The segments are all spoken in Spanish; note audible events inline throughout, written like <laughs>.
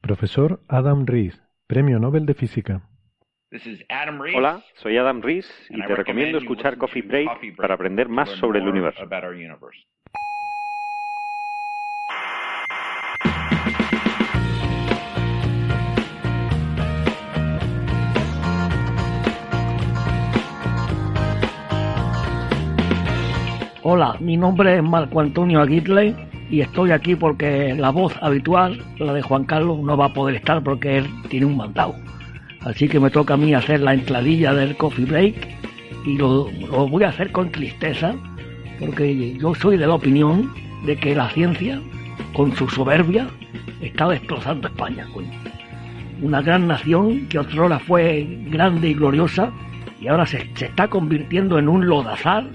Profesor Adam Rees, Premio Nobel de Física. Hola, soy Adam Rees y te recomiendo escuchar Coffee Break para aprender más sobre el universo. Hola, mi nombre es Marco Antonio Aguirre y estoy aquí porque la voz habitual, la de Juan Carlos, no va a poder estar porque él tiene un mandado. Así que me toca a mí hacer la entradilla del coffee break y lo, lo voy a hacer con tristeza porque yo soy de la opinión de que la ciencia, con su soberbia, está destrozando España. Una gran nación que otrora fue grande y gloriosa y ahora se, se está convirtiendo en un lodazar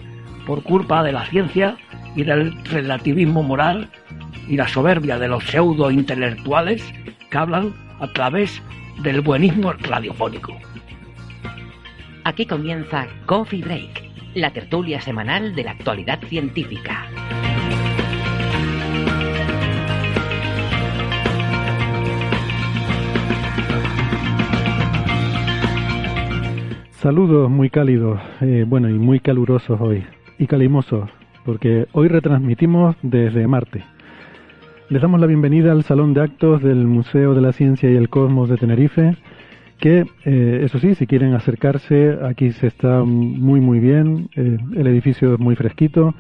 por culpa de la ciencia y del relativismo moral y la soberbia de los pseudo intelectuales que hablan a través del buenismo radiofónico. Aquí comienza Coffee Break, la tertulia semanal de la actualidad científica. Saludos muy cálidos, eh, bueno, y muy calurosos hoy, y calimosos, porque hoy retransmitimos desde Marte. Les damos la bienvenida al Salón de Actos del Museo de la Ciencia y el Cosmos de Tenerife, que, eh, eso sí, si quieren acercarse, aquí se está muy, muy bien, eh, el edificio es muy fresquito,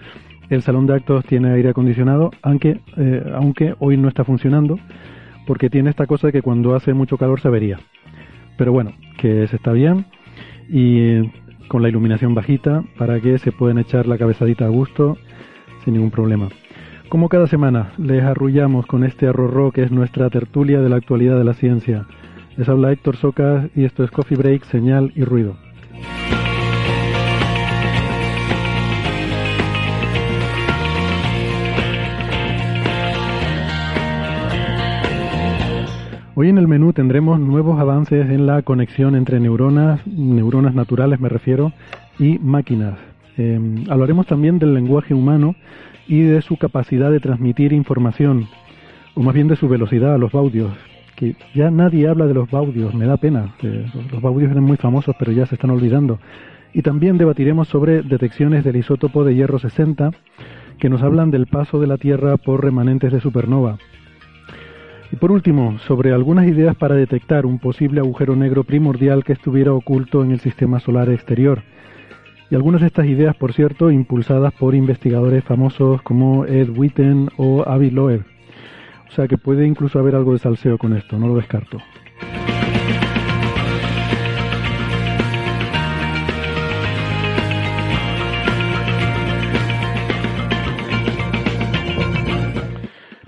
el Salón de Actos tiene aire acondicionado, aunque, eh, aunque hoy no está funcionando, porque tiene esta cosa que cuando hace mucho calor se avería. Pero bueno, que se está bien y con la iluminación bajita para que se puedan echar la cabezadita a gusto sin ningún problema. Como cada semana, les arrullamos con este arrorró que es nuestra tertulia de la actualidad de la ciencia. Les habla Héctor Socas y esto es Coffee Break, Señal y Ruido. Hoy en el menú tendremos nuevos avances en la conexión entre neuronas, neuronas naturales me refiero, y máquinas. Eh, hablaremos también del lenguaje humano y de su capacidad de transmitir información, o más bien de su velocidad a los baudios, que ya nadie habla de los baudios, me da pena. los baudios eran muy famosos, pero ya se están olvidando. Y también debatiremos sobre detecciones del isótopo de hierro 60, que nos hablan del paso de la Tierra por remanentes de supernova. Y por último, sobre algunas ideas para detectar un posible agujero negro primordial que estuviera oculto en el sistema solar exterior. Y algunas de estas ideas, por cierto, impulsadas por investigadores famosos como Ed Witten o Avi Loeb. O sea que puede incluso haber algo de salseo con esto, no lo descarto.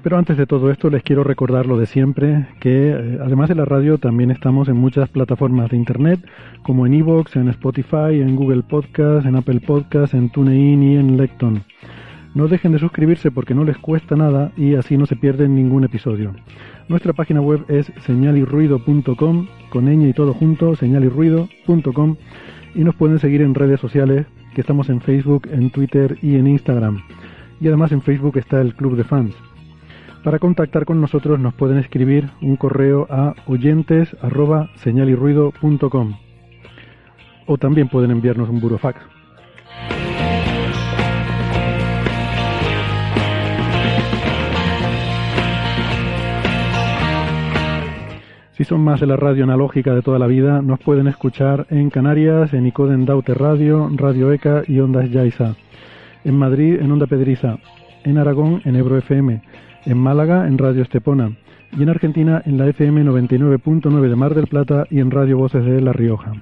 Pero antes de todo esto les quiero recordar lo de siempre, que eh, además de la radio también estamos en muchas plataformas de internet, como en Evox, en Spotify, en Google Podcast, en Apple Podcast, en TuneIn y en Lecton. No dejen de suscribirse porque no les cuesta nada y así no se pierden ningún episodio. Nuestra página web es señalirruido.com, con ñ y todo junto, señalirruido.com y nos pueden seguir en redes sociales, que estamos en Facebook, en Twitter y en Instagram. Y además en Facebook está el Club de Fans. Para contactar con nosotros nos pueden escribir un correo a oyentes o también pueden enviarnos un burofax. Si son más de la radio analógica de toda la vida, nos pueden escuchar en Canarias, en Icoden Daute Radio, Radio ECA y Ondas Yaiza. En Madrid, en Onda Pedriza. En Aragón, en Ebro FM. En Málaga, en Radio Estepona. Y en Argentina, en la FM 99.9 de Mar del Plata y en Radio Voces de La Rioja.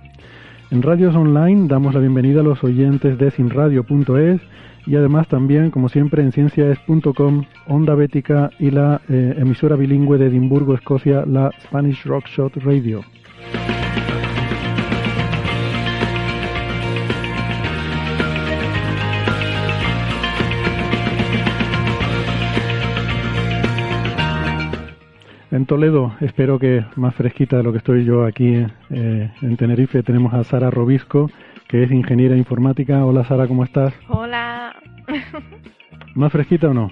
En Radios Online damos la bienvenida a los oyentes de sinradio.es y además también, como siempre, en cienciaes.com, Onda Bética y la eh, emisora bilingüe de Edimburgo, Escocia, la Spanish Rock Shot Radio. En Toledo, espero que más fresquita de lo que estoy yo aquí eh, en Tenerife, tenemos a Sara Robisco, que es ingeniera informática. Hola Sara, ¿cómo estás? Hola. <laughs> ¿Más fresquita o no?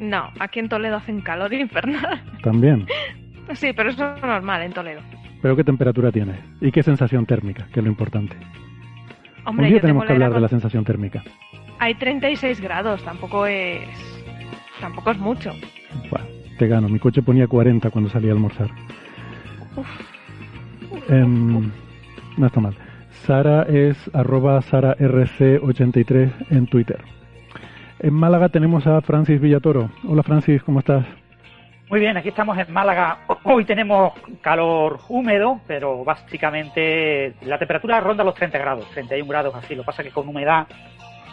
No, aquí en Toledo hacen calor infernal. También. <laughs> Sí, pero eso es normal en Toledo. ¿Pero qué temperatura tienes? ¿Y qué sensación térmica, que es lo importante? Hombre, Un día tenemos que hablar de la sensación térmica. Hay 36 grados, tampoco es... Tampoco es mucho. Bueno, te gano. Mi coche ponía 40 cuando salía a almorzar. Em, no está mal. Sara es arroba SaraRC83 en Twitter. En Málaga tenemos a Francis Villatoro. Hola Francis, ¿cómo estás? Muy bien, aquí estamos en Málaga. Hoy tenemos calor húmedo, pero básicamente la temperatura ronda los 30 grados, 31 grados así. Lo que pasa es que con humedad,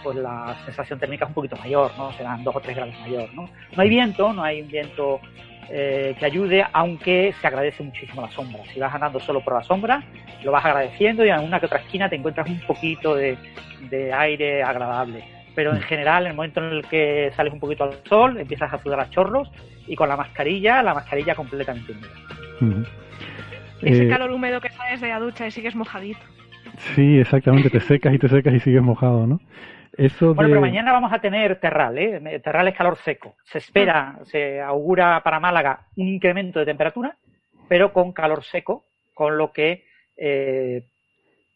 pues la sensación térmica es un poquito mayor, ¿no? Serán 2 o 3 grados mayor, ¿no? No hay viento, no hay un viento eh, que ayude, aunque se agradece muchísimo la sombra. Si vas andando solo por la sombra, lo vas agradeciendo y en una que otra esquina te encuentras un poquito de, aire agradable. Pero en general, en el momento en el que sales un poquito al sol, empiezas a sudar a chorros y con la mascarilla, la mascarilla completamente húmeda. Ese eh, calor húmedo que sales de la ducha y sigues mojadito. Sí, exactamente, te secas y te secas y sigues mojado, ¿no? Bueno, pero mañana vamos a tener Terral, ¿eh? Terral es calor seco. Se espera, se augura para Málaga un incremento de temperatura, pero con calor seco, con lo que eh,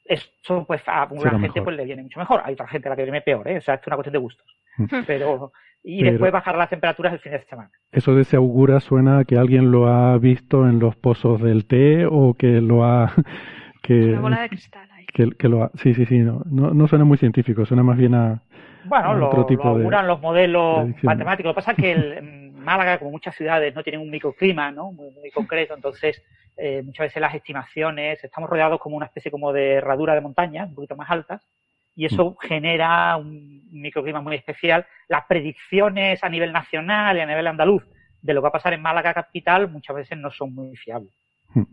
eso pues a alguna gente pues le viene mucho mejor. Hay otra gente a la que viene peor, ¿eh? O sea, es una cuestión de gustos. Mm. <laughs> Pero y después bajar las temperaturas el fin de semana. Eso de se augura suena a que alguien lo ha visto en los pozos del té o que lo ha <laughs> que, una bola de cristal que, lo sí sí sí no, no, suena muy científico suena más bien a bueno otro tipo lo auguran los modelos matemáticos. Lo que pasa es que el, Málaga como muchas ciudades no tienen un microclima no muy, concreto. Entonces eh, muchas veces las estimaciones estamos rodeados como una especie como de herradura de montañas un poquito más altas y eso mm. genera un microclima muy especial. Las predicciones a nivel nacional y a nivel andaluz de lo que va a pasar en Málaga capital muchas veces no son muy fiables. Mm.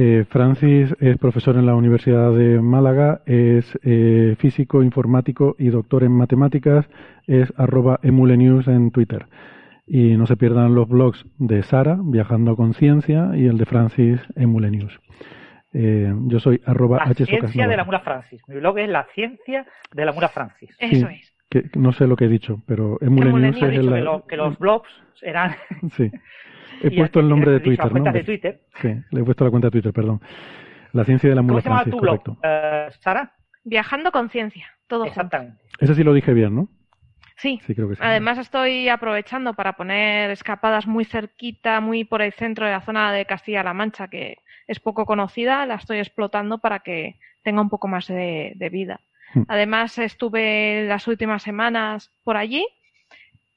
Eh, Francis es profesor en la Universidad de Málaga, es eh, físico, informático y doctor en matemáticas, es arroba emulenews en Twitter. Y no se pierdan los blogs de Sara, Viajando con Ciencia, y el de Francis, Emulenews. Eh, yo soy arroba La ciencia de la mula Francis. Mi blog es la ciencia de la mula Francis. Eso es. Que, no sé lo que he dicho, pero Emulenews es el... Que, que los blogs eran... sí. <laughs> He puesto el nombre de Twitter, ¿no? de Twitter. Sí, le he puesto la cuenta de Twitter, perdón. La ciencia de la mula ¿Cómo se llama tu blog, uh, Sara? Viajando con ciencia, todo Exactamente. Ese sí lo dije bien, ¿no? Sí. sí, creo que sí. Además estoy aprovechando para poner escapadas muy cerquita, muy por el centro de la zona de Castilla-La Mancha, que es poco conocida, la estoy explotando para que tenga un poco más de, de vida. Hmm. Además estuve las últimas semanas por allí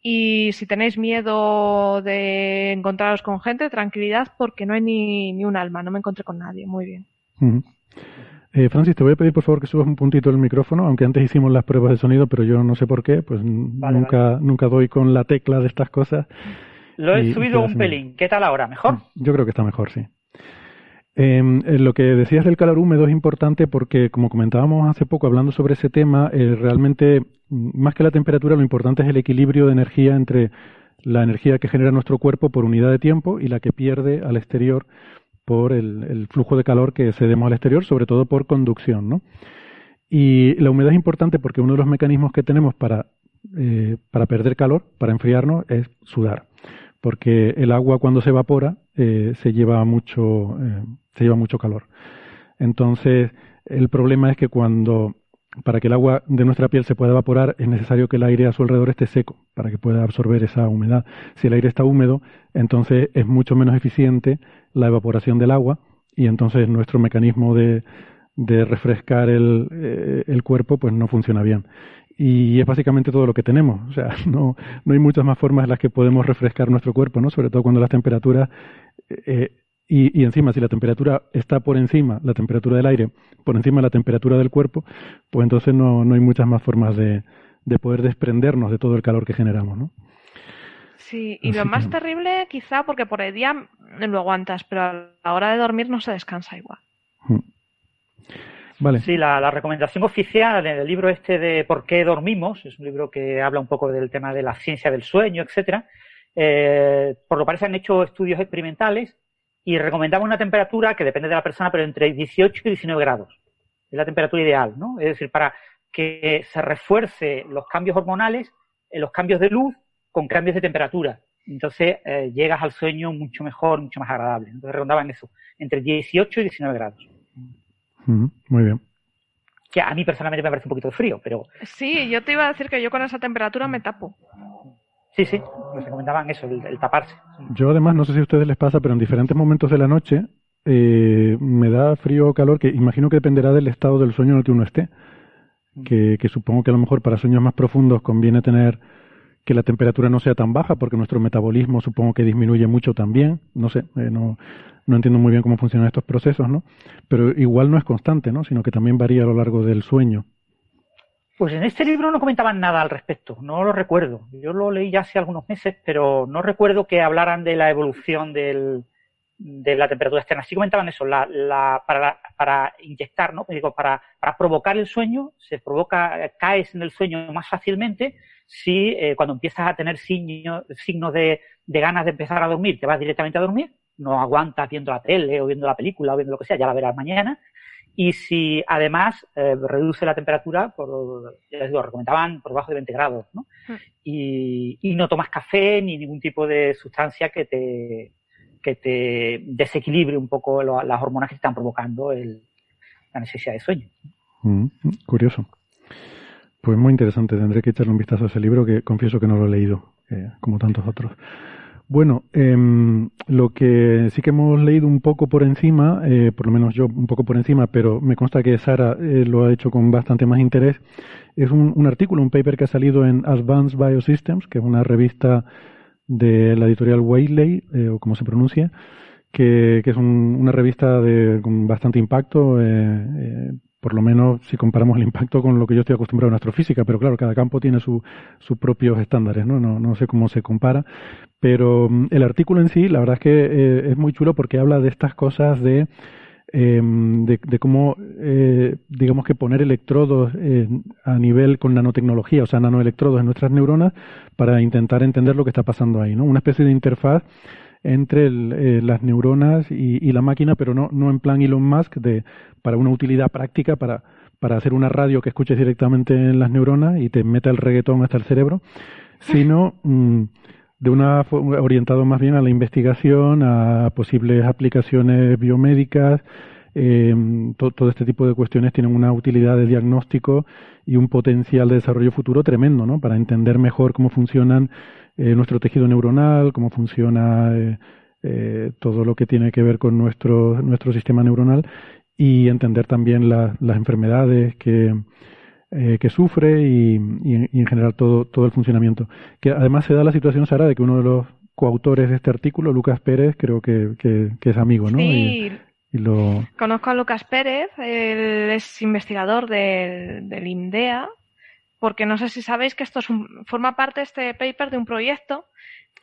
y si tenéis miedo de encontraros con gente, tranquilidad, porque no hay ni, ni un alma, no me encontré con nadie. Muy bien. eh, Francis, te voy a pedir por favor que subas un puntito el micrófono, aunque antes hicimos las pruebas de sonido, pero yo no sé por qué, pues nunca, nunca doy con la tecla de estas cosas. Lo he subido un pelín. ¿Qué tal ahora? ¿Mejor? Yo creo que está mejor, sí. Em, eh, lo que decías del calor húmedo es importante porque, como comentábamos hace poco hablando sobre ese tema, eh, realmente, más que la temperatura, lo importante es el equilibrio de energía entre la energía que genera nuestro cuerpo por unidad de tiempo y la que pierde al exterior por el, flujo de calor que cedemos al exterior, sobre todo por conducción. ¿no? Y la humedad es importante porque uno de los mecanismos que tenemos para, eh, para perder calor, para enfriarnos, es sudar. Porque el agua cuando se evapora se lleva mucho, se lleva mucho calor. Entonces, el problema es que cuando, para que el agua de nuestra piel se pueda evaporar, es necesario que el aire a su alrededor esté seco, para que pueda absorber esa humedad. Si el aire está húmedo, entonces es mucho menos eficiente la evaporación del agua y entonces nuestro mecanismo de, de refrescar el, eh, el cuerpo pues no funciona bien y es básicamente todo lo que tenemos. O sea, <laughs> no, no hay muchas más formas en las que podemos refrescar nuestro cuerpo, ¿no? Sobre todo cuando las temperaturas eh, y, encima, si la temperatura está por encima, la temperatura del aire, por encima de la temperatura del cuerpo, pues entonces no, no hay muchas más formas de, de poder desprendernos de todo el calor que generamos, ¿no? Sí, y lo más terrible quizá porque por el día lo aguantas, pero a la hora de dormir no se descansa igual. Hmm. Vale. Sí, la, recomendación oficial en el libro este de ¿Por qué dormimos? Es un libro que habla un poco del tema de la ciencia del sueño, etcétera. Eh, por lo parece han hecho estudios experimentales y recomendamos una temperatura que depende de la persona, pero entre 18 y 19 grados. Es la temperatura ideal, ¿no? Es decir, para que se refuerce los cambios hormonales, los cambios de luz con cambios de temperatura. Entonces eh, llegas al sueño mucho mejor, mucho más agradable. Entonces rondaban eso, entre 18 y 19 grados. muy bien. Que a mí personalmente me parece un poquito frío, pero... Sí, yo te iba a decir que yo con esa temperatura me tapo. Sí, sí, nos recomendaban eso, el, taparse. Yo además, no sé si a ustedes les pasa, pero en diferentes momentos de la noche eh, me da frío o calor, que imagino que dependerá del estado del sueño en el que uno esté. Mm. Que, que supongo que a lo mejor para sueños más profundos conviene tener que la temperatura no sea tan baja, porque nuestro metabolismo supongo que disminuye mucho también. No sé, eh, no, no entiendo muy bien cómo funcionan estos procesos, ¿no? Pero igual no es constante, ¿no? Sino que también varía a lo largo del sueño. Pues en este libro no comentaban nada al respecto, no lo recuerdo. Yo lo leí ya hace algunos meses, pero no recuerdo que hablaran de la evolución del, de la temperatura externa. Sí comentaban eso, la, la, para, para inyectar, ¿no? Digo, para, provocar el sueño, se provoca, caes en el sueño más fácilmente si eh, cuando empiezas a tener signos, signos de, de ganas de empezar a dormir, te vas directamente a dormir, no aguantas viendo la tele o viendo la película o viendo lo que sea, ya la verás mañana, y si además eh, reduce la temperatura, por, ya les digo, recomendaban por debajo de 20 grados, ¿no? Mm. Y, y, no tomas café ni ningún tipo de sustancia que te, que te desequilibre un poco las hormonas que están provocando el, la necesidad de sueño. Mm, curioso. Pues muy interesante, tendré que echarle un vistazo a ese libro que confieso que no lo he leído, eh, como tantos otros. Bueno, eh, lo que sí que hemos leído un poco por encima, eh, por lo menos yo un poco por encima, pero me consta que Sara eh, lo ha hecho con bastante más interés, es un, artículo, un paper que ha salido en Advanced Biosystems, que es una revista de la editorial Whaley, eh, o como se pronuncia, que, que es un, una revista de, con bastante impacto, por lo menos si comparamos el impacto con lo que yo estoy acostumbrado en astrofísica, pero claro, cada campo tiene sus propios estándares. ¿no? No sé cómo se compara, pero mm, el artículo en sí, la verdad es que eh, es muy chulo porque habla de estas cosas de, em, de, cómo, eh, digamos que poner electrodos a nivel con nanotecnología, o sea, nanoelectrodos en nuestras neuronas para intentar entender lo que está pasando ahí, ¿no? Una especie de interfaz entre eh, las neuronas y, la máquina, pero no, no en plan Elon Musk de, para una utilidad práctica, para, para hacer una radio que escuches directamente en las neuronas y te meta el reggaetón hasta el cerebro, <laughs> sino mm, de una orientado más bien a la investigación, a posibles aplicaciones biomédicas. Eh, todo este tipo de cuestiones tienen una utilidad de diagnóstico y un potencial de desarrollo futuro tremendo, ¿no? Para entender mejor cómo funcionan eh, nuestro tejido neuronal, cómo funciona eh, eh, todo lo que tiene que ver con nuestro, nuestro sistema neuronal y entender también las enfermedades que, que sufre y, en general todo, todo el funcionamiento. Que además se da la situación, Sara, de que uno de los coautores de este artículo, Lucas Pérez, creo que, que, es amigo, ¿no? Sí. Y, lo... Conozco a Lucas Pérez, él es investigador del, del IMDEA, porque no sé si sabéis que esto es forma parte este paper de un proyecto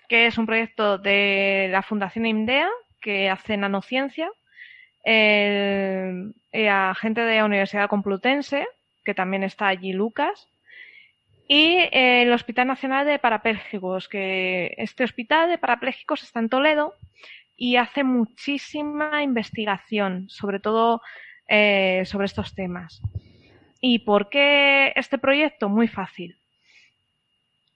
que es un proyecto de la Fundación IMDEA que hace nanociencia, el, eh, a gente de la Universidad Complutense, que también está allí Lucas, y eh, el Hospital Nacional de Parapléjicos, que este hospital de parapléjicos está en Toledo y hace muchísima investigación, sobre todo eh, sobre estos temas. ¿Y por qué este proyecto? Muy fácil.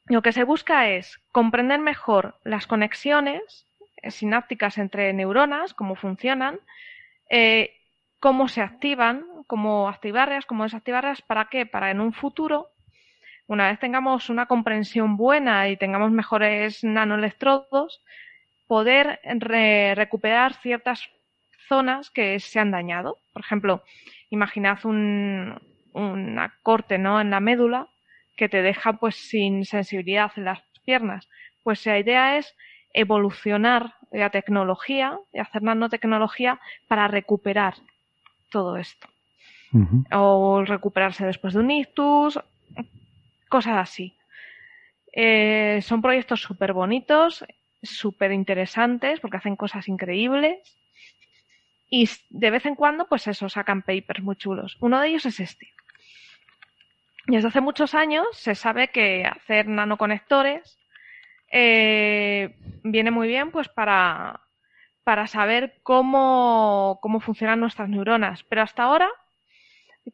Lo que se busca es comprender mejor las conexiones eh, sinápticas entre neuronas, cómo funcionan, eh, cómo se activan, cómo activarlas, cómo desactivarlas, ¿para qué? Para en un futuro, una vez tengamos una comprensión buena y tengamos mejores nanoelectrodos, poder recuperar ciertas zonas que se han dañado. Por ejemplo, imaginad un, una corte ¿no? en la médula que te deja pues sin sensibilidad en las piernas. Pues la idea es evolucionar la tecnología y hacer nanotecnología para recuperar todo esto. O recuperarse después de un ictus, cosas así. Eh, son proyectos súper bonitos, súper interesantes, porque hacen cosas increíbles. Y de vez en cuando, pues eso, sacan papers muy chulos. Uno de ellos es este. Y desde hace muchos años se sabe que hacer nanoconectores eh, viene muy bien pues para, para saber cómo, cómo funcionan nuestras neuronas. Pero hasta ahora,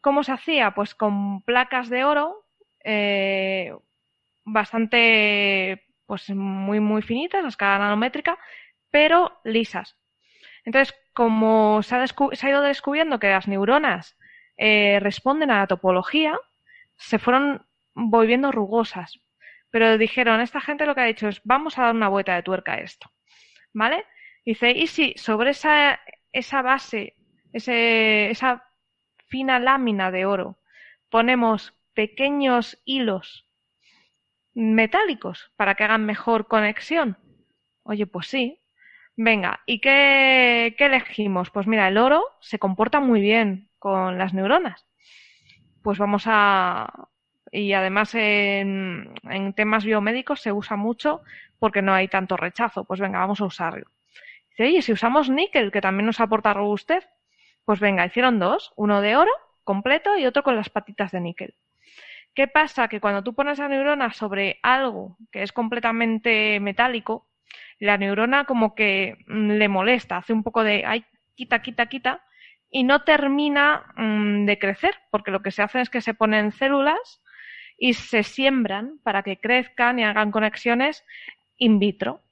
¿cómo se hacía? Pues con placas de oro eh, bastante, pues muy, muy finitas, a escala nanométrica, pero lisas. Entonces, como se ha, se ha ido descubriendo que las neuronas eh, responden a la topología, se fueron volviendo rugosas. Pero dijeron, esta gente lo que ha dicho es, vamos a dar una vuelta de tuerca a esto. ¿Vale? Dice, y si sobre esa, base, esa fina lámina de oro, ponemos pequeños hilos metálicos para que hagan mejor conexión. Oye, pues sí. Venga, ¿y qué, qué elegimos? Pues mira, el oro se comporta muy bien con las neuronas. Pues vamos a, y además en, temas biomédicos se usa mucho porque no hay tanto rechazo. Pues venga, vamos a usarlo. Oye, si usamos níquel, que también nos aporta robustez, pues venga, hicieron dos, uno de oro completo y otro con las patitas de níquel. ¿Qué pasa? Que cuando tú pones la neurona sobre algo que es completamente metálico, la neurona como que mm, le molesta, hace un poco de, ay, quita, quita, quita, y no termina mm, de crecer, porque lo que se hace es que se ponen células y se siembran para que crezcan y hagan conexiones in vitro.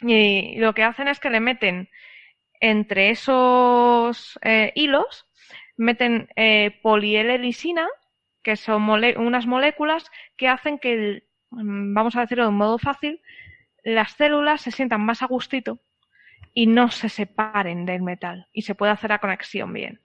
Y lo que hacen es que le meten entre esos eh, hilos, meten eh, que son unas moléculas que hacen que, vamos a decirlo de un modo fácil, las células se sientan más a gustito y no se separen del metal y se puede hacer la conexión bien.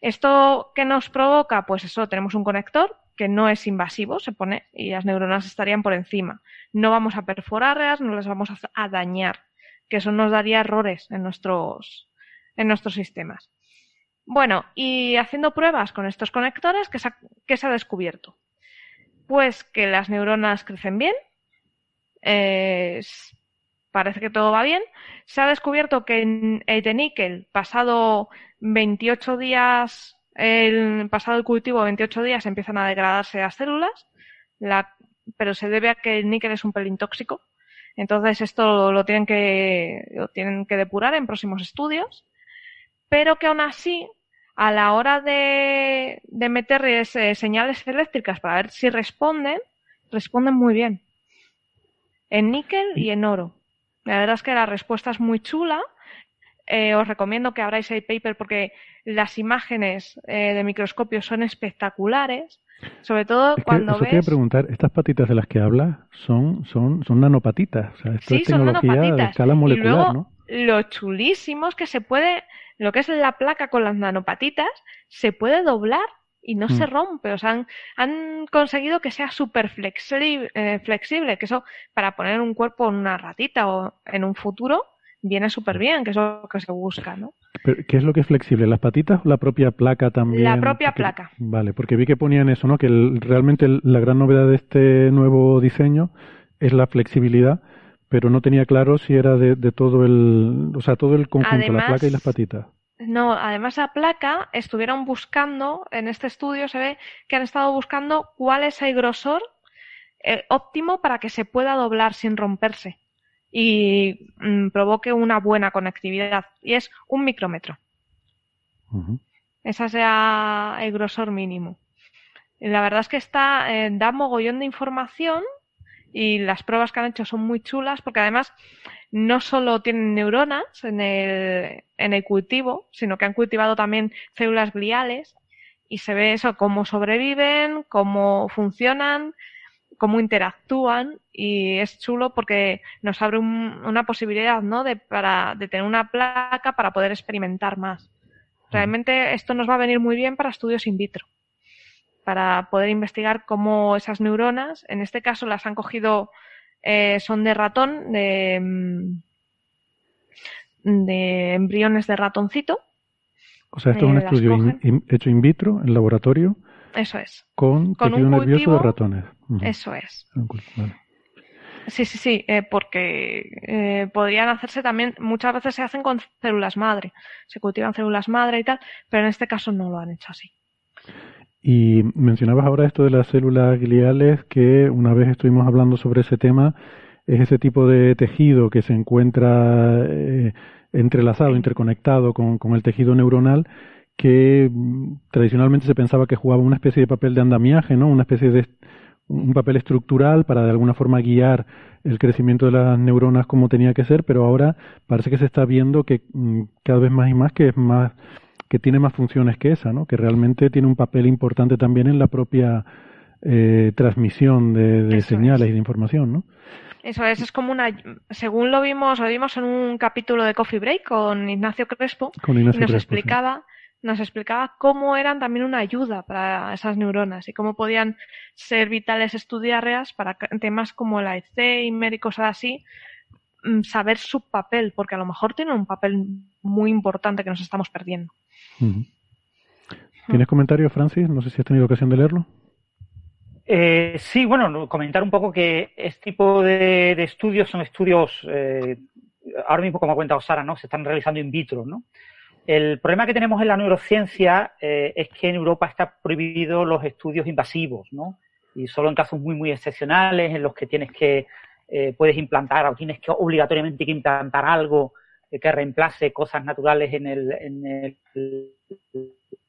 ¿Esto qué nos provoca? Pues eso, tenemos un conector que no es invasivo, se pone y las neuronas estarían por encima. No vamos a perforarlas, no las vamos a, dañar, que eso nos daría errores en nuestros, en nuestros sistemas. Bueno, y haciendo pruebas con estos conectores, ¿qué se ha, descubierto? Pues que las neuronas crecen bien, parece que todo va bien. Se ha descubierto que en el de níquel, pasado 28 días, el pasado el cultivo, 28 días, empiezan a degradarse las células, pero se debe a que el níquel es un pelín tóxico. Entonces esto lo tienen que, lo tienen que depurar en próximos estudios. Pero que aún así, a la hora de, de meter señales eléctricas para ver si responden, responden muy bien. En níquel y en oro. La verdad es que la respuesta es muy chula eh, os recomiendo que abráis el paper porque las imágenes eh, de microscopio son espectaculares. Sobre todo cuando eso ves... preguntar, estas patitas de las que habla son, son, son nanopatitas. O sea, esto es tecnología de escala molecular, y luego, ¿no? Lo chulísimo es que se puede, lo que es la placa con las nanopatitas, se puede doblar y no se mm. rompe. O sea, han, han conseguido que sea súper flexible, eh, flexible, que eso para poner un cuerpo en una ratita o en un futuro viene súper bien, que es lo que se busca, ¿no? ¿Qué es lo que es flexible? ¿Las patitas o la propia placa también? La propia placa. Vale, porque vi que ponían eso, ¿no? Que realmente la gran novedad de este nuevo diseño es la flexibilidad, pero no tenía claro si era de, todo el, o sea, todo el conjunto, la placa y las patitas. No, además la placa estuvieron buscando, en este estudio se ve que han estado buscando cuál es el grosor eh, óptimo para que se pueda doblar sin romperse y mm, provoque una buena conectividad. Y es un micrómetro. Ese sea el grosor mínimo. la verdad es que está, eh, da mogollón de información y las pruebas que han hecho son muy chulas porque además no solo tienen neuronas en el, en el cultivo, sino que han cultivado también células gliales y se ve eso, cómo sobreviven, cómo funcionan, cómo interactúan y es chulo porque nos abre una posibilidad, ¿no? De, para, de tener una placa para poder experimentar más. Realmente esto nos va a venir muy bien para estudios in vitro, para poder investigar cómo esas neuronas, en este caso las han cogido eh, son de ratón, de, mm, de embriones de ratoncito. O sea, esto es un Eh, las estudio in- hecho in vitro, en laboratorio, Eso es, con, Con tejido un nervioso cultivo, de ratones. Eso es. Vale. Sí, sí, sí, eh, porque eh, podrían hacerse también, muchas veces se hacen con células madre, se cultivan células madre y tal, pero en este caso no lo han hecho así. Y mencionabas ahora esto de las células gliales, que una vez estuvimos hablando sobre ese tema, es ese tipo de tejido que se encuentra eh, entrelazado, interconectado con, con el tejido neuronal, que mm, tradicionalmente se pensaba que jugaba una especie de papel de andamiaje, ¿no? Una especie de un papel estructural para de alguna forma guiar el crecimiento de las neuronas como tenía que ser, pero ahora parece que se está viendo que mm, cada vez más y más que es más que tiene más funciones que esa, ¿no? Que realmente tiene un papel importante también en la propia eh, transmisión de, señales es. y de información, ¿no? Eso es, es como una, según lo vimos, lo vimos en un capítulo de Coffee Break con Ignacio Crespo, Con y nos Crespo, sí. Nos explicaba cómo eran también una ayuda para esas neuronas y cómo podían ser vitales estudiarlas para ca- temas como el Alzheimer y cosas así, mm, saber su papel, porque a lo mejor tienen un papel muy importante que nos estamos perdiendo. ¿Tienes comentarios, Francis? No sé si has tenido ocasión de leerlo. Eh, sí, bueno, no, comentar un poco que este tipo de, de estudios son estudios, eh, ahora mismo, como ha comentado Sara, ¿no? Se están realizando in vitro, ¿no? El problema que tenemos en la neurociencia eh, es que en Europa está prohibido los estudios invasivos, ¿no? Y solo en casos muy, muy excepcionales, en los que tienes que, eh, puedes implantar o tienes que obligatoriamente que implantar algo eh, que reemplace cosas naturales en el, en el,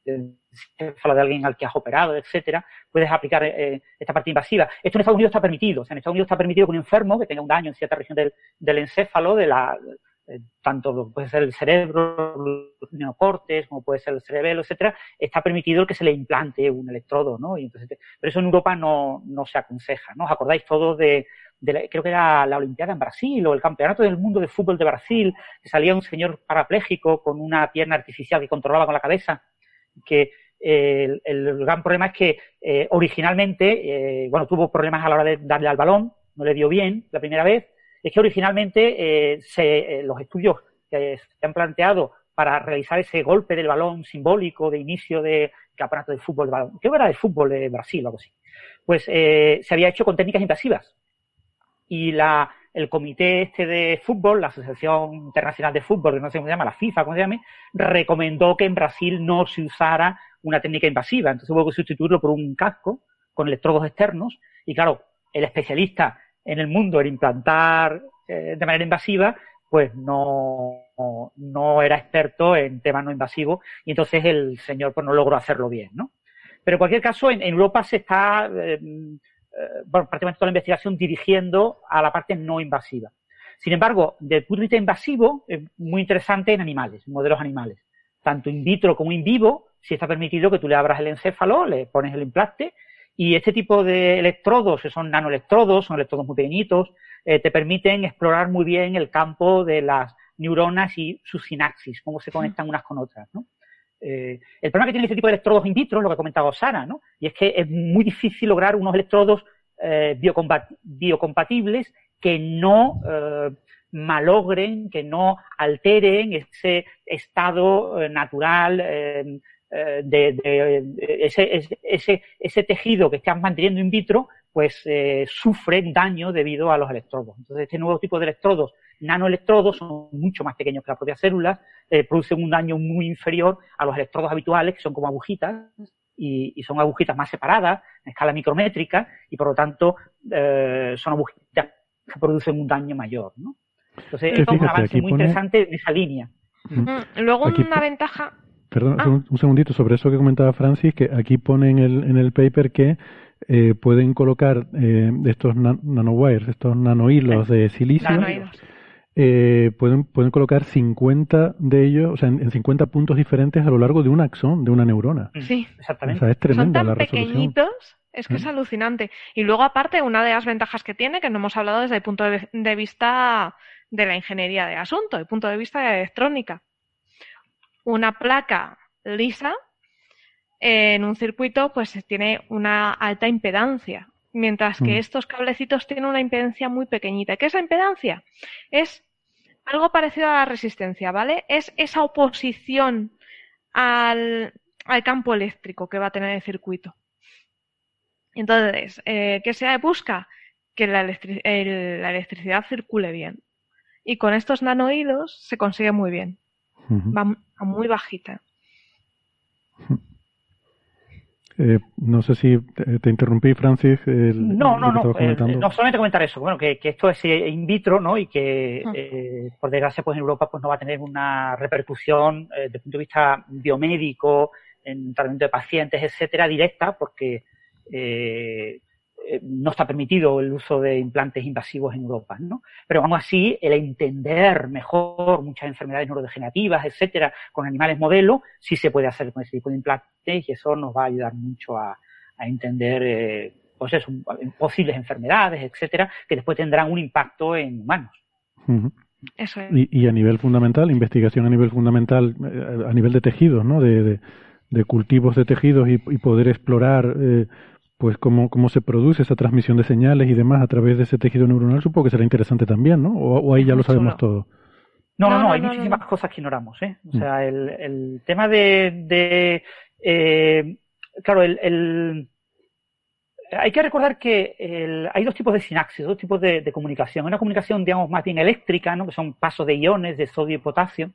el encéfalo de alguien al que has operado, etcétera, puedes aplicar eh, esta parte invasiva. Esto en Estados Unidos está permitido. O sea, en Estados Unidos está permitido que un enfermo que tenga un daño en cierta región del, del encéfalo, de la, eh, tanto lo- puede ser el cerebro, los neocortes, como puede ser el cerebelo, etcétera, está permitido que se le implante un electrodo, ¿no? Y entonces, pero eso en Europa no, no se aconseja, ¿no? ¿Os acordáis todos de, de la- creo que era la Olimpiada en Brasil o el Campeonato del Mundo de Fútbol de Brasil, que salía un señor parapléjico con una pierna artificial que controlaba con la cabeza, que eh, el, el gran problema es que eh, originalmente, eh, bueno, tuvo problemas a la hora de darle al balón, no le dio bien la primera vez, es que originalmente eh, eh, los estudios que se han planteado para realizar ese golpe del balón simbólico de inicio de campeonato de fútbol de balón, que era de fútbol de Brasil o algo así, pues eh, se había hecho con técnicas invasivas. Y el comité este de fútbol, la Asociación Internacional de Fútbol, que no sé cómo se llama, la FIFA, ¿cómo se llama? recomendó que en Brasil no se usara una técnica invasiva. Entonces hubo que sustituirlo por un casco con electrodos externos. Y claro, el especialista en el mundo en implantar eh, de manera invasiva, pues no, no era experto en temas no invasivos y entonces el señor pues no logró hacerlo bien, ¿no? Pero en cualquier caso, en, en Europa se está, eh, eh, bueno, prácticamente toda la investigación dirigiendo a la parte no invasiva. Sin embargo, desde el punto de invasivo, es muy interesante en animales, en modelos animales. Tanto in vitro como in vivo, si está permitido que tú le abras el encéfalo, le pones el implante, y este tipo de electrodos, que son nanoelectrodos, son electrodos muy pequeñitos, eh, te permiten explorar muy bien el campo de las neuronas y sus sinapsis, cómo se conectan unas con otras, ¿no? Eh, el problema que tiene este tipo de electrodos in vitro es lo que ha comentado Sara, ¿no? Y es que es muy difícil lograr unos electrodos eh, biocompat- biocompatibles que no malogren, que no alteren ese estado natural de, de- ese, ese- ese, ese tejido que estás manteniendo in vitro, pues eh, sufre daño debido a los electrodos. Entonces, este nuevo tipo de electrodos, nanoelectrodos, son mucho más pequeños que las propias células, eh, producen un daño muy inferior a los electrodos habituales, que son como agujitas, y, y son agujitas más separadas, en escala micrométrica, y por lo tanto eh, son agujitas que producen un daño mayor. ¿no? Entonces, es un avance muy pone- interesante en esa línea. Mm, Luego Aquí una ventaja, Perdón, Ah. un, un segundito sobre eso que comentaba Francis, que aquí pone en el, en el paper que eh, pueden colocar eh, estos nan- nanowires, estos nanohilos de silicio, Nanohilos. eh, pueden, pueden colocar 50 de ellos, o sea, en, en 50 puntos diferentes a lo largo de un axón, de una neurona. sí, O Exactamente. sea, es son tremenda tan la resolución. pequeñitos, es que es Mm. alucinante. Y luego aparte, una de las ventajas que tiene, que no hemos hablado desde el punto de, de vista de la ingeniería de asunto, desde el punto de vista de electrónica. Una placa lisa en un circuito pues tiene una alta impedancia mientras que mm. estos cablecitos tienen una impedancia muy pequeñita. ¿Qué es la impedancia? Es algo parecido a la resistencia, ¿vale? Es esa oposición al, campo eléctrico que va a tener el circuito. Entonces, eh, ¿qué se busca? Que la, electricidad circule bien. Y con estos nanohilos se consigue muy bien. Va a muy bajita. Eh, no sé si te, interrumpí, Francis. no, no, no. Eh, no solamente comentar eso. Bueno, que, esto es in vitro, ¿no? Y que, ah. eh, por desgracia, pues en Europa pues no va a tener una repercusión desde el punto de vista biomédico, en tratamiento de pacientes, etcétera, directa, porque eh, no está permitido el uso de implantes invasivos en Europa, ¿no? Pero aún así, el entender mejor muchas enfermedades neurodegenerativas, etcétera, con animales modelo, sí se puede hacer con ese tipo de implantes y eso nos va a ayudar mucho a, entender, eh, pues posibles enfermedades, etcétera, que después tendrán un impacto en humanos. Eso y, a nivel fundamental, investigación a nivel fundamental, eh, a nivel de tejidos, ¿no? De, cultivos de tejidos y, poder explorar pues cómo, cómo se produce esa transmisión de señales y demás a través de ese tejido neuronal, supongo que será interesante también, ¿no? O, ahí ya lo sabemos todo. No, no, no, hay muchísimas cosas que ignoramos, ¿eh? O sea, mm. el, el tema de, de eh, claro, el, el, hay que recordar que el, hay dos tipos de sinapsis, dos tipos de, de, comunicación. Una comunicación, digamos, más bien eléctrica, ¿no? Que son pasos de iones de sodio y potasio.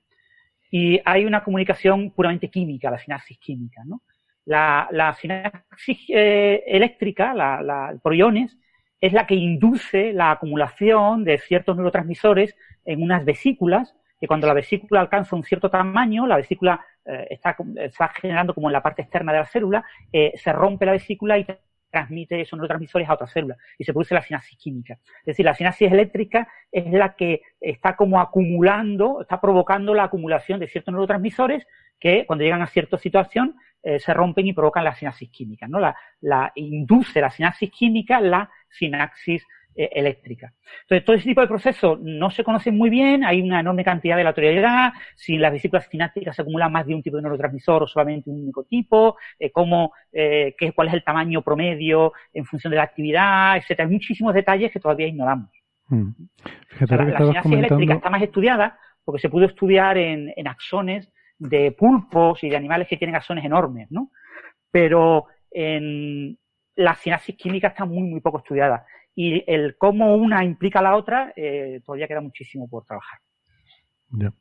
Y hay una comunicación puramente química, la sinapsis química, ¿no? La, la sinapsis eh, eléctrica, la, la, por iones, es la que induce la acumulación de ciertos neurotransmisores en unas vesículas, que cuando la vesícula alcanza un cierto tamaño, la vesícula eh, está, está, generando como en la parte externa de la célula, eh, se rompe la vesícula y transmite esos neurotransmisores a otra célula y se produce la sinapsis química. Es decir, la sinapsis eléctrica es la que está como acumulando, está provocando la acumulación de ciertos neurotransmisores que cuando llegan a cierta situación eh, se rompen y provocan la sinapsis química, ¿no? La, la induce la sinapsis química la sinapsis eh, eléctrica. Entonces, todo ese tipo de procesos no se conocen muy bien, hay una enorme cantidad de aleatoriedad, si las vesículas sinápticas se acumulan más de un tipo de neurotransmisor o solamente un único tipo, eh, cómo, eh, qué, cuál es el tamaño promedio en función de la actividad, etcétera. Hay muchísimos detalles que todavía ignoramos. Mm. la, sinapsis eléctrica está más estudiada porque se pudo estudiar en, en axones de pulpos y de animales que tienen axones enormes, ¿no? Pero en la sinapsis química está muy, muy poco estudiada. Y el cómo una implica a la otra, eh, todavía queda muchísimo por trabajar. Ya.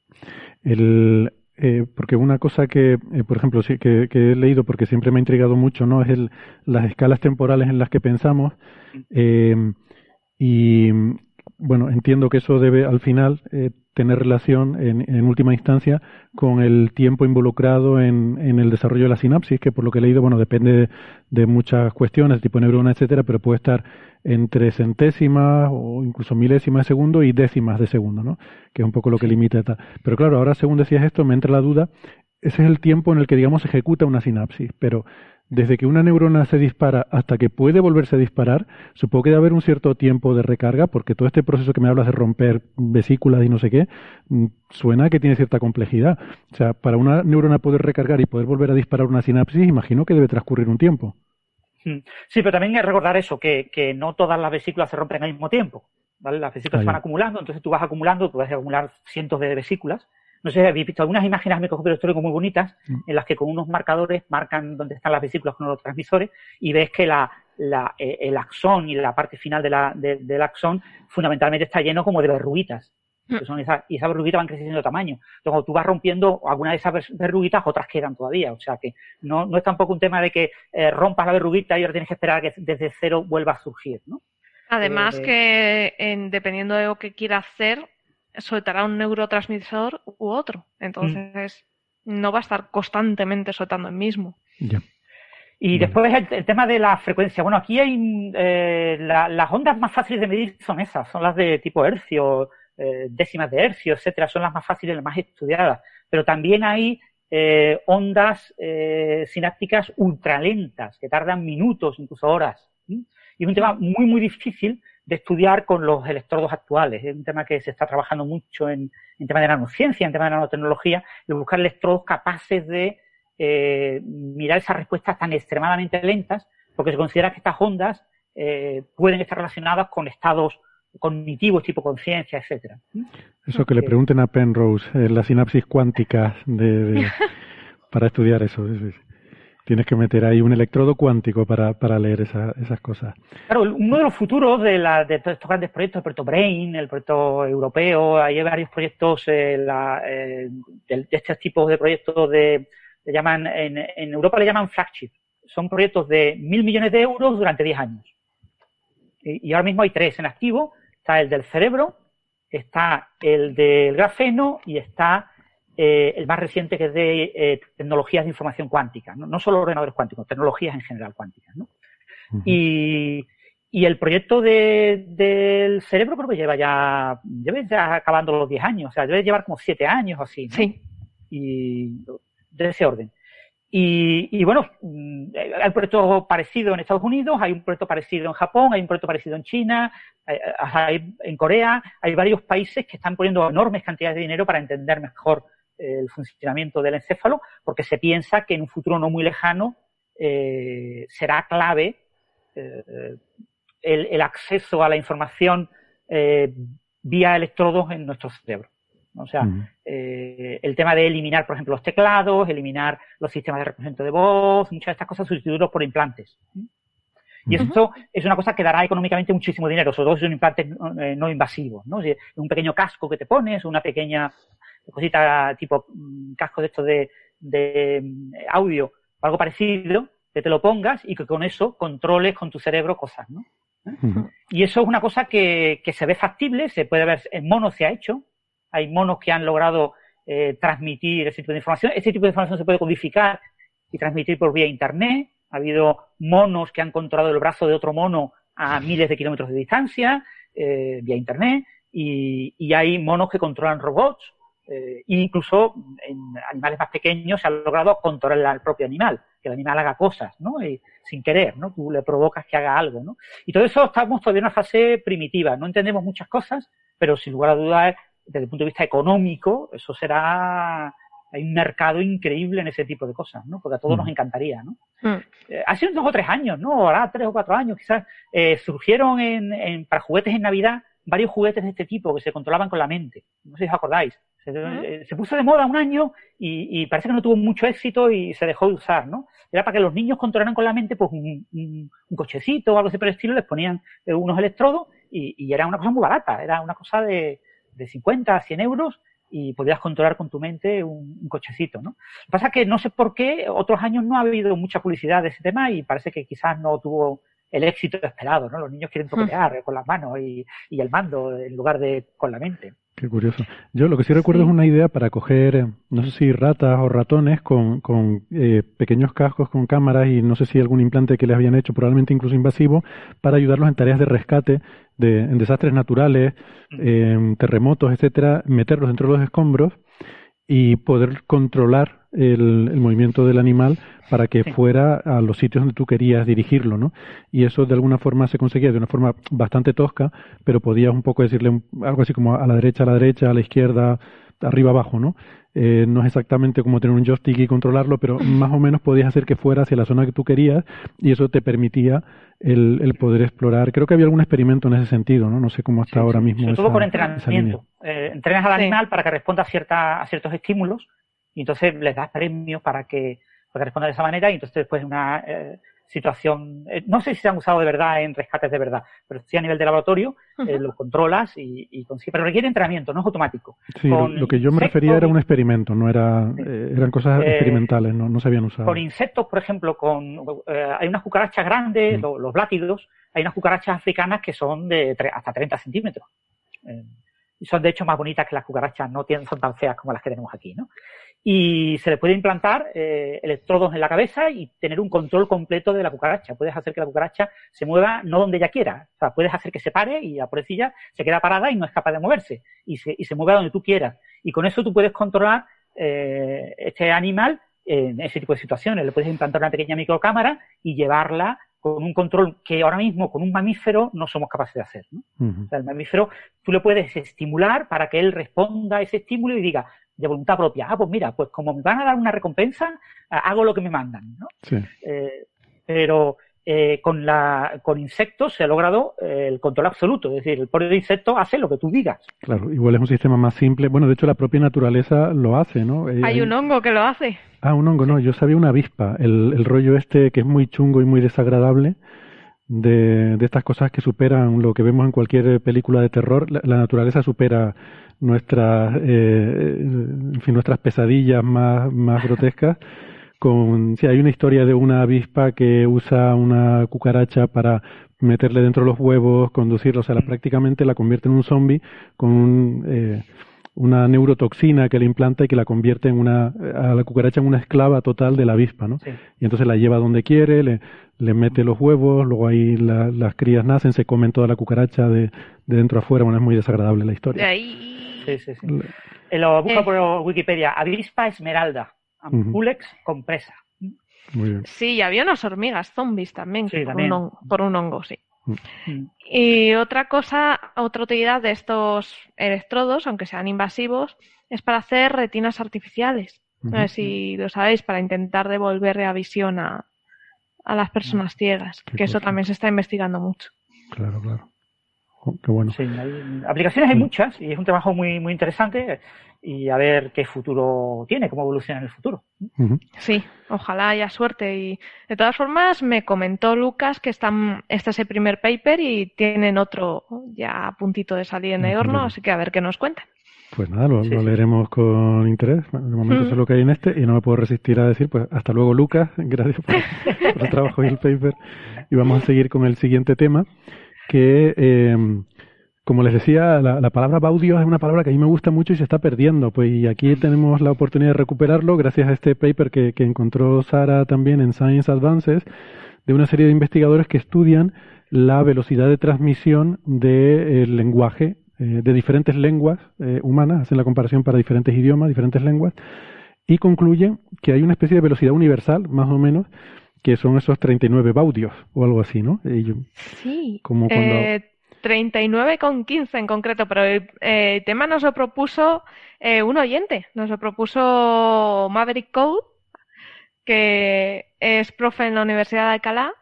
El, eh, porque una cosa que, eh, por ejemplo, sí, que, que, he leído porque siempre me ha intrigado mucho, ¿no? Es el, las escalas temporales en las que pensamos. Eh, y bueno, entiendo que eso debe al final eh, tener relación en, última instancia con el tiempo involucrado en, el desarrollo de la sinapsis, que por lo que he leído, bueno, depende de, muchas cuestiones, tipo neurona, etcétera, pero puede estar entre centésimas o incluso milésimas de segundo y décimas de segundo, ¿no? Que es un poco lo que limita. Pero claro, ahora según decías esto, me entra la duda, ese es el tiempo en el que, digamos, se ejecuta una sinapsis, pero desde que una neurona se dispara hasta que puede volverse a disparar, supongo que debe haber un cierto tiempo de recarga, porque todo este proceso que me hablas de romper vesículas y no sé qué, mm, suena que tiene cierta complejidad. O sea, para una neurona poder recargar y poder volver a disparar una sinapsis, imagino que debe transcurrir un tiempo. Hmm. Sí, pero también hay que recordar eso, que, que no todas las vesículas se rompen al mismo tiempo. ¿vale? Las vesículas se van acumulando, entonces tú vas acumulando, tú vas a acumular cientos de vesículas, no sé si habéis visto algunas imágenes microscópico muy bonitas mm. en las que con unos marcadores marcan dónde están las vesículas con los transmisores y ves que la, la, eh, el axón y la parte final de la, del axón fundamentalmente está lleno como de verruguitas. Mm. son esa, y esas verruguitas van creciendo de tamaño. Entonces, cuando tú vas rompiendo alguna de esas verruguitas, otras quedan todavía. O sea que no, no es tampoco un tema de que eh, rompas la verruguita y ahora tienes que esperar a que desde cero vuelva a surgir, ¿no? Además eh, que dependiendo de lo que quiera hacer, soltará un neurotransmisor u otro. Entonces, no va a estar constantemente soltando el mismo. Y después el, tema de la frecuencia. Bueno, aquí hay eh, las ondas más fáciles de medir son esas, son las de tipo hercio, eh, décimas de hercio, etcétera, son las más fáciles, las más estudiadas. Pero también hay eh, ondas sinápticas ultralentas que tardan minutos, incluso horas. Y es un tema muy, muy difícil de estudiar con los electrodos actuales. Es un tema que se está trabajando mucho en, en tema de nanociencia, en tema de nanotecnología, de buscar electrodos capaces de eh, mirar esas respuestas tan extremadamente lentas, porque se considera que estas ondas eh, pueden estar relacionadas con estados cognitivos tipo conciencia, etcétera. Eso que le pregunten a Penrose, eh, la sinapsis cuántica de, <laughs> para estudiar eso. Tienes que meter ahí un electrodo cuántico para, para leer esas cosas. Claro, uno de los futuros de, la, de estos grandes proyectos, el proyecto Brain, el proyecto europeo, hay varios proyectos eh, eh, de, este tipo de proyectos de, le llaman, en, en Europa le llaman flagship. Son proyectos de mil millones de euros durante diez años. Y, y ahora mismo hay tres en activo. Está el del cerebro, está el del grafeno y está eh, el más reciente que es de eh, tecnologías de información cuántica, ¿no? solo ordenadores cuánticos, tecnologías en general cuánticas. ¿no? y, y, el proyecto de, del cerebro creo que lleva ya, debe ya acabando los 10 años, o sea, debe llevar como 7 años o así. ¿no? Sí. Y de ese orden. Y, y, bueno, mm, hay un proyecto parecido en Estados Unidos, hay un proyecto parecido en Japón, hay un proyecto parecido en China, hay, hay, en Corea, hay varios países que están poniendo enormes cantidades de dinero para entender mejor el funcionamiento del encéfalo, porque se piensa que en un futuro no muy lejano eh, será clave eh, el, acceso a la información eh, vía electrodos en nuestro cerebro. O sea, el tema de eliminar, por ejemplo, los teclados, eliminar los sistemas de reconocimiento de voz, muchas de estas cosas sustituirlos por implantes. Y esto es una cosa que dará económicamente muchísimo dinero, sobre todo si son implantes no, invasivos, ¿no? un pequeño casco que te pones, una pequeña cosita tipo mm, casco de esto de, de mm, audio o algo parecido, que te lo pongas y que con eso controles con tu cerebro cosas, ¿no? Y eso es una cosa que, que, se ve factible, se puede ver, en monos se ha hecho, hay monos que han logrado eh, transmitir ese tipo de información, ese tipo de información se puede codificar y transmitir por vía internet, ha habido monos que han controlado el brazo de otro mono a miles de kilómetros de distancia, eh, vía internet, y, y hay monos que controlan robots, eh, incluso en animales más pequeños se ha logrado controlar al propio animal, que el animal haga cosas, ¿no? Y, sin querer, ¿no? Tú le provocas que haga algo, ¿no? Y todo eso estamos todavía en una fase primitiva, no entendemos muchas cosas, pero sin lugar a dudas, desde el punto de vista económico, eso será hay un mercado increíble en ese tipo de cosas, ¿no? Porque a todos nos mm. encantaría, ¿no? Mm. Eh, hace dos o tres años, ¿no? Ahora tres o cuatro años, quizás, eh, surgieron en, en, para juguetes en Navidad varios juguetes de este tipo que se controlaban con la mente. No sé si os acordáis. Se, se, puso de moda un año y, y, parece que no tuvo mucho éxito y se dejó de usar, ¿no? Era para que los niños controlaran con la mente pues un, un, un cochecito o algo así por el estilo, les ponían eh, unos electrodos y, y, era una cosa muy barata, era una cosa de, de 50 a 100 euros y podías controlar con tu mente un, un, cochecito, ¿no? Lo que pasa es que no sé por qué otros años no ha habido mucha publicidad de ese tema y parece que quizás no tuvo el éxito esperado, ¿no? Los niños quieren toquetear con las manos y, y el mando en lugar de con la mente. Qué curioso. Yo lo que sí recuerdo es una idea para coger, eh, no sé si ratas o ratones con, con eh, pequeños cascos con cámaras y no sé si algún implante que les habían hecho, probablemente incluso invasivo, para ayudarlos en tareas de rescate de, en desastres naturales, eh, terremotos, etcétera, meterlos dentro de los escombros y poder controlar el, el movimiento del animal para que fuera a los sitios donde tú querías dirigirlo, ¿no? Y eso de alguna forma se conseguía de una forma bastante tosca, pero podías un poco decirle algo así como a la derecha, a la derecha, a la izquierda, arriba, abajo, ¿no? Eh, no es exactamente como tener un joystick y controlarlo, pero <laughs> más o menos podías hacer que fuera hacia la zona que tú querías y eso te permitía el, el poder explorar. Creo que había algún experimento en ese sentido, ¿no? No sé cómo está ahora mismo. Sobre todo con entrenamiento. Eh, entrenas al animal para que responda a, cierta, a ciertos estímulos y entonces les das premios para que porque responde de esa manera y entonces después una eh, situación, eh, no sé si se han usado de verdad en rescates de verdad, pero sí a nivel de laboratorio, eh, lo controlas y, y pero requiere entrenamiento, no es automático. Sí, lo, que yo me refería era un experimento, no era, eh, eran cosas experimentales, no, no se habían usado. Con insectos, por ejemplo, con hay unas cucarachas grandes, los, los blátidos, hay unas cucarachas africanas que son de hasta 30 centímetros son de hecho más bonitas que las cucarachas, no tienen, son tan feas como las que tenemos aquí, ¿no? Y se le puede implantar eh, electrodos en la cabeza y tener un control completo de la cucaracha. Puedes hacer que la cucaracha se mueva no donde ella quiera. O sea, puedes hacer que se pare y la pobrecilla se queda parada y no es capaz de moverse. Y se, y se mueve donde tú quieras. Y con eso tú puedes controlar eh, este animal en ese tipo de situaciones. Le puedes implantar una pequeña microcámara y llevarla con un control que ahora mismo con un mamífero no somos capaces de hacer. ¿no? o sea, el mamífero tú le puedes estimular para que él responda a ese estímulo y diga de voluntad propia, ah, pues mira, pues como me van a dar una recompensa, hago lo que me mandan. ¿no? Sí. Eh, pero eh, con, la, con insectos se ha logrado eh, el control absoluto, es decir, el propio insecto hace lo que tú digas. Claro, igual es un sistema más simple. Bueno, de hecho la propia naturaleza lo hace, ¿no? Eh, hay un hongo que lo hace. Ah, un hongo, no, yo sabía una avispa, el, el rollo este que es muy chungo y muy desagradable. De, de, estas cosas que superan lo que vemos en cualquier película de terror. La, naturaleza supera nuestras, eh, en fin, nuestras pesadillas más, más grotescas con si hay una historia de una avispa que usa una cucaracha para meterle dentro los huevos, conducirlo, o sea, la, prácticamente la convierte en un zombie con eh, una neurotoxina que le implanta y que la convierte en una a la cucaracha en una esclava total de la avispa, ¿no? Y entonces la lleva donde quiere, le, le mete los huevos, luego ahí las crías nacen, se comen toda la cucaracha de, de dentro a afuera, bueno, es muy desagradable la historia. De ahí... Sí, sí, sí. Lo busco eh. por Wikipedia, avispa esmeralda. Ampulex compresa. Muy bien. Sí, había unas hormigas zombies también, por, Un hongo, sí. Mm. Y otra cosa, otra utilidad de estos electrodos, aunque sean invasivos, es para hacer retinas artificiales. No sé si lo sabéis, para intentar devolver la visión a, a las personas ciegas, que eso también se está investigando mucho. Claro, claro. Qué bueno. Sí, aplicaciones hay mm. muchas y es un trabajo muy, muy interesante y a ver qué futuro tiene, cómo evoluciona en el futuro. Sí, ojalá haya suerte. Y de todas formas, me comentó Lucas que están, este es el primer paper y tienen otro ya a puntito de salir en el horno, así que a ver qué nos cuentan. Pues nada, lo, leeremos con interés. De momento es lo que hay en este y no me puedo resistir a decir, pues hasta luego Lucas, <laughs> gracias por, el trabajo y el paper. Y vamos a seguir con el siguiente tema, que eh, como les decía, la, palabra baudio es una palabra que a mí me gusta mucho y se está perdiendo. Pues y aquí tenemos la oportunidad de recuperarlo gracias a este paper que, encontró Sara también en Science Advances de una serie de investigadores que estudian la velocidad de transmisión del lenguaje eh, de diferentes lenguas eh, humanas, hacen la comparación para diferentes idiomas, diferentes lenguas, y concluyen que hay una especie de velocidad universal, más o menos, que son esos 39 baudios o algo así, ¿no? sí. Como cuando... Eh, 39,15 en concreto, pero el, tema nos lo propuso eh, un oyente, nos lo propuso Maverick Code, que es profe en la Universidad de Alcalá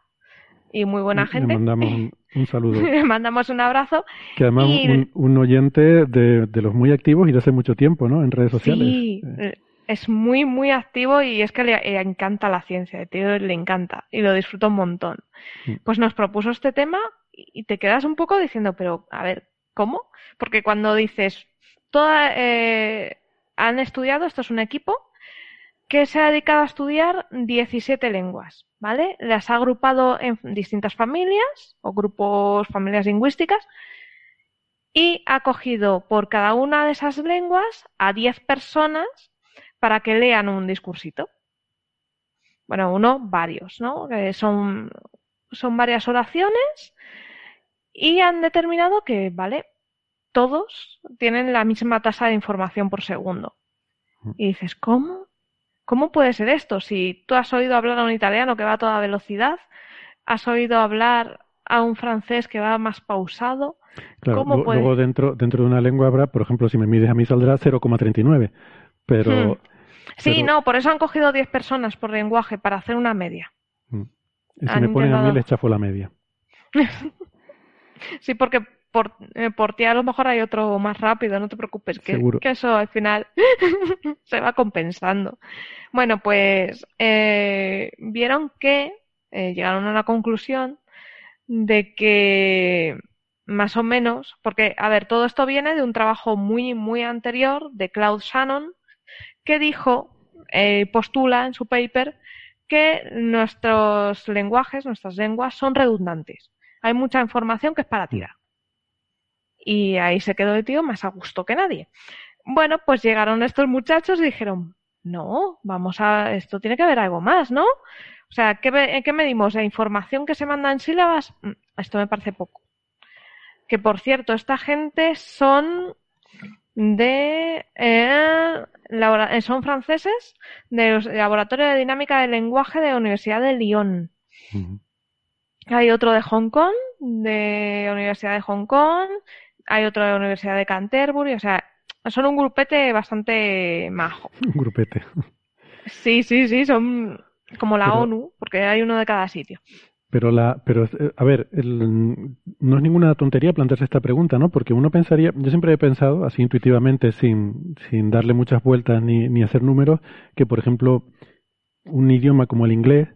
y muy buena gente. Le mandamos un, saludo. <laughs> Le mandamos un abrazo. Que además un, un, oyente de, de, los muy activos y de hace mucho tiempo, ¿no? En redes sociales. Sí, eh. Es muy, muy activo y es que le, encanta la ciencia, tío, le encanta y lo disfruta un montón. Mm. Pues nos propuso este tema y te quedas un poco diciendo, pero a ver, ¿cómo? Porque cuando dices, toda, eh, han estudiado, esto es un equipo que se ha dedicado a estudiar 17 lenguas, ¿vale? Las ha agrupado en distintas familias o grupos, familias lingüísticas y ha cogido por cada una de esas lenguas a 10 personas para que lean un discursito. Bueno, uno, varios, ¿no? son, son varias oraciones y han determinado que, vale, todos tienen la misma tasa de información por segundo. Y dices, ¿cómo? ¿Cómo puede ser esto? Si tú has oído hablar a un italiano que va a toda velocidad, has oído hablar a un francés que va más pausado. Claro, luego dentro, dentro de una lengua habrá, por ejemplo, si me mides a mí saldrá 0,39. Pero, hmm. Sí, no, por eso han cogido 10 personas por lenguaje para hacer una media. Hmm. Si me ponen a mí, les chafo la media. <laughs> Sí, porque por, eh, por ti a lo mejor hay otro más rápido, no te preocupes, que, que eso al final <laughs> se va compensando. Bueno, pues eh, vieron que eh, llegaron a la conclusión de que más o menos, porque, a ver, todo esto viene de un trabajo muy, muy anterior de Claude Shannon, que dijo, eh, postula en su paper, que nuestros lenguajes, nuestras lenguas son redundantes hay mucha información que es para tirar. Y ahí se quedó el tío más a gusto que nadie. Bueno, pues llegaron estos muchachos y dijeron, no, vamos a, esto tiene que haber algo más, ¿no? O sea, ¿qué, ¿qué medimos? ¿La información que se manda en sílabas? Mm, esto me parece poco. Que por cierto, esta gente son de eh, eh son franceses del Laboratorio de Dinámica del Lenguaje de la Universidad de Lyon. Hay otro de Hong Kong, de la Universidad de Hong Kong, hay otro de la Universidad de Canterbury, o sea, son un grupete bastante majo. Un grupete. Sí, sí, sí, son como la ONU, porque hay uno de cada sitio. Pero, la, pero eh, a ver, no es ninguna tontería plantearse esta pregunta, ¿no? Porque uno pensaría, yo siempre he pensado, así intuitivamente, sin, sin darle muchas vueltas ni, ni hacer números, que por ejemplo, un idioma como el inglés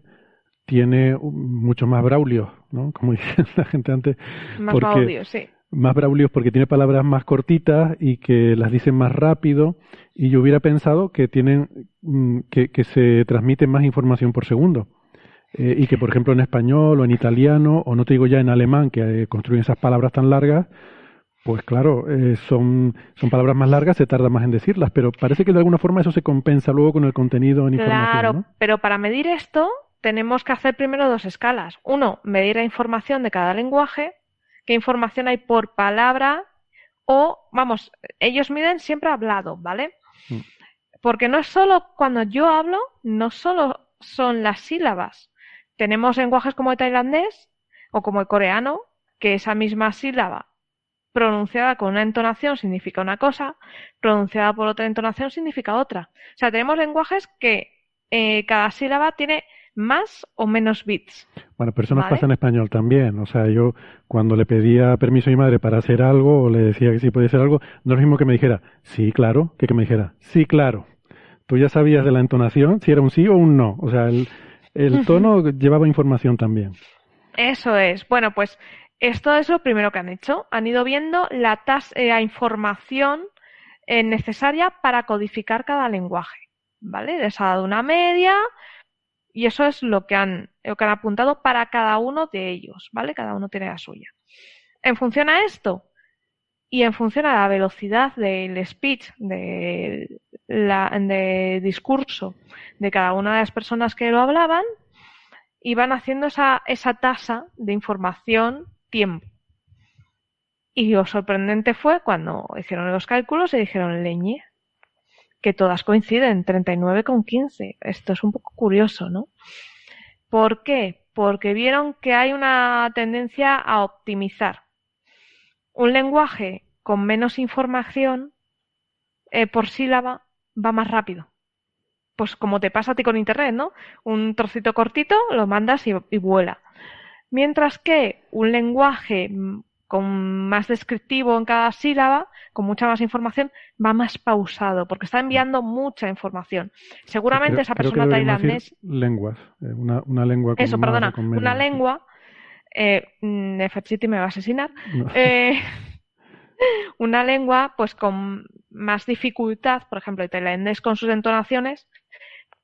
tiene mucho más braulios, ¿no? <laughs> Como dice la gente antes. Más braulios, sí. Más braulios porque tiene palabras más cortitas y que las dicen más rápido. Y yo hubiera pensado que tienen, mm, que, que se transmite más información por segundo. Eh, y que, por ejemplo, en español o en italiano, o no te digo ya en alemán, que eh, construyen esas palabras tan largas, pues claro, eh, son, son palabras más largas, se tarda más en decirlas, pero parece que de alguna forma eso se compensa luego con el contenido en información. Claro, pero para medir esto tenemos que hacer primero dos escalas. Uno, medir la información de cada lenguaje, qué información hay por palabra, o, vamos, ellos miden siempre hablado, ¿vale? Mm. Porque no es solo cuando yo hablo, no solo son las sílabas, tenemos lenguajes como el tailandés o como el coreano, que esa misma sílaba pronunciada con una entonación significa una cosa, pronunciada por otra entonación significa otra. O sea, tenemos lenguajes que eh, cada sílaba tiene más o menos bits. Bueno, pero eso nos pasa en español también. O sea, yo cuando le pedía permiso a mi madre para hacer algo o le decía que sí podía hacer algo, no es lo mismo que me dijera sí, claro, que que me dijera sí, claro. Tú ya sabías de la entonación si era un sí o un no. O sea, el, el tono llevaba información también. Eso es. Bueno, pues esto es lo primero que han hecho. Han ido viendo la, eh, información eh, necesaria para codificar cada lenguaje. ¿Vale? Les ha dado una media y eso es lo que han, lo que han apuntado para cada uno de ellos. ¿Vale? Cada uno tiene la suya. En función a esto y en función a la velocidad del speech, de, la, de discurso de cada una de las personas que lo hablaban, iban haciendo esa, esa tasa de información tiempo. Y lo sorprendente fue cuando hicieron los cálculos y dijeron leñe, que todas coinciden, 39 con 15. Esto es un poco curioso, ¿no? ¿Por qué? Porque vieron que hay una tendencia a optimizar un lenguaje con menos información eh, por sílaba va más rápido. Pues como te pasa a ti con Internet, ¿no? Un trocito cortito lo mandas y, vuela. Mientras que un lenguaje mm, con más descriptivo en cada sílaba, con mucha más información, va más pausado, porque está enviando mucha información. Seguramente esa persona tailandés. Lenguas, eh, una, una, lengua Eso, perdona, una lengua. Eh, mm, Nefertiti me va a asesinar. <laughs> Eh, una lengua pues con más dificultad, por ejemplo, el tailandés con sus entonaciones,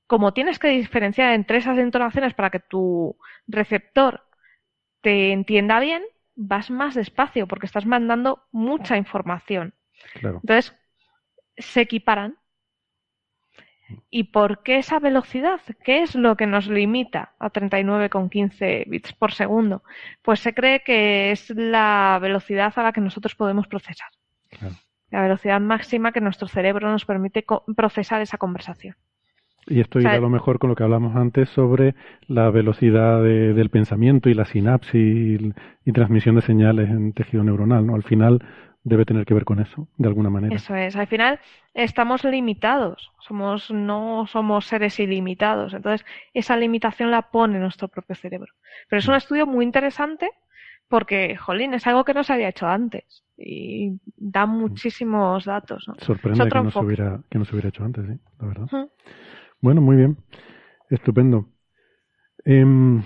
como tienes que diferenciar entre esas entonaciones para que tu receptor te entienda bien, vas más despacio porque estás mandando mucha información. Entonces, se equiparan. ¿Y por qué esa velocidad? ¿Qué es lo que nos limita a 39,15 bits por segundo? Pues se cree que es la velocidad a la que nosotros podemos procesar. La velocidad máxima que nuestro cerebro nos permite procesar esa conversación. Y esto irá a lo mejor con lo que hablamos antes sobre la velocidad del pensamiento y la sinapsis y, transmisión de señales en tejido neuronal, ¿no? Al final debe tener que ver con eso, de alguna manera. Eso es. Al final estamos limitados. Somos, no somos seres ilimitados. Entonces, esa limitación la pone nuestro propio cerebro. Pero es un mm. estudio muy interesante porque, jolín, es algo que no se había hecho antes y da mm. muchísimos datos. ¿no? Sorprende que no, se hubiera, que no se hubiera hecho antes, ¿sí? La verdad. Bueno, muy bien. Estupendo. Em,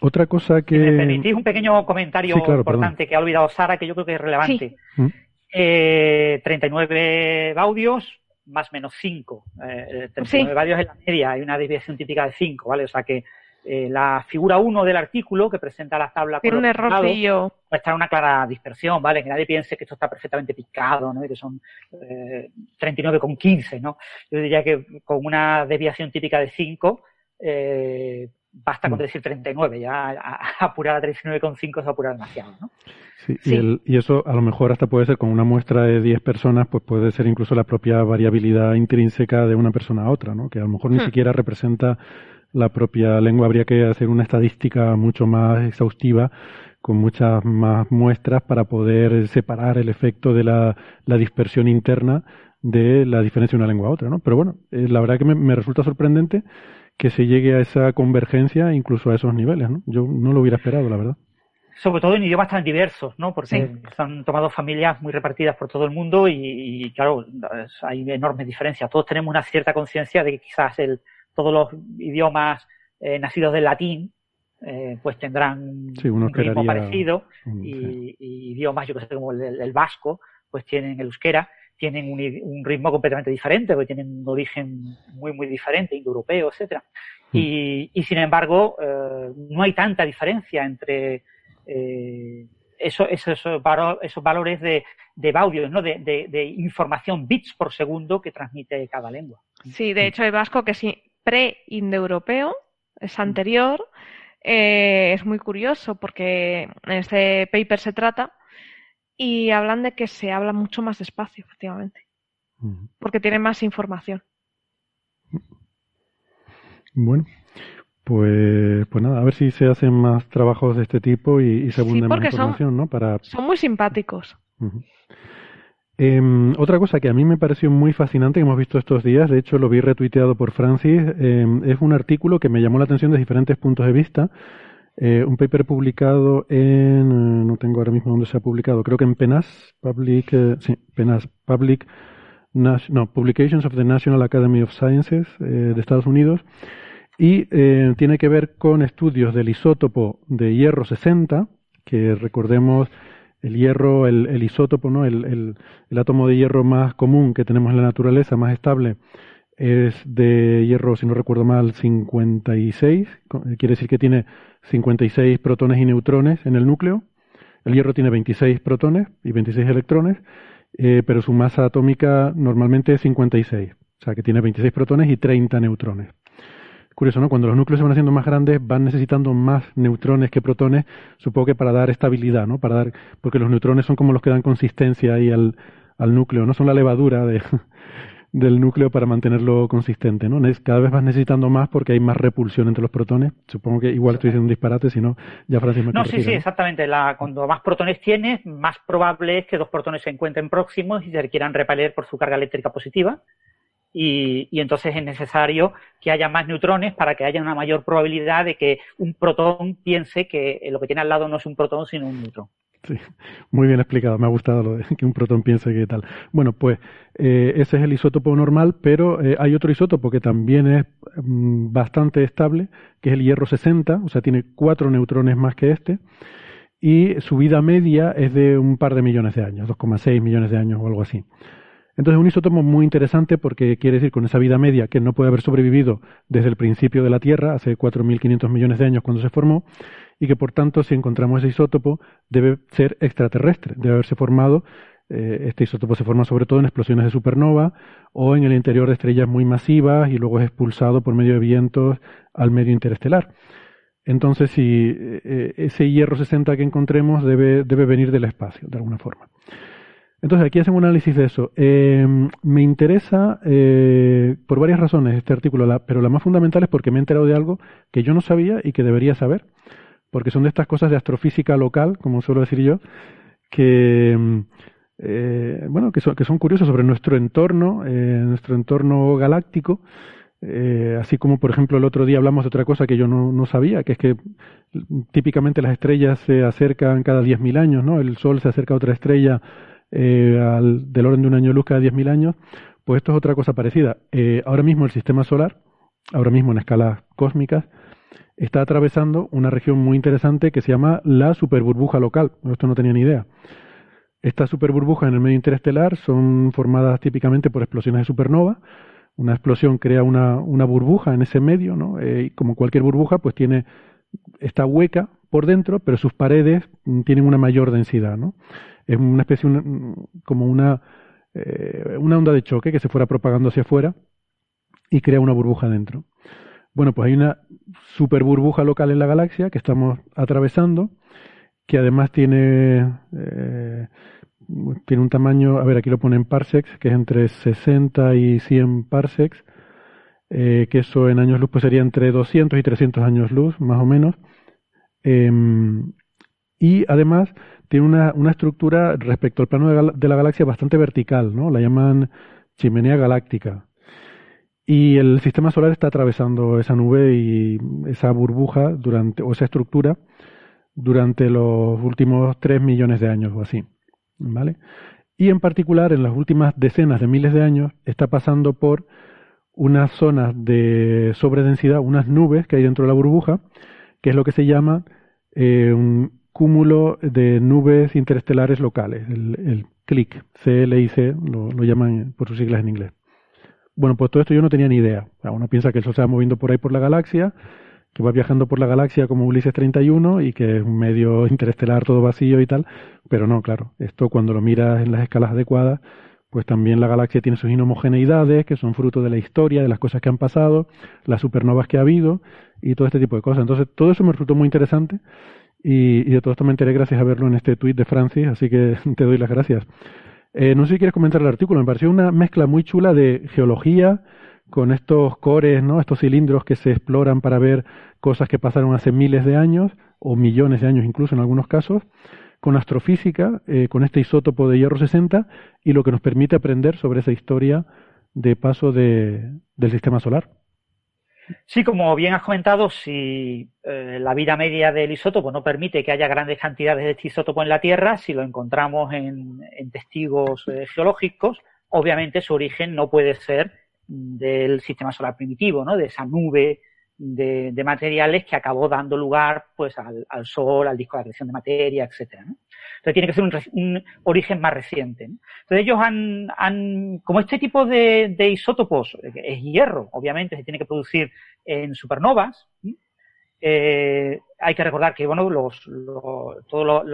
otra cosa que... me permitís un pequeño comentario importante que ha olvidado Sara, que yo creo que es relevante. Sí. 39 mm. audios más menos 5. Eh, 39 audios en la media, hay una desviación típica de 5, ¿vale? O sea que eh, la figura 1 del artículo que presenta la tabla Tiene un errorcillo. Muestra una clara dispersión, ¿vale? Que nadie piense que esto está perfectamente picado, ¿no? Y que son eh, 39,15, ¿no? Yo diría que con una desviación típica de 5, eh, basta con mm. decir 39, ya apurar a 39,5 es apurar demasiado, ¿no? Sí, Y, y, eso a lo mejor hasta puede ser con una muestra de 10 personas, pues puede ser incluso la propia variabilidad intrínseca de una persona a otra, ¿no? Que a lo mejor ni hmm. siquiera representa la propia lengua. Habría que hacer una estadística mucho más exhaustiva con muchas más muestras para poder separar el efecto de la, la dispersión interna de la diferencia de una lengua a otra, ¿no? Pero bueno, eh, la verdad que me, resulta sorprendente que se llegue a esa convergencia incluso a esos niveles, ¿no? Yo no lo hubiera esperado, la verdad. Sobre todo en idiomas tan diversos, ¿no? Porque se han tomado familias muy repartidas por todo el mundo y, claro, hay enormes diferencias. Todos tenemos una cierta conciencia de que quizás el, todos los idiomas eh, nacidos del latín eh, pues tendrán un ritmo parecido y, idiomas, yo que sé, como el, vasco, pues tienen el euskera, tienen un, ritmo completamente diferente, porque tienen un origen muy, muy diferente, indoeuropeo, etcétera. Mm. Y, sin embargo, eh, no hay tanta diferencia entre eh, esos, esos, valores de, de baudios, ¿no? De, de, información, bits por segundo que transmite cada lengua. Sí, de hecho, el vasco que es pre-indoeuropeo, es anterior, eh, es muy curioso porque en este paper se trata y hablan de que se habla mucho más despacio, efectivamente, porque tiene más información. Bueno, pues, pues nada, a ver si se hacen más trabajos de este tipo y, se abunde más información, ¿no? Para... Son muy simpáticos. Em, otra cosa que a mí me pareció muy fascinante que hemos visto estos días, de hecho lo vi retuiteado por Francis, em, es un artículo que me llamó la atención de diferentes puntos de vista. Eh, un paper publicado en, no tengo ahora mismo dónde se ha publicado, creo que en PENAS, Public, eh, PENAS, Publications of the National Academy of Sciences eh, de Estados Unidos, y tiene que ver con estudios del isótopo de hierro 60, que recordemos el hierro, el, isótopo, ¿no? El, átomo de hierro más común que tenemos en la naturaleza, más estable, es de hierro, si no recuerdo mal, 56. Quiere decir que tiene 56 protones y neutrones en el núcleo. El hierro tiene 26 protones y 26 electrones, eh, pero su masa atómica normalmente es 56. O sea, que tiene 26 protones y 30 neutrones curioso, ¿no? Cuando los núcleos se van haciendo más grandes, van necesitando más neutrones que protones, supongo que para dar estabilidad, ¿no? Para dar, porque los neutrones son como los que dan consistencia ahí al, al núcleo, no son la levadura de, del núcleo para mantenerlo consistente, ¿no? Cada vez vas necesitando más porque hay más repulsión entre los protones. Supongo que igual estoy diciendo un disparate, si no, ya Francis me No, sí, sí, exactamente. La, cuando más protones tienes, más probable es que dos protones se encuentren próximos y se requieran repeler por su carga eléctrica positiva y, entonces es necesario que haya más neutrones para que haya una mayor probabilidad de que un protón piense que lo que tiene al lado no es un protón sino un neutrón. Sí, <laughs> muy bien explicado, me ha gustado lo de <laughs> que un protón piense que tal. Bueno, pues eh, ese es el isótopo normal, pero eh, hay otro isótopo que también es mm, bastante estable, que es el hierro 60, o sea, tiene cuatro neutrones más que este, y su vida media es de un par de millones de años, 2,6 millones de años o algo así. Entonces, un isótopo muy interesante porque quiere decir con esa vida media que no puede haber sobrevivido desde el principio de la Tierra, hace 4.500 millones de años cuando se formó, y que por tanto, si encontramos ese isótopo, debe ser extraterrestre, debe haberse formado. Eh, este isótopo se forma sobre todo en explosiones de supernova o en el interior de estrellas muy masivas y luego es expulsado por medio de vientos al medio interestelar. Entonces, si eh, ese hierro 60 que encontremos debe, debe venir del espacio, de alguna forma. Entonces, aquí hacemos un análisis de eso. Eh, me interesa eh, por varias razones este artículo, pero la más fundamental es porque me he enterado de algo que yo no sabía y que debería saber, porque son de estas cosas de astrofísica local, como suelo decir yo, que, eh, bueno, que son, que son sobre nuestro entorno, nuestro entorno galáctico. así como, por ejemplo, el otro día hablamos de otra cosa que yo no, no sabía, que es que típicamente las estrellas se acercan cada 10.000 años, ¿no? El Sol se acerca a otra estrella eh, al, del orden de un año luz cada 10.000 años, pues esto es otra cosa parecida. Eh, ahora mismo el sistema solar, ahora mismo en escalas cósmicas, está atravesando una región muy interesante que se llama la superburbuja local. Esto no tenía ni idea. Estas superburbujas en el medio interestelar son formadas típicamente por explosiones de supernova. Una explosión crea una, una burbuja en ese medio, ¿no? Eh, y como cualquier burbuja, pues tiene esta hueca por dentro, pero sus paredes mm, tienen una mayor densidad, ¿no? Es una especie, como una, eh, una onda de choque que se fuera propagando hacia afuera y crea una burbuja dentro. Bueno, pues hay una super burbuja local en la galaxia que estamos atravesando, que además tiene, eh, tiene un tamaño, a ver, aquí lo pone en parsecs, que es entre 60 y 100 parsecs, eh, que eso en años luz pues sería entre 200 y 300 años luz, más o menos. Em, y además tiene una, una estructura respecto al plano de, la galaxia bastante vertical, ¿no? La llaman chimenea galáctica. Y el sistema solar está atravesando esa nube y esa burbuja durante, o esa estructura durante los últimos 3 millones de años o así. ¿Vale? Y en particular, en las últimas decenas de miles de años, está pasando por unas zonas de sobredensidad, unas nubes que hay dentro de la burbuja, que es lo que se llama eh, cúmulo de nubes interestelares locales, el, el CLIC, CLIC, lo, lo llaman por sus siglas en inglés. Bueno, pues todo esto yo no tenía ni idea. uno piensa que el Sol se va moviendo por ahí por la galaxia, que va viajando por la galaxia como Ulises 31 y que es un medio <laughs> interestelar todo vacío y tal, pero no, claro, esto cuando lo miras en las escalas adecuadas, pues también la galaxia tiene sus inhomogeneidades, que son fruto de la historia, de las cosas que han pasado, las supernovas que ha habido y todo este tipo de cosas. Entonces, todo eso me resultó muy interesante y, de todo esto me enteré gracias a verlo en este tuit de Francis, así que <laughs> te doy las gracias. Eh, no sé si quieres comentar el artículo, me pareció una mezcla muy chula de geología con estos cores, ¿no? estos cilindros que se exploran para ver cosas que pasaron hace miles de años o millones de años incluso en algunos casos, con astrofísica, eh, con este isótopo de hierro 60 y lo que nos permite aprender sobre esa historia de paso de, del sistema solar. Sí, como bien has comentado, si eh, la vida media del isótopo no permite que haya grandes cantidades de este isótopo en la Tierra, si lo encontramos en, testigos eh, geológicos, obviamente su origen no puede ser del sistema solar primitivo, ¿no? De esa nube de, materiales que acabó dando lugar, pues, al, Sol, al disco de acreción de materia, etcétera. Entonces tiene que ser un, origen más reciente. Entonces ellos han, como este tipo de, isótopos es hierro, obviamente se tiene que producir en supernovas. Eh, hay que recordar que bueno los, todos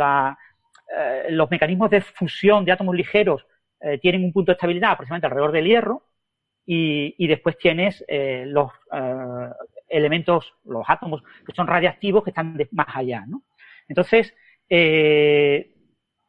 eh, los mecanismos de fusión de átomos ligeros eh, tienen un punto de estabilidad aproximadamente alrededor del hierro y, y después tienes los elementos, los átomos que son radiactivos que están más allá. ¿no? Entonces, eh,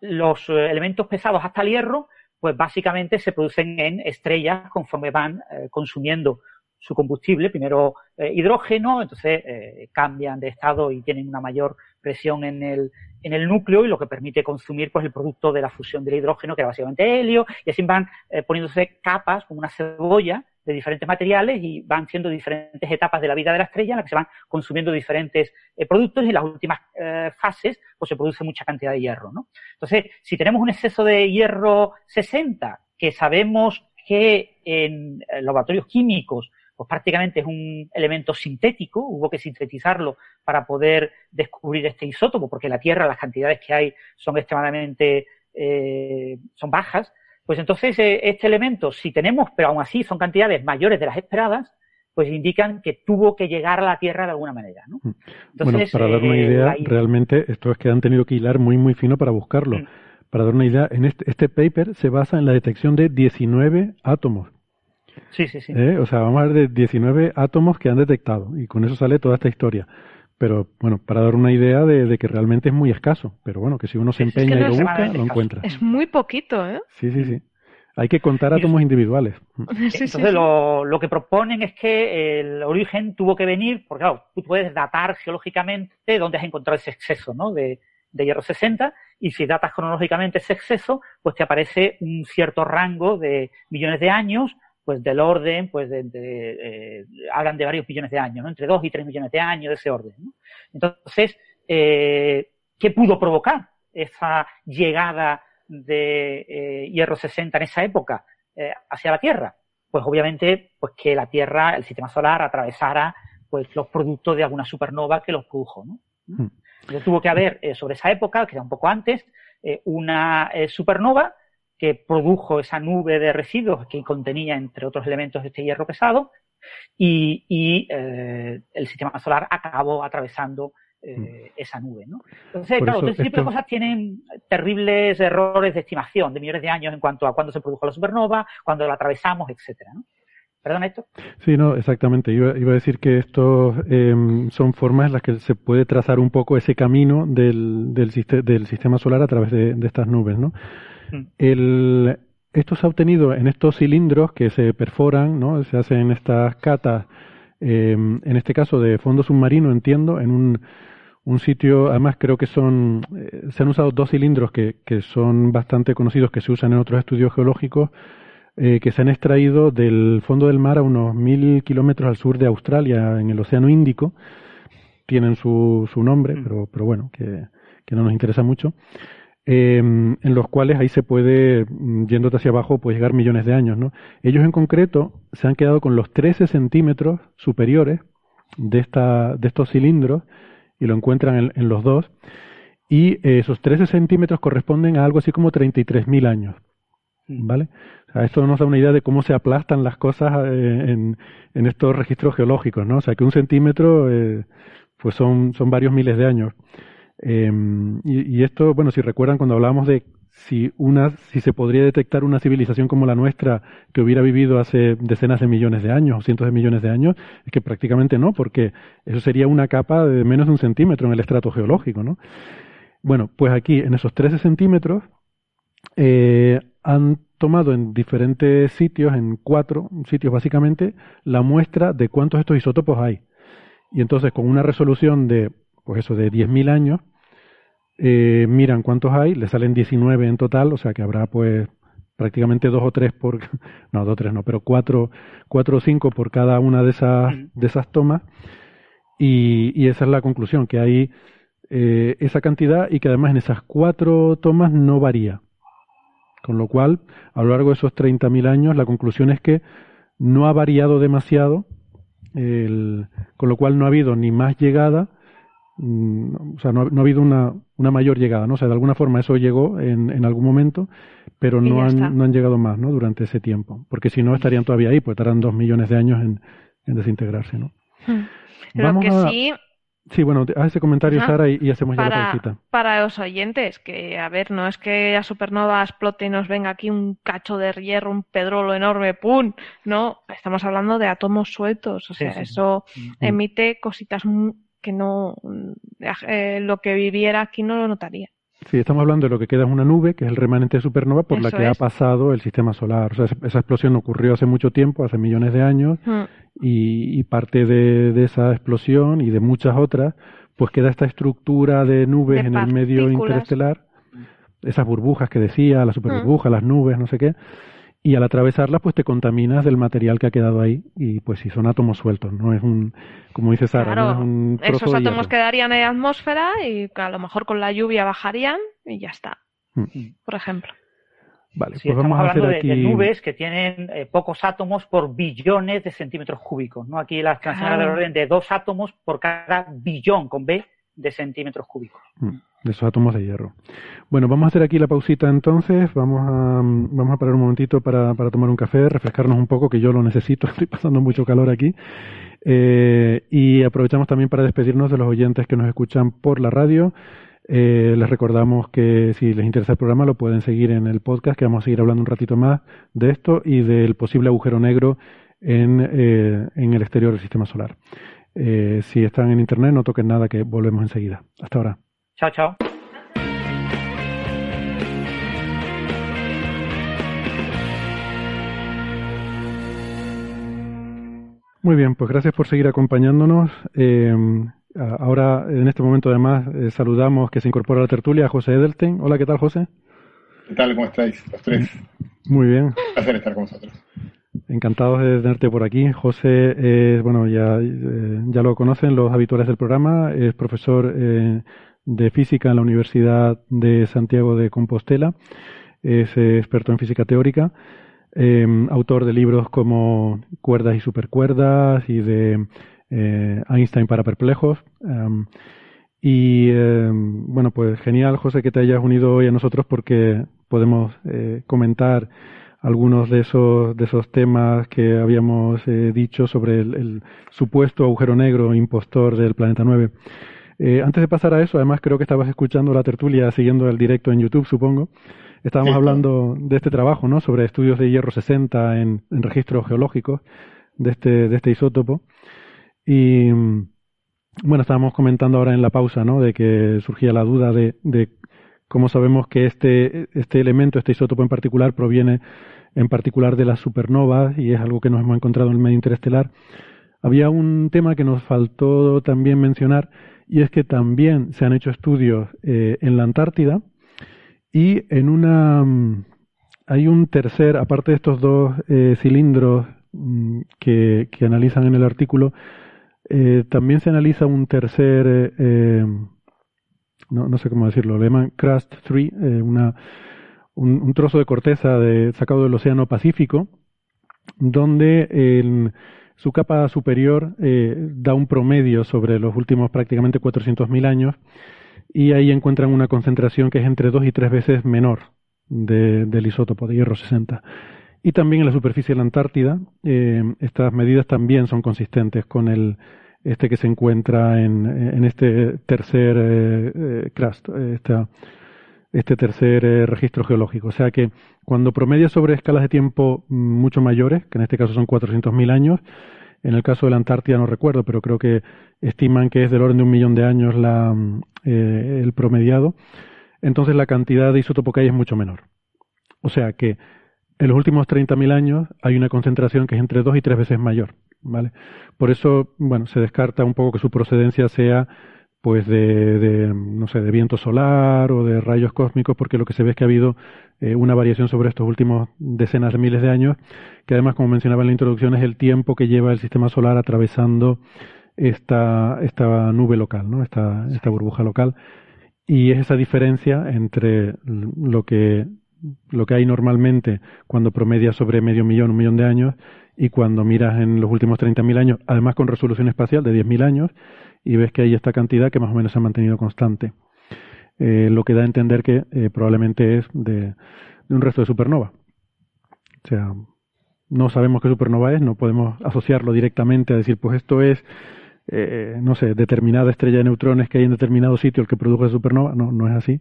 los eh, elementos pesados hasta el hierro, pues básicamente se producen en estrellas conforme van eh, consumiendo su combustible, primero eh, hidrógeno, entonces cambian de estado y tienen una mayor presión en el, en el núcleo y lo que permite consumir pues el producto de la fusión del hidrógeno, que era básicamente helio, y así van poniéndose capas como una cebolla de diferentes materiales y van siendo diferentes etapas de la vida de la estrella en las que se van consumiendo diferentes eh, productos y en las últimas eh, fases pues se produce mucha cantidad de hierro, ¿no? Entonces, si tenemos un exceso de hierro 60, que sabemos que en eh, laboratorios químicos pues prácticamente es un elemento sintético, hubo que sintetizarlo para poder descubrir este isótopo, porque en la Tierra las cantidades que hay son extremadamente son bajas, pues entonces eh, este elemento, si tenemos, pero aún así son cantidades mayores de las esperadas, pues indican que tuvo que llegar a la Tierra de alguna manera. ¿no? Mm. bueno, para dar una eh, idea, realmente esto es que han tenido que hilar muy, muy fino para buscarlo. Mm. Para dar una idea, en este, este, paper se basa en la detección de 19 átomos. Sí, sí, sí. ¿Eh? O sea, vamos a ver de 19 átomos que han detectado y con eso sale toda esta historia. Pero bueno, para dar una idea de, que realmente es muy escaso. Pero bueno, que si uno se empeña y lo busca, lo encuentra. Es muy poquito, ¿eh? Sí, sí, sí. Hay que contar átomos individuales. <laughs> Entonces, lo, lo, que proponen es que el origen tuvo que venir, porque claro, tú puedes datar geológicamente dónde has encontrado ese exceso ¿no? de, de hierro 60, y si datas cronológicamente ese exceso, pues te aparece un cierto rango de millones de años, pues del orden, pues de, eh, hablan de varios millones de años, ¿no? Entre dos y tres millones de años de ese orden. ¿no? Entonces, eh, ¿qué pudo provocar esa llegada de eh, hierro 60 en esa época eh, hacia la Tierra? Pues obviamente, pues que la Tierra, el sistema solar, atravesara pues los productos de alguna supernova que los produjo, ¿no? Hmm. Entonces, tuvo que haber eh, sobre esa época, que era un poco antes, una supernova que produjo esa nube de residuos que contenía, entre otros elementos, este hierro pesado, y, eh, el sistema solar acabó atravesando eh, mm. esa nube, ¿no? Entonces, claro, todo este tipo de cosas tienen terribles errores de estimación de millones de años en cuanto a cuándo se produjo la supernova, cuando la atravesamos, etcétera, ¿no? ¿Perdón, esto? Sí, no, exactamente. Iba, iba a decir que estos em, son formas en las que se puede trazar un poco ese camino del, del, del sistema solar a través de, de estas nubes, ¿no? El, esto se ha obtenido en estos cilindros que se perforan, ¿no? Se hacen estas catas, em, en este caso de fondo submarino, entiendo, en un, un sitio, además creo que son, eh, se han usado dos cilindros que, que, son bastante conocidos, que se usan en otros estudios geológicos, eh, que se han extraído del fondo del mar a unos mil kilómetros al sur de Australia, en el Océano Índico. Tienen su, su nombre, mm. pero, pero bueno, que, que no nos interesa mucho. Em, en los cuales ahí se puede, mm, yéndote hacia abajo, pues llegar millones de años. ¿no? Ellos en concreto se han quedado con los 13 centímetros superiores de, esta, de estos cilindros y lo encuentran en, los dos. Y esos 13 centímetros corresponden a algo así como 33.000 años. ¿Vale? O sea, esto nos da una idea de cómo se aplastan las cosas eh, en, en, estos registros geológicos, ¿no? O sea, que un centímetro, eh, pues son, son varios miles de años. Em, y, esto, bueno, si recuerdan cuando hablábamos de si una, si se podría detectar una civilización como la nuestra que hubiera vivido hace decenas de millones de años o cientos de millones de años, es que prácticamente no, porque eso sería una capa de menos de un centímetro en el estrato geológico, ¿no? Bueno, pues aquí, en esos 13 centímetros, eh, han tomado en diferentes sitios, en cuatro sitios básicamente, la muestra de cuántos estos isótopos hay. Y entonces, con una resolución de pues eso, de 10.000 años, eh, miran cuántos hay, le salen 19 en total, o sea que habrá pues prácticamente dos o tres por, <laughs> no, dos o tres no, pero cuatro, cuatro o cinco por cada una de esas, de esas tomas, y, y esa es la conclusión, que hay eh, esa cantidad y que además en esas cuatro tomas no varía. Con lo cual, a lo largo de esos 30.000 años, la conclusión es que no ha variado demasiado, el, con lo cual no ha habido ni más llegada o sea, no, ha habido una, una, mayor llegada, ¿no? O sea, de alguna forma eso llegó en, en algún momento, pero no han, no han llegado más, ¿no? Durante ese tiempo, porque si no estarían todavía ahí, pues estarán dos millones de años en, en desintegrarse, ¿no? Hmm. Lo que sí... Sí, bueno, haz ese comentario, Sara, y, hacemos ya la pausita. Para los oyentes, que, a ver, no es que la supernova explote y nos venga aquí un cacho de hierro, un pedrolo enorme, ¡pum! No, estamos hablando de átomos sueltos, o sea, eso mm. emite cositas muy que no eh, lo que viviera aquí no lo notaría. Sí, estamos hablando de lo que queda es una nube, que es el remanente de supernova por la que ha pasado el sistema solar. O sea, esa explosión ocurrió hace mucho tiempo, hace millones de años, mm. y, parte de, esa explosión y de muchas otras, pues queda esta estructura de nubes en el medio interestelar, esas burbujas que decía, la superburbuja, mm. las nubes, no sé qué, y al atravesarlas pues te contaminas del material que ha quedado ahí y pues si son átomos sueltos, no es un, como dice Sara, no es un esos átomos quedarían en la atmósfera y a lo mejor con la lluvia bajarían y ya está, mm. por ejemplo. Vale, pues estamos hablando de, nubes que tienen eh, pocos átomos por billones de centímetros cúbicos, ¿no? Aquí las canciones del orden de dos átomos por cada billón con B de centímetros cúbicos. Mm de esos átomos de hierro. Bueno, vamos a hacer aquí la pausita entonces, vamos a, vamos a parar un momentito para, para tomar un café, refrescarnos un poco, que yo lo necesito, <laughs> estoy pasando mucho calor aquí. Eh, y aprovechamos también para despedirnos de los oyentes que nos escuchan por la radio. Eh, les recordamos que si les interesa el programa lo pueden seguir en el podcast, que vamos a seguir hablando un ratito más de esto y del posible agujero negro en, eh, en el exterior del sistema solar. si están en internet, no toquen nada, que volvemos enseguida. Hasta ahora. Chao, chao. Muy bien, pues gracias por seguir acompañándonos. Eh, ahora, en este momento, además, eh, saludamos que se incorpora a la tertulia a José Edelstein. Hola, ¿qué tal, José? ¿Qué tal? ¿Cómo estáis? Los tres. Muy bien. Un placer estar con vosotros. Encantados de tenerte por aquí. José es, bueno, ya, eh, ya lo conocen los habituales del programa, es profesor de física en la Universidad de Santiago de Compostela. Es eh, experto en física teórica, em, autor de libros como Cuerdas y supercuerdas y de eh, Einstein para perplejos. Em, y em, bueno, pues genial, José, que te hayas unido hoy a nosotros porque podemos eh, comentar algunos de esos, de esos temas que habíamos dicho sobre el, el, supuesto agujero negro impostor del planeta 9. Eh, antes de pasar a eso, además creo que estabas escuchando la tertulia, siguiendo el directo en YouTube, supongo. Estábamos hablando de este trabajo, ¿no? Sobre estudios de hierro 60 en, registros geológicos de este, de este isótopo. Y bueno, estábamos comentando ahora en la pausa, ¿no? De que surgía la duda de, de cómo sabemos que este, este elemento, este isótopo en particular, proviene en particular de las supernovas y es algo que nos hemos encontrado en el medio interestelar. Había un tema que nos faltó también mencionar y es que también se han hecho estudios eh, en la Antártida y en una, mm, hay un tercer, aparte de estos dos eh, cilindros mm, que, que, analizan en el artículo, eh, también se analiza un tercer, eh, no, no, sé cómo decirlo, le llaman Crust 3, una, un, un, trozo de corteza de, sacado del Océano Pacífico, donde en su capa superior da un promedio sobre los últimos prácticamente 400.000 años y ahí encuentran una concentración que es entre dos y tres veces menor de, del isótopo de hierro 60. Y también en la superficie de la Antártida, eh, estas medidas también son consistentes con el este que se encuentra en, en este tercer eh, eh crust, este tercer eh, registro geológico. O sea que cuando promedia sobre escalas de tiempo mucho mayores, que en este caso son 400.000 años, en el caso de la Antártida no recuerdo, pero creo que estiman que es del orden de un millón de años la, eh, el promediado, entonces la cantidad de isótopo que hay es mucho menor. O sea que en los últimos 30.000 años hay una concentración que es entre dos y tres veces mayor, ¿vale? Por eso, bueno, se descarta un poco que su procedencia sea pues de, de, no sé, de viento solar o de rayos cósmicos, porque lo que se ve es que ha habido eh, una variación sobre estos últimos decenas de miles de años, que además, como mencionaba en la introducción, es el tiempo que lleva el sistema solar atravesando esta, esta nube local, ¿no? esta, esta burbuja local. Y es esa diferencia entre lo que, lo que hay normalmente cuando promedia sobre medio millón, un millón de años, y cuando miras en los últimos 30.000 años, además con resolución espacial de 10.000 años, y ves que hay esta cantidad que más o menos se ha mantenido constante. Eh, lo que da a entender que eh, probablemente es de, un resto de supernova. O sea, no sabemos qué supernova es, no podemos asociarlo directamente a decir, pues esto es eh, no sé, determinada estrella de neutrones que hay en determinado sitio el que produce supernova. No, no es así,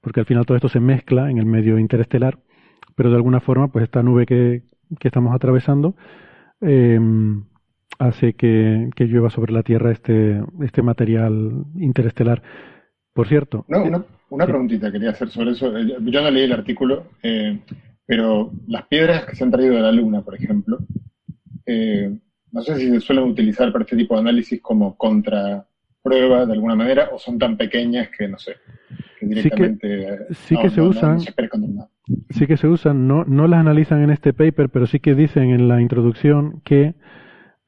porque al final todo esto se mezcla en el medio interestelar, pero de alguna forma, pues esta nube que, que estamos atravesando em, hace que, que, llueva sobre la Tierra este, este material interestelar. Por cierto. No, una, una preguntita quería hacer sobre eso. Eh, yo no leí el artículo, eh, pero las piedras que se han traído de la Luna, por ejemplo, eh, no sé si se suelen utilizar para este tipo de análisis como contraprueba de alguna manera o son tan pequeñas que no sé. Que directamente sí que, se usan. sí que se usan, no, no las analizan en este paper, pero sí que dicen en la introducción que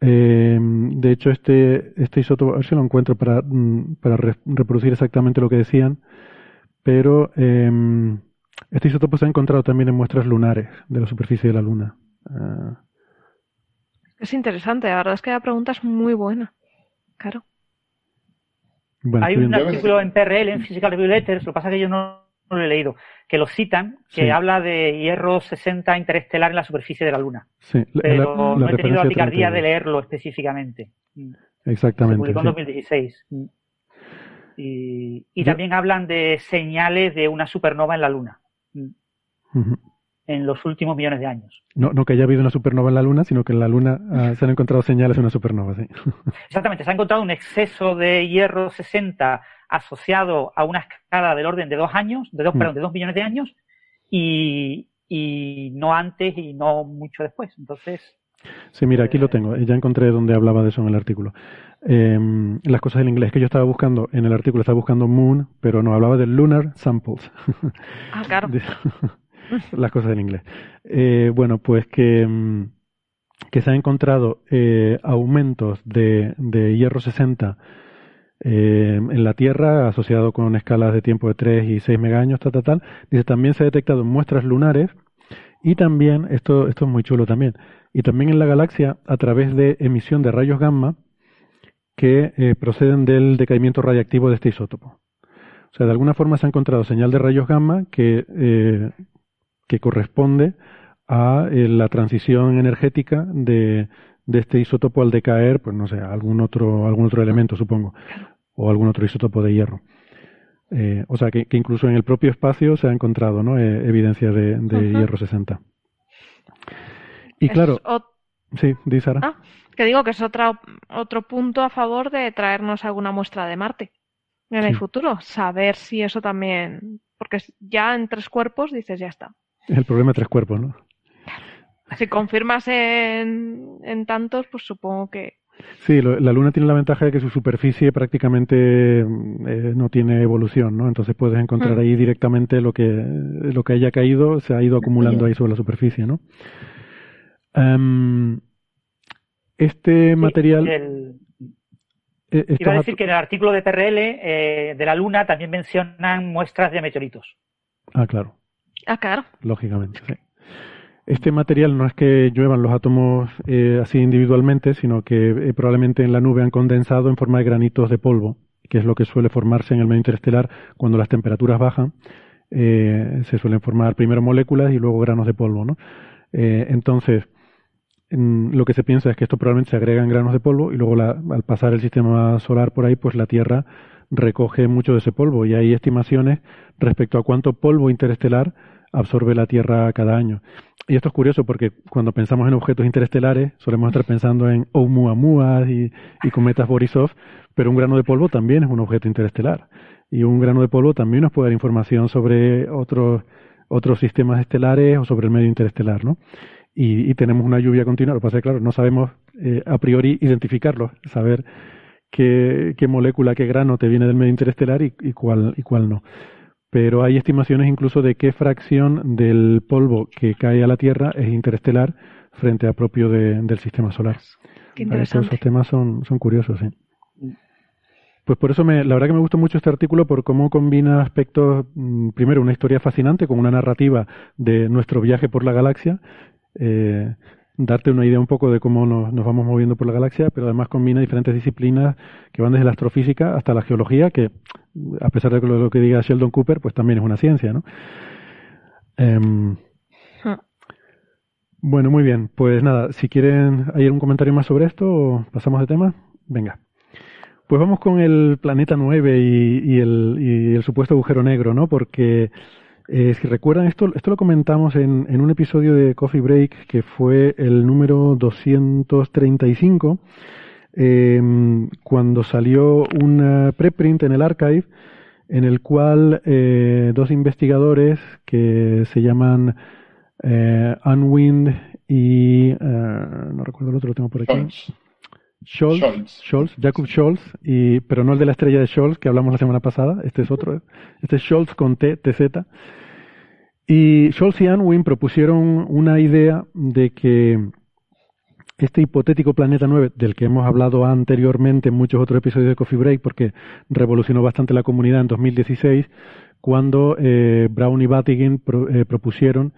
eh, de hecho, este, este isótopo, a ver si lo encuentro para, mm, para reproducir exactamente lo que decían, pero eh, este isótopo se ha encontrado también en muestras lunares de la superficie de la Luna. Uh, es interesante, la verdad es que la pregunta es muy buena. Claro. Hay un artículo en PRL, en Physical Review Letters, lo que pasa es que yo no, lo he leído, que lo citan, que habla de hierro 60 interestelar en la superficie de la Luna. Sí, pero no he tenido la picardía de leerlo específicamente. Exactamente. Se publicó en 2016. Y, y también hablan de señales de una supernova en la Luna en los últimos millones de años. No, no que haya habido una supernova en la Luna, sino que en la Luna ah, <laughs> se han encontrado señales de una supernova, sí. <laughs> Exactamente, se ha encontrado un exceso de hierro 60 asociado a una escala del orden de dos años, de dos, mm. perdón, de dos millones de años, y, y no antes y no mucho después. Entonces. Sí, mira, aquí lo tengo. Ya encontré donde hablaba de eso en el artículo. Eh, las cosas en inglés que yo estaba buscando, en el artículo estaba buscando Moon, pero no, hablaba de Lunar Samples. Ah, claro. <laughs> <laughs> las cosas en inglés. Eh, bueno, pues que, mm, que se han encontrado eh, aumentos de, de, hierro 60 eh, en la Tierra asociado con escalas de tiempo de 3 y 6 megaños, tal, tal, tal. Dice, también se ha detectado en muestras lunares y también, esto, esto es muy chulo también, y también en la galaxia a través de emisión de rayos gamma que proceden del decaimiento radiactivo de este isótopo. O sea, de alguna forma se ha encontrado señal de rayos gamma que que corresponde a eh, la transición energética de, de, este isótopo al decaer, pues no sé, algún otro, algún otro elemento, supongo, o algún otro isótopo de hierro. Eh, o sea, que, que, incluso en el propio espacio se ha encontrado ¿no? Eh, evidencia de, de hierro 60. Y claro. Sí, di Sara. Ah, que digo que es otro, otro punto a favor de traernos alguna muestra de Marte en el futuro. Saber si eso también. Porque ya en tres cuerpos dices, ya está. El problema de tres cuerpos, ¿no? Si confirmas en, en tantos, pues supongo que Sí, la Luna tiene la ventaja de que su superficie prácticamente eh, no tiene evolución, ¿no? Entonces puedes encontrar mm. ahí directamente lo que, lo que haya caído, se ha ido acumulando ahí sobre la superficie, ¿no? Em, este material... Eh, iba a decir que en el artículo de PRL eh, de la Luna también mencionan muestras de meteoritos. Ah, claro. Ah, claro. Lógicamente, sí. Este material no es que lluevan los átomos eh, así individualmente, sino que eh, probablemente en la nube han condensado en forma de granitos de polvo, que es lo que suele formarse en el medio interestelar cuando las temperaturas bajan. Eh, se suelen formar primero moléculas y luego granos de polvo, ¿no? entonces, lo que se piensa es que esto probablemente se agrega en granos de polvo y luego al pasar el sistema solar por ahí, pues la Tierra recoge mucho de ese polvo y hay estimaciones respecto a cuánto polvo interestelar absorbe la Tierra cada año. Y esto es curioso porque cuando pensamos en objetos interestelares solemos estar pensando en Oumuamua y, y cometas Borisov, pero un grano de polvo también es un objeto interestelar. Y un grano de polvo también nos puede dar información sobre otros, otros sistemas estelares o sobre el medio interestelar, ¿no? Y, tenemos una lluvia continua. Lo que pasa es que, claro, no sabemos eh, a priori identificarlo, saber qué, qué, molécula, qué grano te viene del medio interestelar y, y, cuál, y cuál no pero hay estimaciones incluso de qué fracción del polvo que cae a la Tierra es interestelar frente a propio del sistema solar. Qué interesante. Esos temas son, son curiosos, sí. Pues por eso me, la verdad que me gustó mucho este artículo por cómo combina aspectos, mm, primero una historia fascinante con una narrativa de nuestro viaje por la galaxia, eh, darte una idea un poco de cómo nos, nos, vamos moviendo por la galaxia, pero además combina diferentes disciplinas que van desde la astrofísica hasta la geología, que a pesar de lo, que diga Sheldon Cooper, pues también es una ciencia, ¿no? Em, bueno, muy bien. Pues nada, si quieren, ¿hay algún comentario más sobre esto o pasamos de tema? Venga. Pues vamos con el planeta 9 y, el, y el supuesto agujero negro, ¿no? Porque eh, si recuerdan, esto, esto lo comentamos en, en un episodio de Coffee Break que fue el número 235, eh, cuando salió un preprint en el archive en el cual eh, dos investigadores que se llaman eh, Unwind y eh, no recuerdo el otro, lo tengo por aquí. Scholz, Scholz, Jacob Scholz, y, pero no el de la estrella de Scholz que hablamos la semana pasada, este es otro, este es Scholz con T, TZ. Y Scholz y Unwin propusieron una idea de que este hipotético planeta 9, del que hemos hablado anteriormente en muchos otros episodios de Coffee Break, porque revolucionó bastante la comunidad en 2016, cuando eh, Brown y Battigin eh, propusieron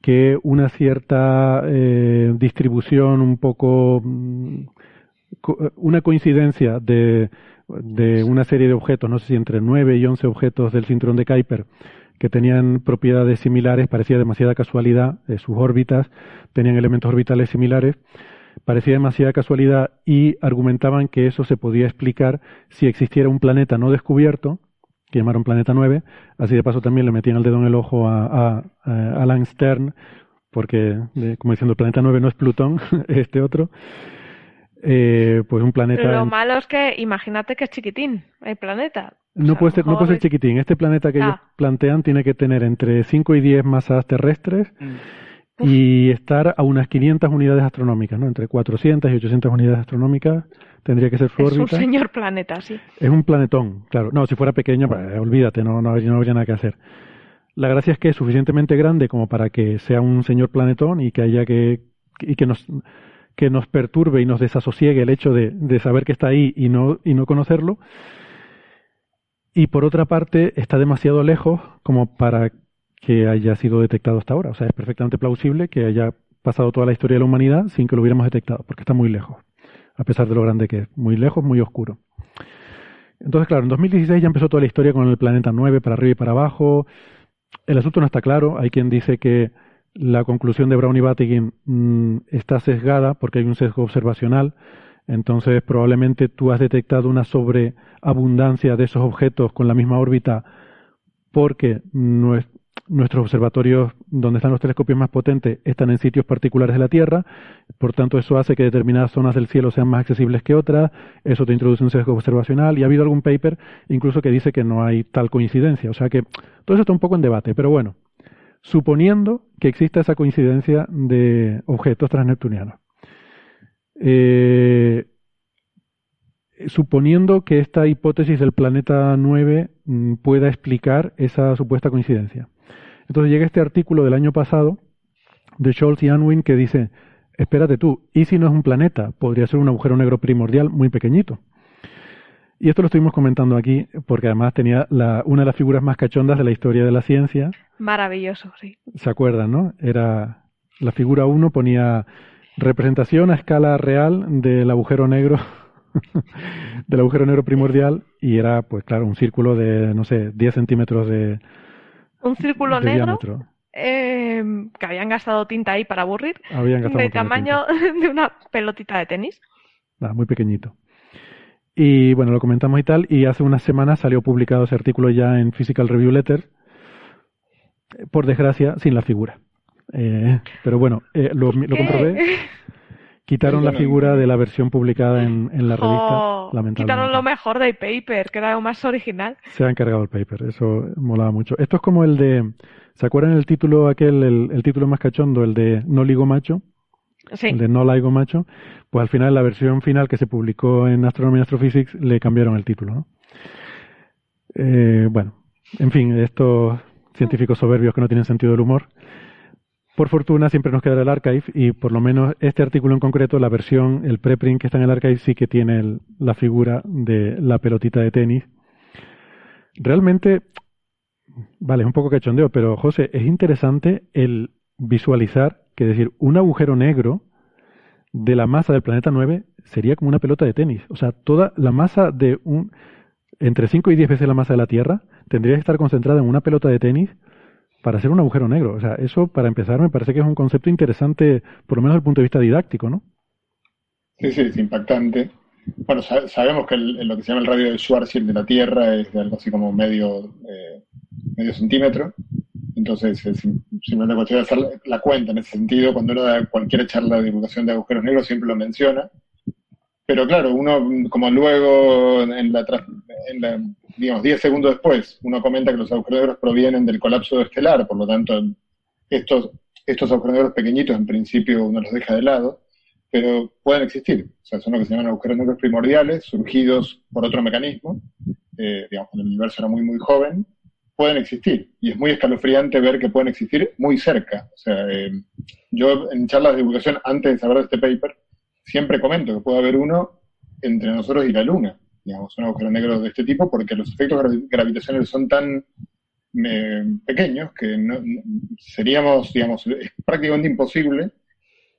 que una cierta eh, distribución un poco mm, una coincidencia de, de, una serie de objetos, no sé si entre 9 y 11 objetos del cinturón de Kuiper, que tenían propiedades similares, parecía demasiada casualidad, sus órbitas tenían elementos orbitales similares, parecía demasiada casualidad y argumentaban que eso se podía explicar si existiera un planeta no descubierto, que llamaron Planeta 9, así de paso también le metían el dedo en el ojo a, Alan Stern, porque, como diciendo, el planeta 9 no es Plutón, <laughs> este otro, eh, pues un planeta... Lo malo es que imagínate que es chiquitín el planeta. No, puede ser, no puede ser chiquitín. Este planeta que ellos plantean tiene que tener entre 5 y 10 masas terrestres. Mm y estar a unas 500 unidades astronómicas, ¿no? Entre 400 y 800 unidades astronómicas tendría que ser su órbita. Es un señor planeta, sí. Es un planetón, claro. No, si fuera pequeño, pues olvídate, no, no, habría nada que hacer. La gracia es que es suficientemente grande como para que sea un señor planetón y que haya que y que nos que nos perturbe y nos desasosiegue el hecho de, de saber que está ahí y no y no conocerlo. Y por otra parte, está demasiado lejos como para que haya sido detectado hasta ahora. O sea, es perfectamente plausible que haya pasado toda la historia de la humanidad sin que lo hubiéramos detectado, porque está muy lejos, a pesar de lo grande que es, muy lejos, muy oscuro. Entonces, claro, en 2016 ya empezó toda la historia con el planeta 9 para arriba y para abajo. El asunto no está claro. Hay quien dice que la conclusión de Brown y Battigin mm, está sesgada porque hay un sesgo observacional. Entonces, probablemente tú has detectado una sobreabundancia de esos objetos con la misma órbita porque nuestros observatorios donde están los telescopios más potentes están en sitios particulares de la Tierra, por tanto eso hace que determinadas zonas del cielo sean más accesibles que otras, eso te introduce un sesgo observacional. Y ha habido algún paper incluso que dice que no hay tal coincidencia, o sea que todo eso está un poco en debate, pero bueno, suponiendo que exista esa coincidencia de objetos transneptunianos. Eh, suponiendo que esta hipótesis del planeta 9 mm, pueda explicar esa supuesta coincidencia. Entonces llega este artículo del año pasado de Scholz y Unwin que dice, espérate tú, ¿y si no es un planeta? Podría ser un agujero negro primordial muy pequeñito. Y esto lo estuvimos comentando aquí porque además tenía la, una de las figuras más cachondas de la historia de la ciencia. Maravilloso, sí. ¿Se acuerdan, no? Era la figura 1 ponía representación a escala real del agujero negro <laughs> del agujero negro primordial y era, pues claro, un círculo de, no sé, 10 centímetros de, un círculo negro eh, que habían gastado tinta ahí para aburrir, de tamaño <laughs> de una pelotita de tenis. muy pequeñito. Y bueno, lo comentamos y tal, y hace unas semanas salió publicado ese artículo ya en Physical Review Letter, por desgracia, sin la figura. Eh, pero bueno, eh, lo, lo comprobé. <laughs> Quitaron la figura de la versión publicada en, la revista, oh, lamentablemente. Quitaron lo mejor del paper, que era lo más original. Se ha encargado el paper, eso molaba mucho. Esto es como el de, ¿se acuerdan el título aquel, el, título más cachondo, el de No Ligo Macho? Sí. El de No Ligo Macho. Pues al final, la versión final que se publicó en Astronomy and Astrophysics, le cambiaron el título, ¿no? Eh, bueno, en fin, estos científicos soberbios que no tienen sentido del humor por fortuna siempre nos queda el archive y por lo menos este artículo en concreto, la versión, el preprint que está en el archive sí que tiene la figura de la pelotita de tenis. Realmente, vale, es un poco cachondeo, pero José, es interesante el visualizar que decir, un agujero negro de la masa del planeta 9 sería como una pelota de tenis. O sea, toda la masa de un, entre 5 y 10 veces la masa de la Tierra, tendría que estar concentrada en una pelota de tenis para hacer un agujero negro. O sea, eso para empezar me parece que es un concepto interesante, por lo menos desde el punto de vista didáctico, ¿no? Sí, sí, es impactante. Bueno, sabemos que lo que se llama el radio de Schwarzschild de la Tierra es de algo así como medio, eh, medio centímetro. Entonces, es simplemente cuestión de hacer la cuenta en ese sentido. Cuando uno da cualquier charla de divulgación de agujeros negros, siempre lo menciona. Pero claro, uno, como luego en la, en la digamos, 10 segundos después, uno comenta que los agujeros negros provienen del colapso estelar, por lo tanto, estos, estos agujeros negros pequeñitos en principio uno los deja de lado, pero pueden existir. O sea, son lo que se llaman agujeros negros primordiales, surgidos por otro mecanismo, eh, digamos, cuando el universo era muy, muy joven, pueden existir. Y es muy escalofriante ver que pueden existir muy cerca. O sea, eh, yo en charlas de divulgación, antes de saber de este paper, siempre comento que puede haber uno entre nosotros y la Luna digamos, un agujero negro de este tipo, porque los efectos gravitacionales son tan eh, pequeños que no, seríamos, digamos, es prácticamente imposible,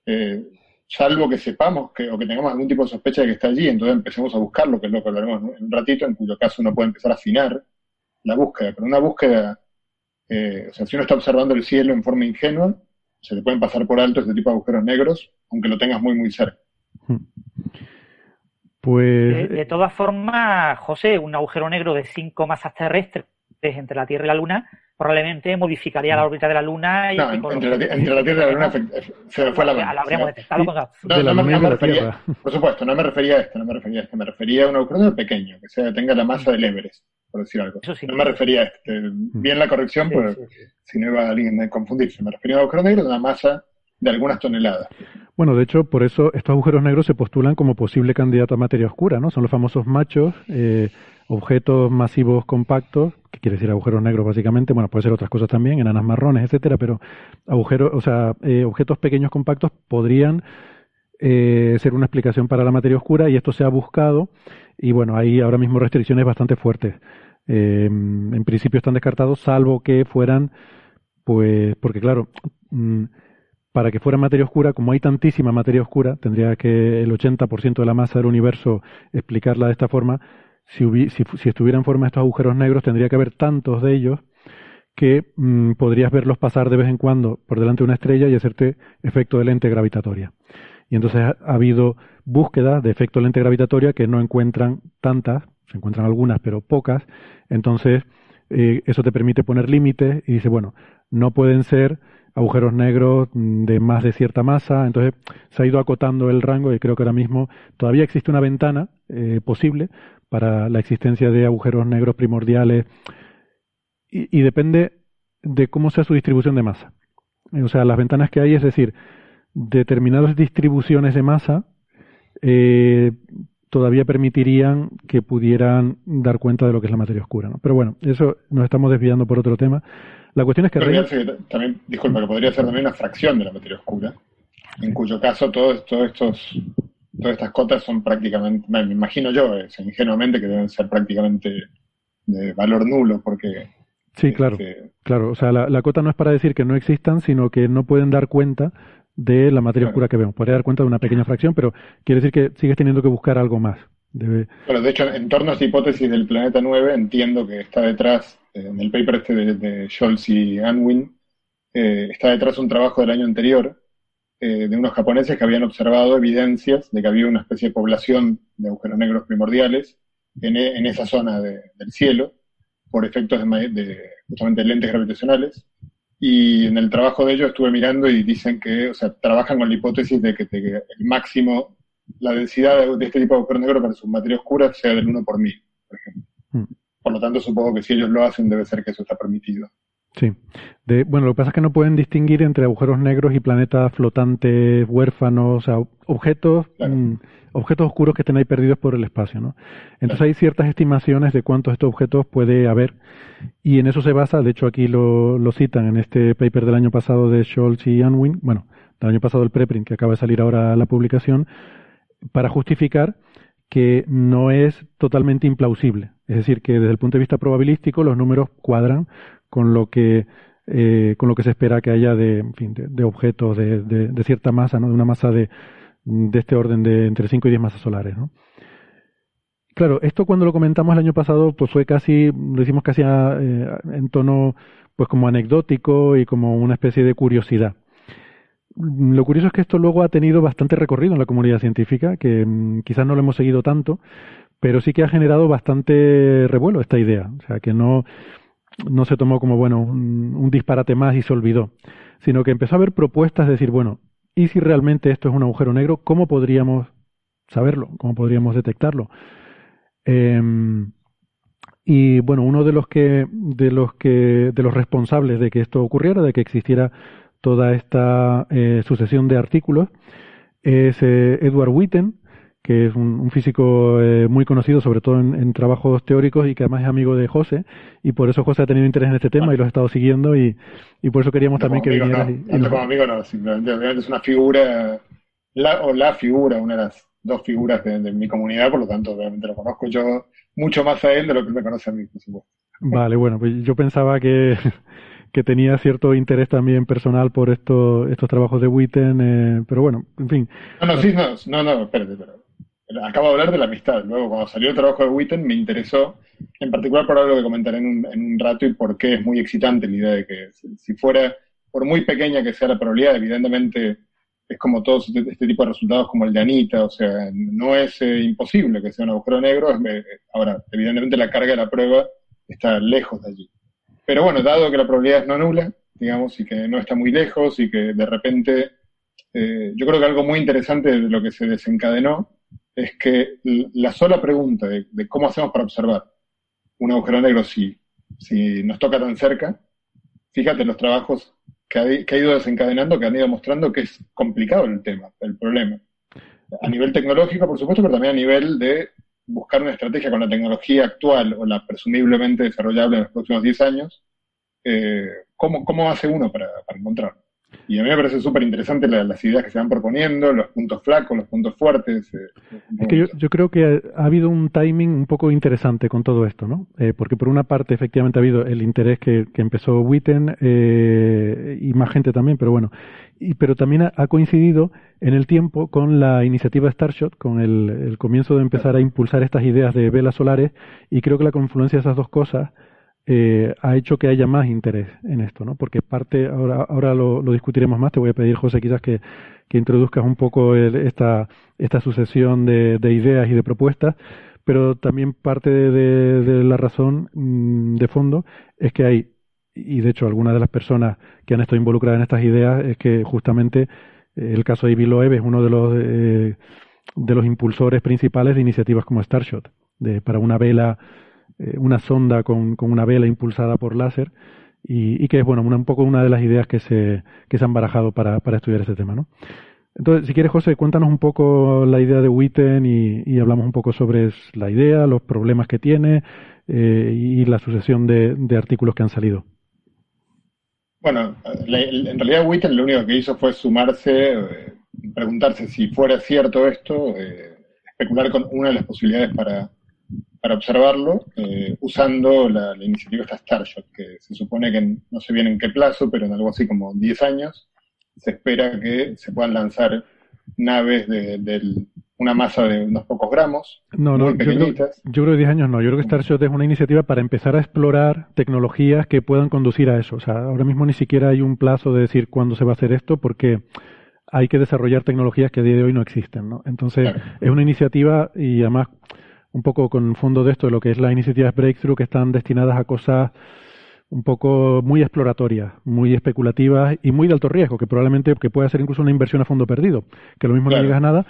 eh, salvo que sepamos que, o que tengamos algún tipo de sospecha de que está allí, entonces empecemos a buscarlo, que es lo que hablaremos en un ratito, en cuyo caso uno puede empezar a afinar la búsqueda. Pero una búsqueda, eh, o sea, si uno está observando el cielo en forma ingenua, se le pueden pasar por alto este tipo de agujeros negros, aunque lo tengas muy, muy cerca. Pues... De, todas formas, José, un agujero negro de cinco masas terrestres entre la Tierra y la Luna probablemente modificaría la órbita de la Luna. Y no, entre, la, Tierra y la Luna se fue la mano. Lo habríamos detectado. No, no, me refería, por supuesto, no me refería a esto, no me refería a esto, me refería a un agujero negro pequeño, que sea, tenga la masa del Everest, por decir algo. no me refería a este. Bien la corrección, pues si no iba a alguien a confundirse. Me refería a un agujero negro de una masa de algunas toneladas. Bueno, de hecho, por eso estos agujeros negros se postulan como posible candidato a materia oscura, ¿no? Son los famosos machos, eh, objetos masivos compactos, que quiere decir agujeros negros básicamente, bueno, puede ser otras cosas también, enanas marrones, etcétera, pero agujeros, o sea, eh, objetos pequeños compactos podrían eh, ser una explicación para la materia oscura y esto se ha buscado y bueno, hay ahora mismo restricciones bastante fuertes. en principio están descartados, salvo que fueran, pues, porque claro, mm, para que fuera materia oscura, como hay tantísima materia oscura, tendría que el 80% de la masa del universo explicarla de esta forma. Si, si, estuviera en forma estos agujeros negros, tendría que haber tantos de ellos que mm, podrías verlos pasar de vez en cuando por delante de una estrella y hacerte efecto de lente gravitatoria. Y entonces ha, habido búsquedas de efecto de lente gravitatoria que no encuentran tantas, se encuentran algunas, pero pocas. Entonces, eh, eso te permite poner límites y dice, bueno, no pueden ser agujeros negros de más de cierta masa, entonces se ha ido acotando el rango y creo que ahora mismo todavía existe una ventana eh, posible para la existencia de agujeros negros primordiales y, depende de cómo sea su distribución de masa. O sea, las ventanas que hay, es decir, determinadas distribuciones de masa eh, todavía permitirían que pudieran dar cuenta de lo que es la materia oscura. ¿no? Pero bueno, eso nos estamos desviando por otro tema. La cuestión es que... también, disculpa, que podría ser también una fracción de la materia oscura, en cuyo caso todos, todos estos, todas estas cotas son prácticamente, me imagino yo, es, ingenuamente que deben ser prácticamente de valor nulo, porque... Sí, claro, este, claro. O sea, la, cota no es para decir que no existan, sino que no pueden dar cuenta de la materia oscura que vemos. Podría dar cuenta de una pequeña fracción, pero quiere decir que sigues teniendo que buscar algo más. Debe... Bueno, de hecho, en torno a esta hipótesis del planeta 9, entiendo que está detrás, eh, en el paper este de, Scholz y Anwin, eh, está detrás un trabajo del año anterior eh, de unos japoneses que habían observado evidencias de que había una especie de población de agujeros negros primordiales en, en esa zona del cielo por efectos de, de, justamente lentes gravitacionales. Y en el trabajo de ellos estuve mirando y dicen que, o sea, trabajan con la hipótesis de que, el máximo, la densidad de, este tipo de agujero negro para su materia oscura sea del 1 por mil, por ejemplo. Mm. Por lo tanto, supongo que si ellos lo hacen, debe ser que eso está permitido. Sí. De, bueno, lo que pasa es que no pueden distinguir entre agujeros negros y planetas flotantes, huérfanos, o sea, objetos, mm, objetos oscuros que estén ahí perdidos por el espacio, ¿no? Entonces hay ciertas estimaciones de cuántos estos objetos puede haber y en eso se basa, de hecho aquí lo, lo citan en este paper del año pasado de Scholz y Unwin, bueno, del año pasado el preprint que acaba de salir ahora la publicación, para justificar que no es totalmente implausible. Es decir, que desde el punto de vista probabilístico los números cuadran con lo que eh, con lo que se espera que haya de, en fin, de, objetos de, de, cierta masa, ¿no? de una masa de, de este orden de entre 5 y 10 masas solares. ¿no? Claro, esto cuando lo comentamos el año pasado, pues fue casi, lo hicimos casi eh, en tono pues como anecdótico y como una especie de curiosidad. Lo curioso es que esto luego ha tenido bastante recorrido en la comunidad científica, que mm, quizás no lo hemos seguido tanto, pero sí que ha generado bastante revuelo esta idea. O sea, que no, no se tomó como, bueno, un, disparate más y se olvidó, sino que empezó a haber propuestas de decir, bueno, ¿y si realmente esto es un agujero negro? ¿Cómo podríamos saberlo? ¿Cómo podríamos detectarlo? Em, y bueno, uno de los que, de los que, de los responsables de que esto ocurriera, de que existiera toda esta eh, sucesión de artículos, es eh, Edward Witten, que es un, físico eh, muy conocido, sobre todo en, trabajos teóricos y que además es amigo de José, y por eso José ha tenido interés en este tema y lo ha estado siguiendo, y, y por eso queríamos también que viniera. No, como amigo no, simplemente es una figura, la, o la figura, una de las dos figuras de, mi comunidad, por lo tanto, obviamente lo conozco yo mucho más a él de lo que él me conoce a mí, por supuesto. Vale, bueno, pues yo pensaba que, <laughs> que tenía cierto interés también personal por esto, estos trabajos de Witten, eh, pero bueno, en fin. No, no, sí, no, no, no espérate, pero acabo de hablar de la amistad. Luego, cuando salió el trabajo de Witten, me interesó, en particular por algo que comentaré en un, rato y por qué es muy excitante la idea de que si fuera, por muy pequeña que sea la probabilidad, evidentemente es como todos este, este, tipo de resultados como el de Anita, o sea, no es eh, imposible que sea un agujero negro, eh, ahora, evidentemente la carga de la prueba está lejos de allí. Pero bueno, dado que la probabilidad es no nula, digamos, y que no está muy lejos y que de repente, eh, yo creo que algo muy interesante de lo que se desencadenó es que la sola pregunta de, cómo hacemos para observar un agujero negro si, nos toca tan cerca, fíjate los trabajos que ha, ido desencadenando, que han ido mostrando que es complicado el tema, el problema. A nivel tecnológico, por supuesto, pero también a nivel de buscar una estrategia con la tecnología actual o la presumiblemente desarrollable en los próximos 10 años, eh, ¿cómo, ¿cómo hace uno para, para encontrarlo? Y a mí me parece súper interesante las ideas que se van proponiendo, los puntos flacos, los puntos fuertes. Eh, es que yo, creo que ha, habido un timing un poco interesante con todo esto, ¿no? Eh, porque por una parte, efectivamente, ha habido el interés que, empezó Witten eh, y más gente también, pero bueno. Y, pero también ha, coincidido en el tiempo con la iniciativa Starshot, con el, el comienzo de empezar a impulsar estas ideas de velas solares, y creo que la confluencia de esas dos cosas eh, ha hecho que haya más interés en esto, ¿no? Porque parte, ahora, ahora lo, discutiremos más, te voy a pedir, José, quizás que, que introduzcas un poco esta, esta sucesión de, ideas y de propuestas, pero también parte de, la razón mm, de fondo es que hay, y de hecho algunas de las personas que han estado involucradas en estas ideas, es que justamente el caso de Ivy Loeb es uno de los, eh, de los impulsores principales de iniciativas como Starshot, de, para una vela eh, una sonda con, con, una vela impulsada por láser y, que es bueno un poco una de las ideas que se, que se han barajado para, para estudiar este tema. ¿no? Entonces, si quieres, José, cuéntanos un poco la idea de Witten y, hablamos un poco sobre la idea, los problemas que tiene eh, y la sucesión de, artículos que han salido. Bueno, en realidad Witten lo único que hizo fue sumarse, eh, preguntarse si fuera cierto esto, especular con una de las posibilidades para, para observarlo, usando la, la, iniciativa esta Starshot, que se supone que no sé bien en qué plazo, pero en algo así como 10 años, se espera que se puedan lanzar naves de, una masa de unos pocos gramos, no, no, Yo creo, yo creo que 10 años no. Yo creo que Starshot es una iniciativa para empezar a explorar tecnologías que puedan conducir a eso. O sea, ahora mismo ni siquiera hay un plazo de decir cuándo se va a hacer esto porque hay que desarrollar tecnologías que a día de hoy no existen, ¿no? Entonces, es una iniciativa y además un poco con fondo de esto de lo que es las iniciativas Breakthrough que están destinadas a cosas un poco muy exploratorias, muy especulativas y muy de alto riesgo, que probablemente que pueda ser incluso una inversión a fondo perdido, que lo mismo no llegas a nada,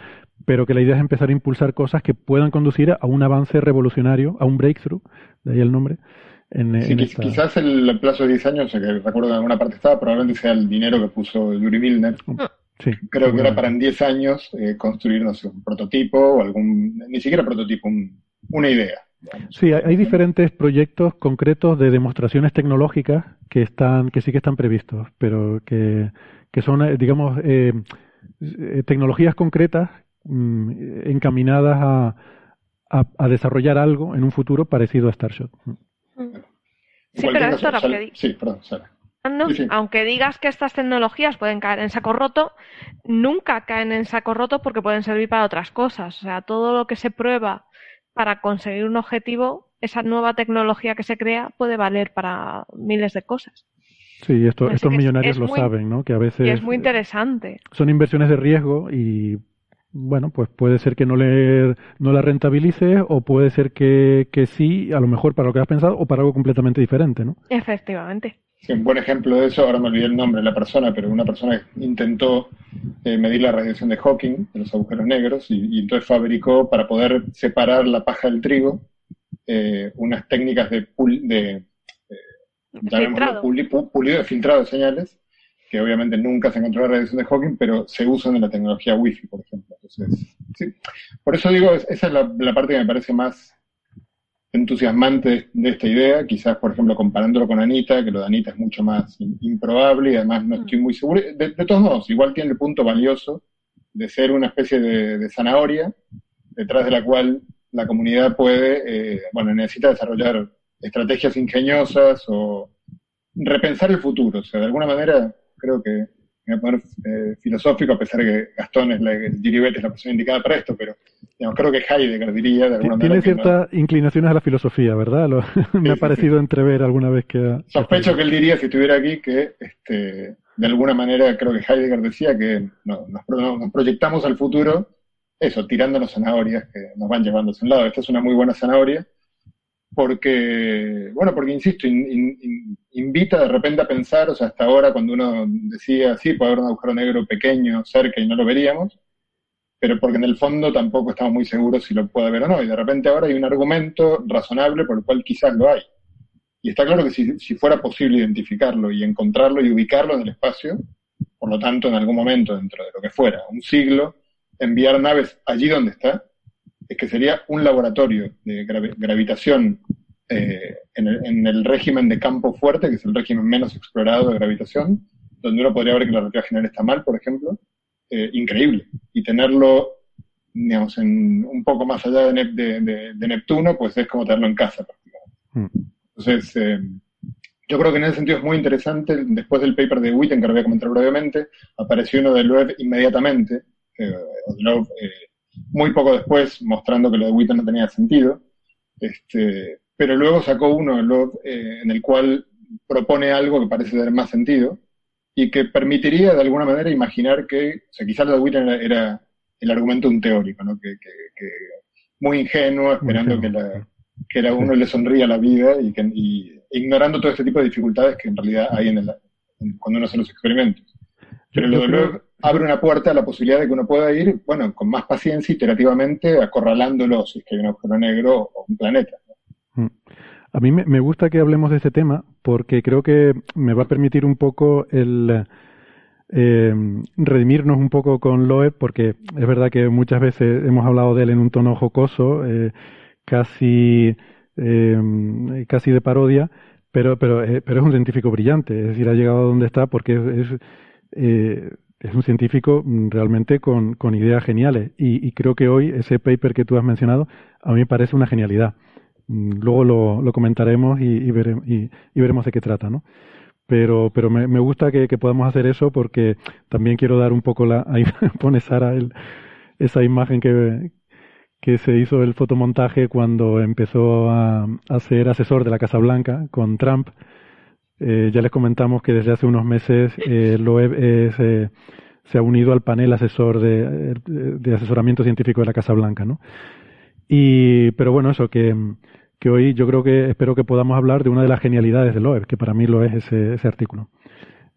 pero que la idea es empezar a impulsar cosas que puedan conducir a un avance revolucionario, a un breakthrough, de ahí el nombre. En, Quizás el plazo de 10 años, que recuerdo que en alguna parte estaba, probablemente sea el dinero que puso Yuri Milner. Sí, Creo que era para en 10 años eh, construir, no sé, un prototipo o algún, ni siquiera prototipo, una idea. Sí, hay, diferentes proyectos concretos de demostraciones tecnológicas que están, que sí que están previstos, pero que, que son, eh, digamos, eh, eh, tecnologías concretas mm, encaminadas a, a, desarrollar algo en un futuro parecido a Starshot. Sí, pero esto sí, perdón, aunque digas que estas tecnologías pueden caer en saco roto, nunca caen en saco roto porque pueden servir para otras cosas. O sea, todo lo que se prueba para conseguir un objetivo, esa nueva tecnología que se crea puede valer para miles de cosas. Sí, esto, estos millonarios lo saben, ¿no? Que a veces... es muy interesante. Son inversiones de riesgo y, bueno, pues puede ser que no, le, no la rentabilice o puede ser que, que sí, a lo mejor para lo que has pensado o para algo completamente diferente, ¿no? Efectivamente. Un buen ejemplo de eso, ahora me olvidé el nombre de la persona, pero una persona intentó eh, medir la radiación de Hawking, de los agujeros negros, y, entonces fabricó para poder separar la paja del trigo eh, unas técnicas de, de filtrado. pulido de filtrado de señales, que obviamente nunca se encontró la radiación de Hawking, pero se usan en la tecnología Wi-Fi, por ejemplo. Entonces, sí. Por eso digo, esa es la parte que me parece más entusiasmante de esta idea, quizás, por ejemplo, comparándolo con Anita, que lo de Anita es mucho más improbable y además no estoy muy seguro. De, todos modos, igual tiene el punto valioso de ser una especie de, zanahoria detrás de la cual la comunidad puede, eh, bueno, necesita desarrollar estrategias ingeniosas o repensar el futuro. O sea, de alguna manera creo que a poner eh, filosófico, a pesar de que Gastón es la, Giribet es la persona indicada para esto, pero creo que Heidegger diría de alguna. Tiene ciertas inclinaciones a la filosofía, ¿verdad? <laughs> me ha parecido entrever alguna vez que. Sospecho que él diría, si estuviera aquí, que este, de alguna manera creo que Heidegger decía que nos, proyectamos al futuro, eso, tirando las zanahorias que nos van llevando a un lado. Esta es una muy buena zanahoria porque, bueno, porque insisto, invita de repente a pensar, o sea, hasta ahora cuando uno decía, sí, puede haber un agujero negro pequeño cerca y no lo veríamos, pero porque en el fondo tampoco estamos muy seguros si lo puede haber o no, y de repente ahora hay un argumento razonable por el cual quizás lo hay. Y está claro que si, si fuera posible identificarlo y encontrarlo y ubicarlo en el espacio, por lo tanto, en algún momento dentro de lo que fuera, un siglo, enviar naves allí donde está, es que sería un laboratorio de gravitación eh, en, el, régimen de campo fuerte, que es el régimen menos explorado de gravitación, donde uno podría ver que la relatividad general está mal, por ejemplo, eh, increíble. Y tenerlo, digamos, en, un poco más allá de, Neptuno, pues es como tenerlo en casa prácticamente. Mm. Entonces, eh, yo creo que en ese sentido es muy interesante. Después del paper de Witten, que lo voy a comentar brevemente, apareció uno de Loeb inmediatamente, eh, muy poco después, mostrando que lo de Witten no tenía sentido. Este, pero luego sacó uno eh, en el cual propone algo que parece tener más sentido y que permitiría de alguna manera imaginar que, o sea, quizás lo de Witten era, el argumento de un teórico, ¿no? Que, muy ingenuo, esperando que, la, que a uno le sonría la vida y, que, ignorando todo este tipo de dificultades que en realidad hay en el, cuando uno hace los experimentos. Pero lo de abre una puerta a la posibilidad de que uno pueda ir, bueno, con más paciencia, iterativamente, acorralándolo si es que hay un agujero negro o un planeta. Mm. A mí me gusta que hablemos de este tema porque creo que me va a permitir un poco el, eh, redimirnos un poco con Loeb, porque es verdad que muchas veces hemos hablado de él en un tono jocoso, eh, casi, eh, casi de parodia, pero, pero, pero es un científico brillante, es decir, ha llegado a donde está porque es, es un científico realmente con, ideas geniales. Y, creo que hoy ese paper que tú has mencionado a mí me parece una genialidad. Mm, luego lo, comentaremos y, y, vere, y, y veremos de qué trata, ¿no? pero pero me, gusta que, podamos hacer eso porque también quiero dar un poco la <laughs> ahí pone Sara el, esa imagen que, se hizo el fotomontaje cuando empezó a ser asesor de la Casa Blanca con Trump eh, ya les comentamos que desde hace unos meses eh, Loeb es, eh, se ha unido al panel asesor de, de asesoramiento científico de la Casa Blanca no y pero bueno eso que que hoy yo creo que espero que podamos hablar de una de las genialidades de Loeb, que para mí lo es ese, ese artículo.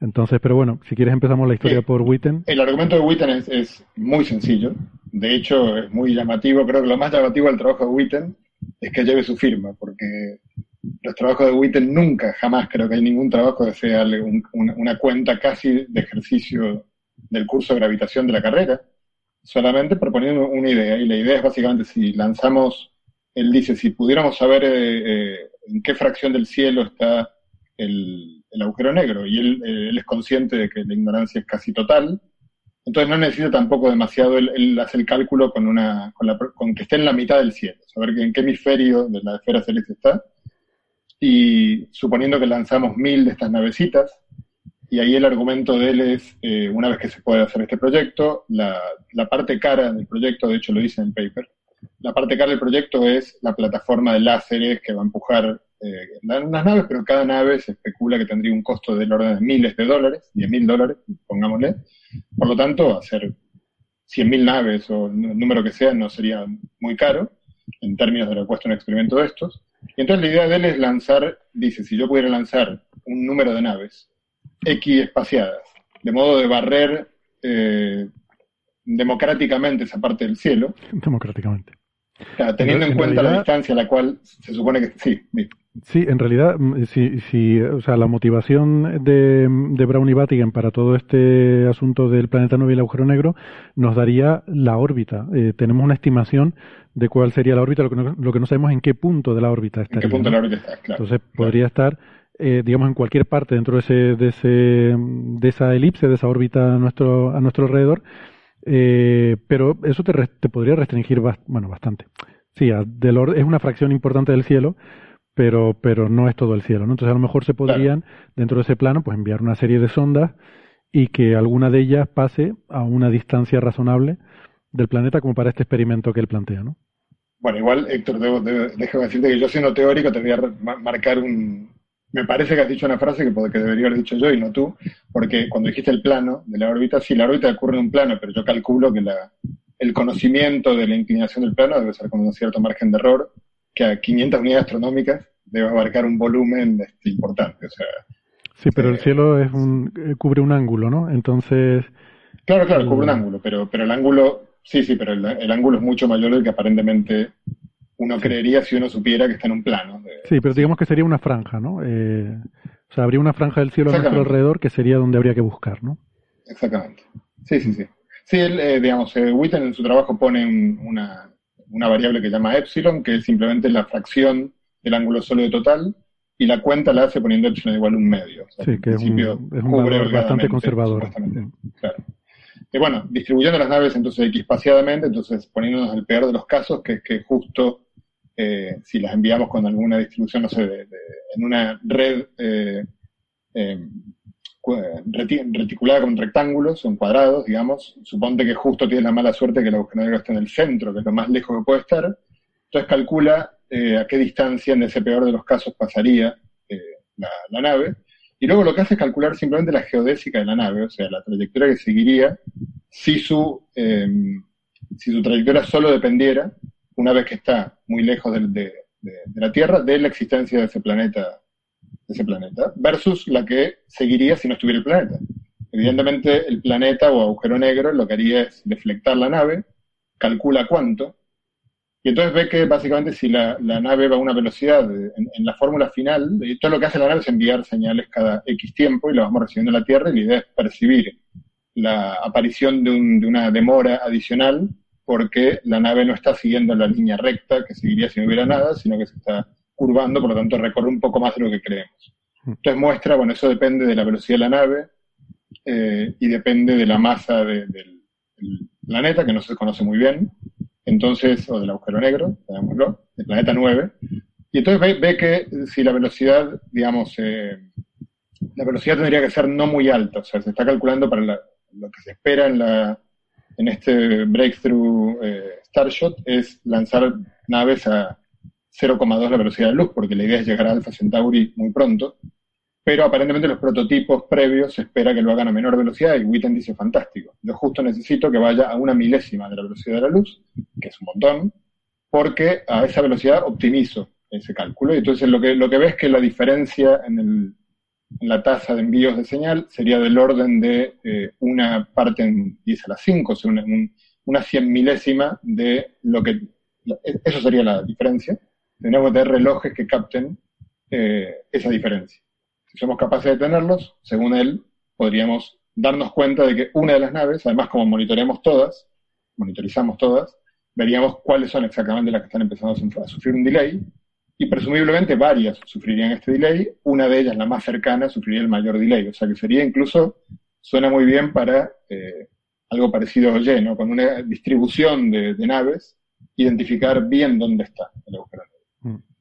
Entonces, pero bueno, si quieres empezamos la historia por Witten. El argumento de Witten es, es, muy sencillo. De hecho, es muy llamativo. Creo que lo más llamativo del trabajo de Witten es que lleve su firma, porque los trabajos de Witten nunca, jamás creo que hay ningún trabajo que sea un, una, cuenta casi de ejercicio del curso de gravitación de la carrera, solamente proponiendo una idea. Y la idea es básicamente si lanzamos él dice, si pudiéramos saber eh, eh, en qué fracción del cielo está el, agujero negro, y él, eh, él, es consciente de que la ignorancia es casi total, entonces no necesita tampoco demasiado, él, él hace el cálculo con, una, con, la, con, que esté en la mitad del cielo, saber en qué hemisferio de la esfera celeste está, y suponiendo que lanzamos mil de estas navecitas, y ahí el argumento de él es, eh, una vez que se puede hacer este proyecto, la, parte cara del proyecto, de hecho lo dice en el paper, la parte cara del proyecto es la plataforma de láseres que va a empujar eh, unas naves, pero cada nave se especula que tendría un costo del orden de miles de dólares, 10 mil dólares, pongámosle. Por lo tanto, hacer 100 mil naves o el número que sea no sería muy caro en términos de lo cuesta un experimento de estos. Y entonces la idea de él es lanzar, dice, si yo pudiera lanzar un número de naves X espaciadas, de modo de barrer eh, democráticamente esa parte del cielo. Democráticamente. Teniendo en, en cuenta realidad, la distancia a la cual se supone que sí. sí. Sí, en realidad, sí, sí, o sea, la motivación de, de Brown y Vatican para todo este asunto del planeta nuevo y el agujero negro nos daría la órbita. Eh, tenemos una estimación de cuál sería la órbita, lo que, no, lo que no sabemos en qué punto de la órbita está. En qué punto de la órbita está, claro. Entonces claro. podría estar, eh, digamos, en cualquier parte dentro de, ese, de, ese, de esa elipse, de esa órbita a nuestro, a nuestro alrededor. Eh, pero eso te, te podría restringir, bast bueno, bastante. Sí, del es una fracción importante del cielo, pero, pero no es todo el cielo, ¿no? Entonces a lo mejor se podrían, claro. dentro de ese plano, pues enviar una serie de sondas y que alguna de ellas pase a una distancia razonable del planeta como para este experimento que él plantea, ¿no? Bueno, igual, Héctor, debo, debo, déjame decirte que yo siendo teórico te voy a marcar un... Me parece que has dicho una frase que, que debería haber dicho yo y no tú, porque cuando dijiste el plano de la órbita, sí, la órbita ocurre en un plano, pero yo calculo que la, el conocimiento de la inclinación del plano debe ser con un cierto margen de error, que a 500 unidades astronómicas debe abarcar un volumen este, importante. O sea, sí, pero eh, el cielo es un, cubre un ángulo, ¿no? Entonces. Claro, claro, cubre un ángulo, pero, pero el ángulo, sí, sí, pero el, el, ángulo es mucho mayor del que aparentemente uno creería si uno supiera que está en un plano. De, sí, pero digamos que sería una franja, ¿no? Eh, o sea, habría una franja del cielo a nuestro alrededor que sería donde habría que buscar, ¿no? Exactamente. Sí, sí, sí. Sí, él, eh, digamos, eh, Witten en su trabajo pone un, una, una variable que llama epsilon, que es simplemente la fracción del ángulo sólido total, y la cuenta la hace poniendo epsilon igual a un medio. O sea, sí, que es un, es un valor bastante conservador. Sí. Claro. Y bueno, distribuyendo las naves entonces equispaciadamente, entonces poniéndonos el peor de los casos, que es que justo eh, si las enviamos con alguna distribución, no sé, de, de, en una red eh, eh, reticulada con rectángulos, son cuadrados, digamos, suponte que justo tienes la mala suerte que el agujero negro está en el centro, que es lo más lejos que puede estar, entonces calcula eh, a qué distancia en ese peor de los casos pasaría eh, la, nave, y luego lo que hace es calcular simplemente la geodésica de la nave, o sea, la trayectoria que seguiría si su, eh, si su trayectoria solo dependiera, una vez que está muy lejos de, de la Tierra, de la existencia de ese planeta de ese planeta, versus la que seguiría si no estuviera el planeta. Evidentemente, el planeta o agujero negro lo que haría es deflectar la nave, calcula cuánto, y entonces ve que básicamente si la, la nave va a una velocidad de, en, en, la fórmula final, todo lo que hace la nave es enviar señales cada X tiempo y las vamos recibiendo en la Tierra, y la idea es percibir la aparición de, de, una demora adicional porque la nave no está siguiendo la línea recta que seguiría si no hubiera nada, sino que se está curvando, por lo tanto recorre un poco más de lo que creemos. Mm. Entonces muestra, bueno, eso depende de la velocidad de la nave eh, y depende de la masa del planeta, que no se conoce muy bien, entonces, o del agujero negro, llamémoslo, del planeta 9, y entonces ve, que si la velocidad, digamos, eh, la velocidad tendría que ser no muy alta, o sea, se está calculando para lo que se espera en, la, en este Breakthrough eh, Starshot es lanzar naves a 0,2 la velocidad de luz, porque la idea es llegar a Alpha Centauri muy pronto, pero aparentemente los prototipos previos se espera que lo hagan a menor velocidad y Witten dice fantástico. Yo justo necesito que vaya a una milésima de la velocidad de la luz, que es un montón, porque a esa velocidad optimizo ese cálculo. Y entonces lo que, lo que ves es que la diferencia en, el, la tasa de envíos de señal sería del orden de eh, una parte en 10 a la 5, o sea, una, una 100 milésima de lo que... Eso sería la diferencia. Tenemos tener relojes que capten eh, esa diferencia. Si somos capaces de tenerlos, según él, podríamos darnos cuenta de que una de las naves, además como monitoreamos todas, monitorizamos todas, veríamos cuáles son exactamente las que están empezando a sufrir un delay y presumiblemente varias sufrirían este delay, una de ellas, la más cercana, sufriría el mayor delay, o sea que sería incluso, suena muy bien para eh, algo parecido a lleno, con una distribución de, naves, identificar bien dónde está el agujero negro. Mm.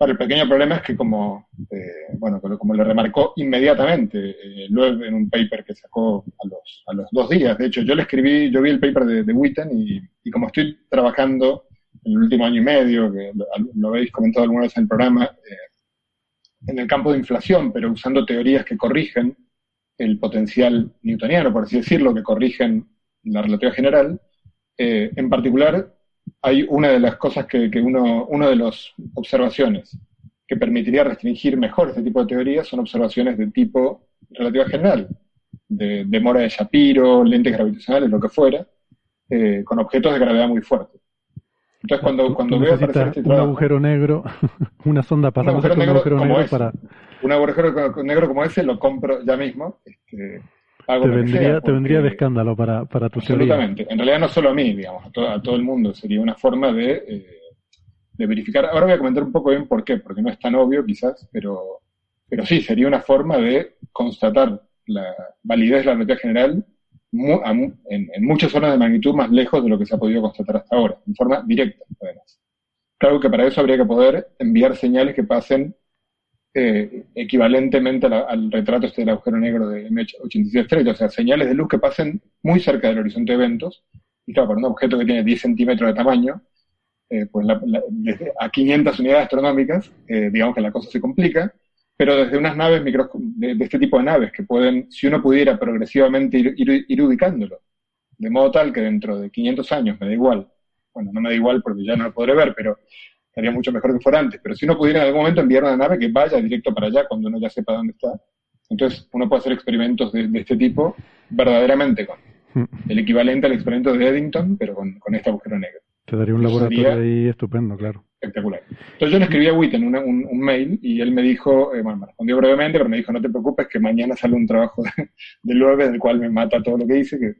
El pequeño problema es que como, eh, bueno, como le remarcó inmediatamente eh, Loeb en un paper que sacó a los, a los dos días, de hecho yo le escribí, yo vi el paper de, de Witten y, y como estoy trabajando en el último año y medio, que lo, habéis comentado alguna vez en el programa, eh, en el campo de inflación, pero usando teorías que corrigen el potencial newtoniano, por así decirlo, que corrigen la relatividad general. Eh, en particular, hay una de las cosas que, que uno, una de las observaciones que permitiría restringir mejor este tipo de teorías son observaciones de tipo relatividad general, de demora de Shapiro, lentes gravitacionales, lo que fuera, eh, con objetos de gravedad muy fuertes. Entonces, cuando, cuando veo aparecer este un agujero negro, <laughs> una sonda para un agujero, negro, un agujero negro para... Un agujero negro como ese lo compro ya mismo. Este, te, vendría, te vendría de escándalo para, para tu Absolutamente. En realidad no solo a mí, digamos, a, todo el mundo. Sería una forma de, eh, de verificar. Ahora voy a comentar un poco bien por qué, porque no es tan obvio quizás, pero, pero sí, sería una forma de constatar la validez de la relatividad general en, muchas zonas de magnitud más lejos de lo que se ha podido constatar hasta ahora, en forma directa, además. Claro que para eso habría que poder enviar señales que pasen eh, equivalentemente al retrato este del agujero negro de M86 o sea, señales de luz que pasen muy cerca del horizonte de eventos, y claro, para un objeto que tiene 10 centímetros de tamaño, eh, pues desde a 500 unidades astronómicas, eh, digamos que la cosa se complica, pero desde unas naves micro, de, este tipo de naves que pueden, si uno pudiera progresivamente ir, ubicándolo, de modo tal que dentro de 500 años me da igual, bueno, no me da igual porque ya no lo podré ver, pero estaría mucho mejor que fuera antes, pero si uno pudiera en algún momento enviar una nave que vaya directo para allá cuando uno ya sepa dónde está, entonces uno puede hacer experimentos de, este tipo verdaderamente con hmm. el equivalente al experimento de Eddington, pero con, con este agujero negro. Te daría un laboratorio ahí estupendo, claro. Espectacular. Entonces yo le escribí a Witten un, un, mail y él me dijo, eh, bueno, me respondió brevemente, pero me dijo, no te preocupes que mañana sale un trabajo de, de Loeb del cual me mata todo lo que dice. Que...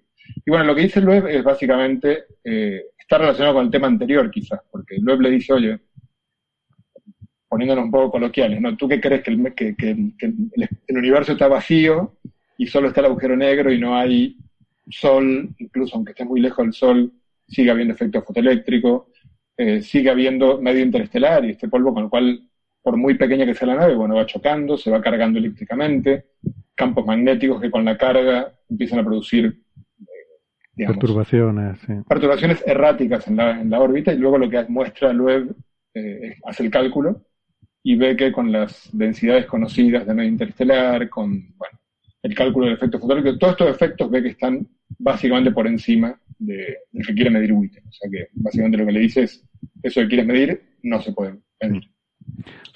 Y bueno, lo que dice Loeb es básicamente, eh, está relacionado con el tema anterior quizás, porque Loeb le dice, oye, poniéndonos un poco coloquiales, ¿no? ¿Tú qué crees que el, universo está vacío y solo está el agujero negro y no hay sol, incluso aunque esté muy lejos del sol, sigue habiendo efecto fotoeléctrico, eh, sigue habiendo medio interestelar y este polvo con el cual, por muy pequeña que sea la nave, bueno, va chocando, se va cargando eléctricamente, campos magnéticos que con la carga empiezan a producir perturbaciones, perturbaciones erráticas en la, en la órbita y luego lo que muestra Loeb eh, hace el cálculo y ve que con las densidades conocidas de medio interestelar, con bueno, el cálculo del efecto fotónico, todos estos efectos ve que están básicamente por encima de, del que quiere medir Witten. O sea que básicamente lo que le dice es, eso que quieres medir no se puede medir.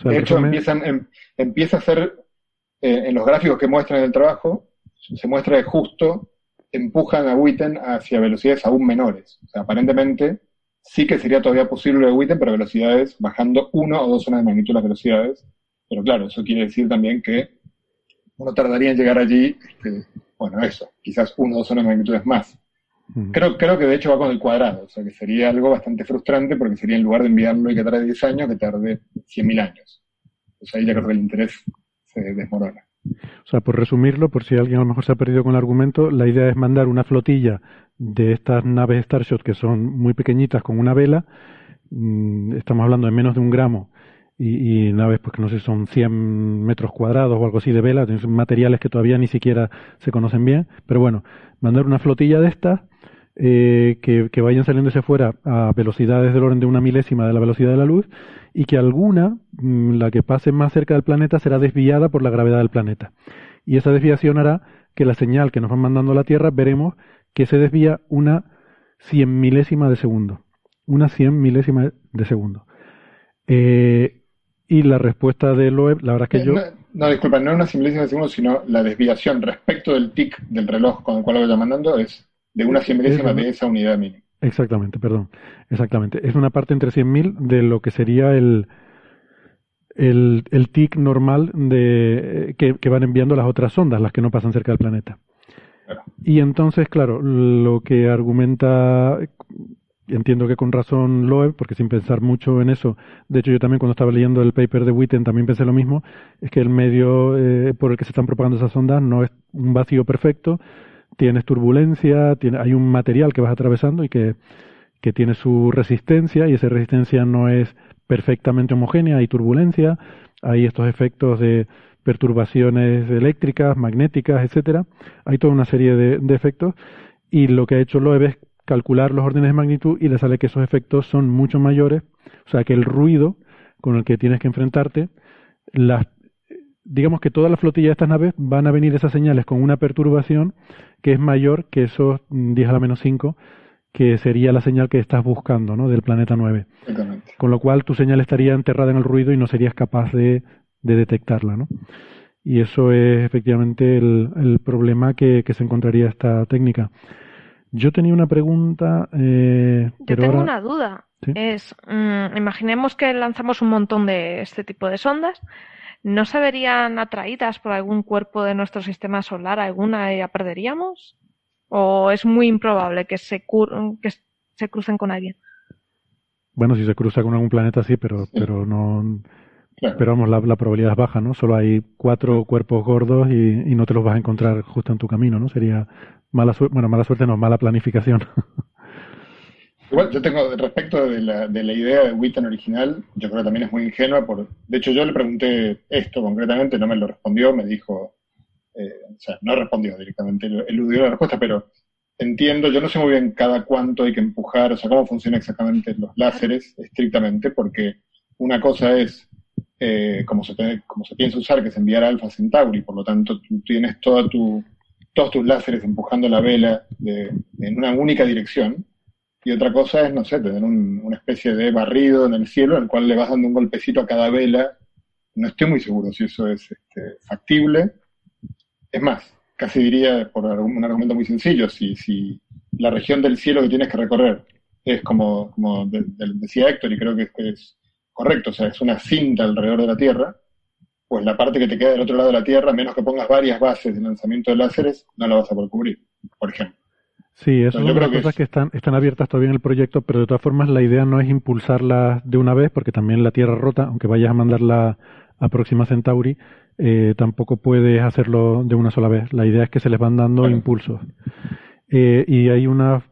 de hecho, empiezan, em, empieza a ser, eh, en los gráficos que muestran en el trabajo, se muestra justo empujan a Witten hacia velocidades aún menores. O sea, aparentemente sí que sería todavía posible lo de Witten, pero velocidades bajando uno o dos zonas de magnitud las velocidades. Pero claro, eso quiere decir también que uno tardaría en llegar allí este, bueno, eso, quizás uno o dos zonas de magnitudes más. Creo, creo que de hecho va con el cuadrado, o sea que sería algo bastante frustrante porque sería en lugar de enviarlo y que tarde 10 años, que tarde 100.000 años. Entonces ahí ya creo que el interés se desmorona. O sea, por resumirlo, por si alguien a lo mejor se ha perdido con el argumento, la idea es mandar una flotilla de estas naves Starshot que son muy pequeñitas con una vela, mm, estamos hablando de menos de un gramo, y, naves pues que no sé son 100 metros cuadrados o algo así de vela, son materiales que todavía ni siquiera se conocen bien, pero bueno, mandar una flotilla de estas eh, que, que, vayan saliéndose fuera a velocidades del orden de una milésima de la velocidad de la luz y que alguna, mm, la que pase más cerca del planeta, será desviada por la gravedad del planeta. Y esa desviación hará que la señal que nos van mandando a la Tierra veremos que se desvía una cien milésima de segundo. Una cien milésima de segundo. Eh, y la respuesta de Loeb, la verdad es que eh, yo... No, disculpa, no es una cien milésima de segundo, sino la desviación respecto del tic del reloj con el cual lo voy mandando es de una milésima de esa unidad mínima. Exactamente, perdón. Exactamente. Es una parte entre 100.000 de lo que sería el, el, el TIC normal de, que, que, van enviando las otras sondas, las que no pasan cerca del planeta. Y entonces, claro, lo que argumenta, entiendo que con razón Loeb, porque sin pensar mucho en eso, de hecho yo también cuando estaba leyendo el paper de Witten también pensé lo mismo, es que el medio eh, por el que se están propagando esas sondas no es un vacío perfecto, tienes turbulencia, tiene, hay un material que vas atravesando y que, tiene su resistencia y esa resistencia no es perfectamente homogénea, hay turbulencia, hay estos efectos de perturbaciones eléctricas, magnéticas, etcétera. Hay toda una serie de, de, efectos y lo que ha hecho Loeb es calcular los órdenes de magnitud y le sale que esos efectos son mucho mayores, o sea que el ruido con el que tienes que enfrentarte, las digamos que toda la flotilla de estas naves van a venir esas señales con una perturbación que es mayor que esos 10 a la menos 5, que sería la señal que estás buscando, ¿no? Del planeta 9. Con lo cual tu señal estaría enterrada en el ruido y no serías capaz de, de detectarla, ¿no? Y eso es efectivamente el, el problema que, que, se encontraría esta técnica. Yo tenía una pregunta. Eh, Yo tengo una duda. Es, mm, imaginemos que lanzamos un montón de este tipo de sondas ¿no se verían atraídas por algún cuerpo de nuestro sistema solar alguna y la perderíamos? ¿O es muy improbable que se, que se crucen con alguien? Bueno, si se cruza con algún planeta sí, pero, pero no... Pero vamos, la, probabilidad es baja, ¿no? Solo hay cuatro cuerpos gordos y, y, no te los vas a encontrar justo en tu camino, ¿no? Sería mala suerte, bueno, mala suerte no, mala planificación. <laughs> Igual yo tengo, respecto de la, de la idea de Witten original, yo creo que también es muy ingenua. Por, de hecho, yo le pregunté esto concretamente, no me lo respondió, me dijo, eh, o sea, no respondió directamente, eludió la respuesta, pero entiendo, yo no sé muy bien cada cuánto hay que empujar, o sea, cómo funcionan exactamente los láseres estrictamente, porque una cosa es eh, como, se como se piensa usar, que es enviar Alpha Centauri, por lo tanto tú tienes toda tu, todos tus láseres empujando la vela de, en una única dirección, y otra cosa es, no sé, tener una especie de barrido en el cielo el cual le vas dando un golpecito a cada vela. No estoy muy seguro si eso es este, factible. Es más, casi diría, por un argumento muy sencillo, si, si la región del cielo que tienes que recorrer es como, como decía Héctor, y creo que es, correcto, o sea, es una cinta alrededor de la Tierra, pues la parte que te queda del otro lado de la Tierra, menos que pongas varias bases de lanzamiento de láseres, no la vas a poder cubrir, por ejemplo. Sí, eso son las cosas que están, están abiertas todavía en el proyecto, pero de todas formas la idea no es impulsarlas de una vez, porque también la Tierra rota, aunque vayas a mandarla a Próxima Centauri, eh, tampoco puedes hacerlo de una sola vez. La idea es que se les van dando impulsos. Eh, y hay una,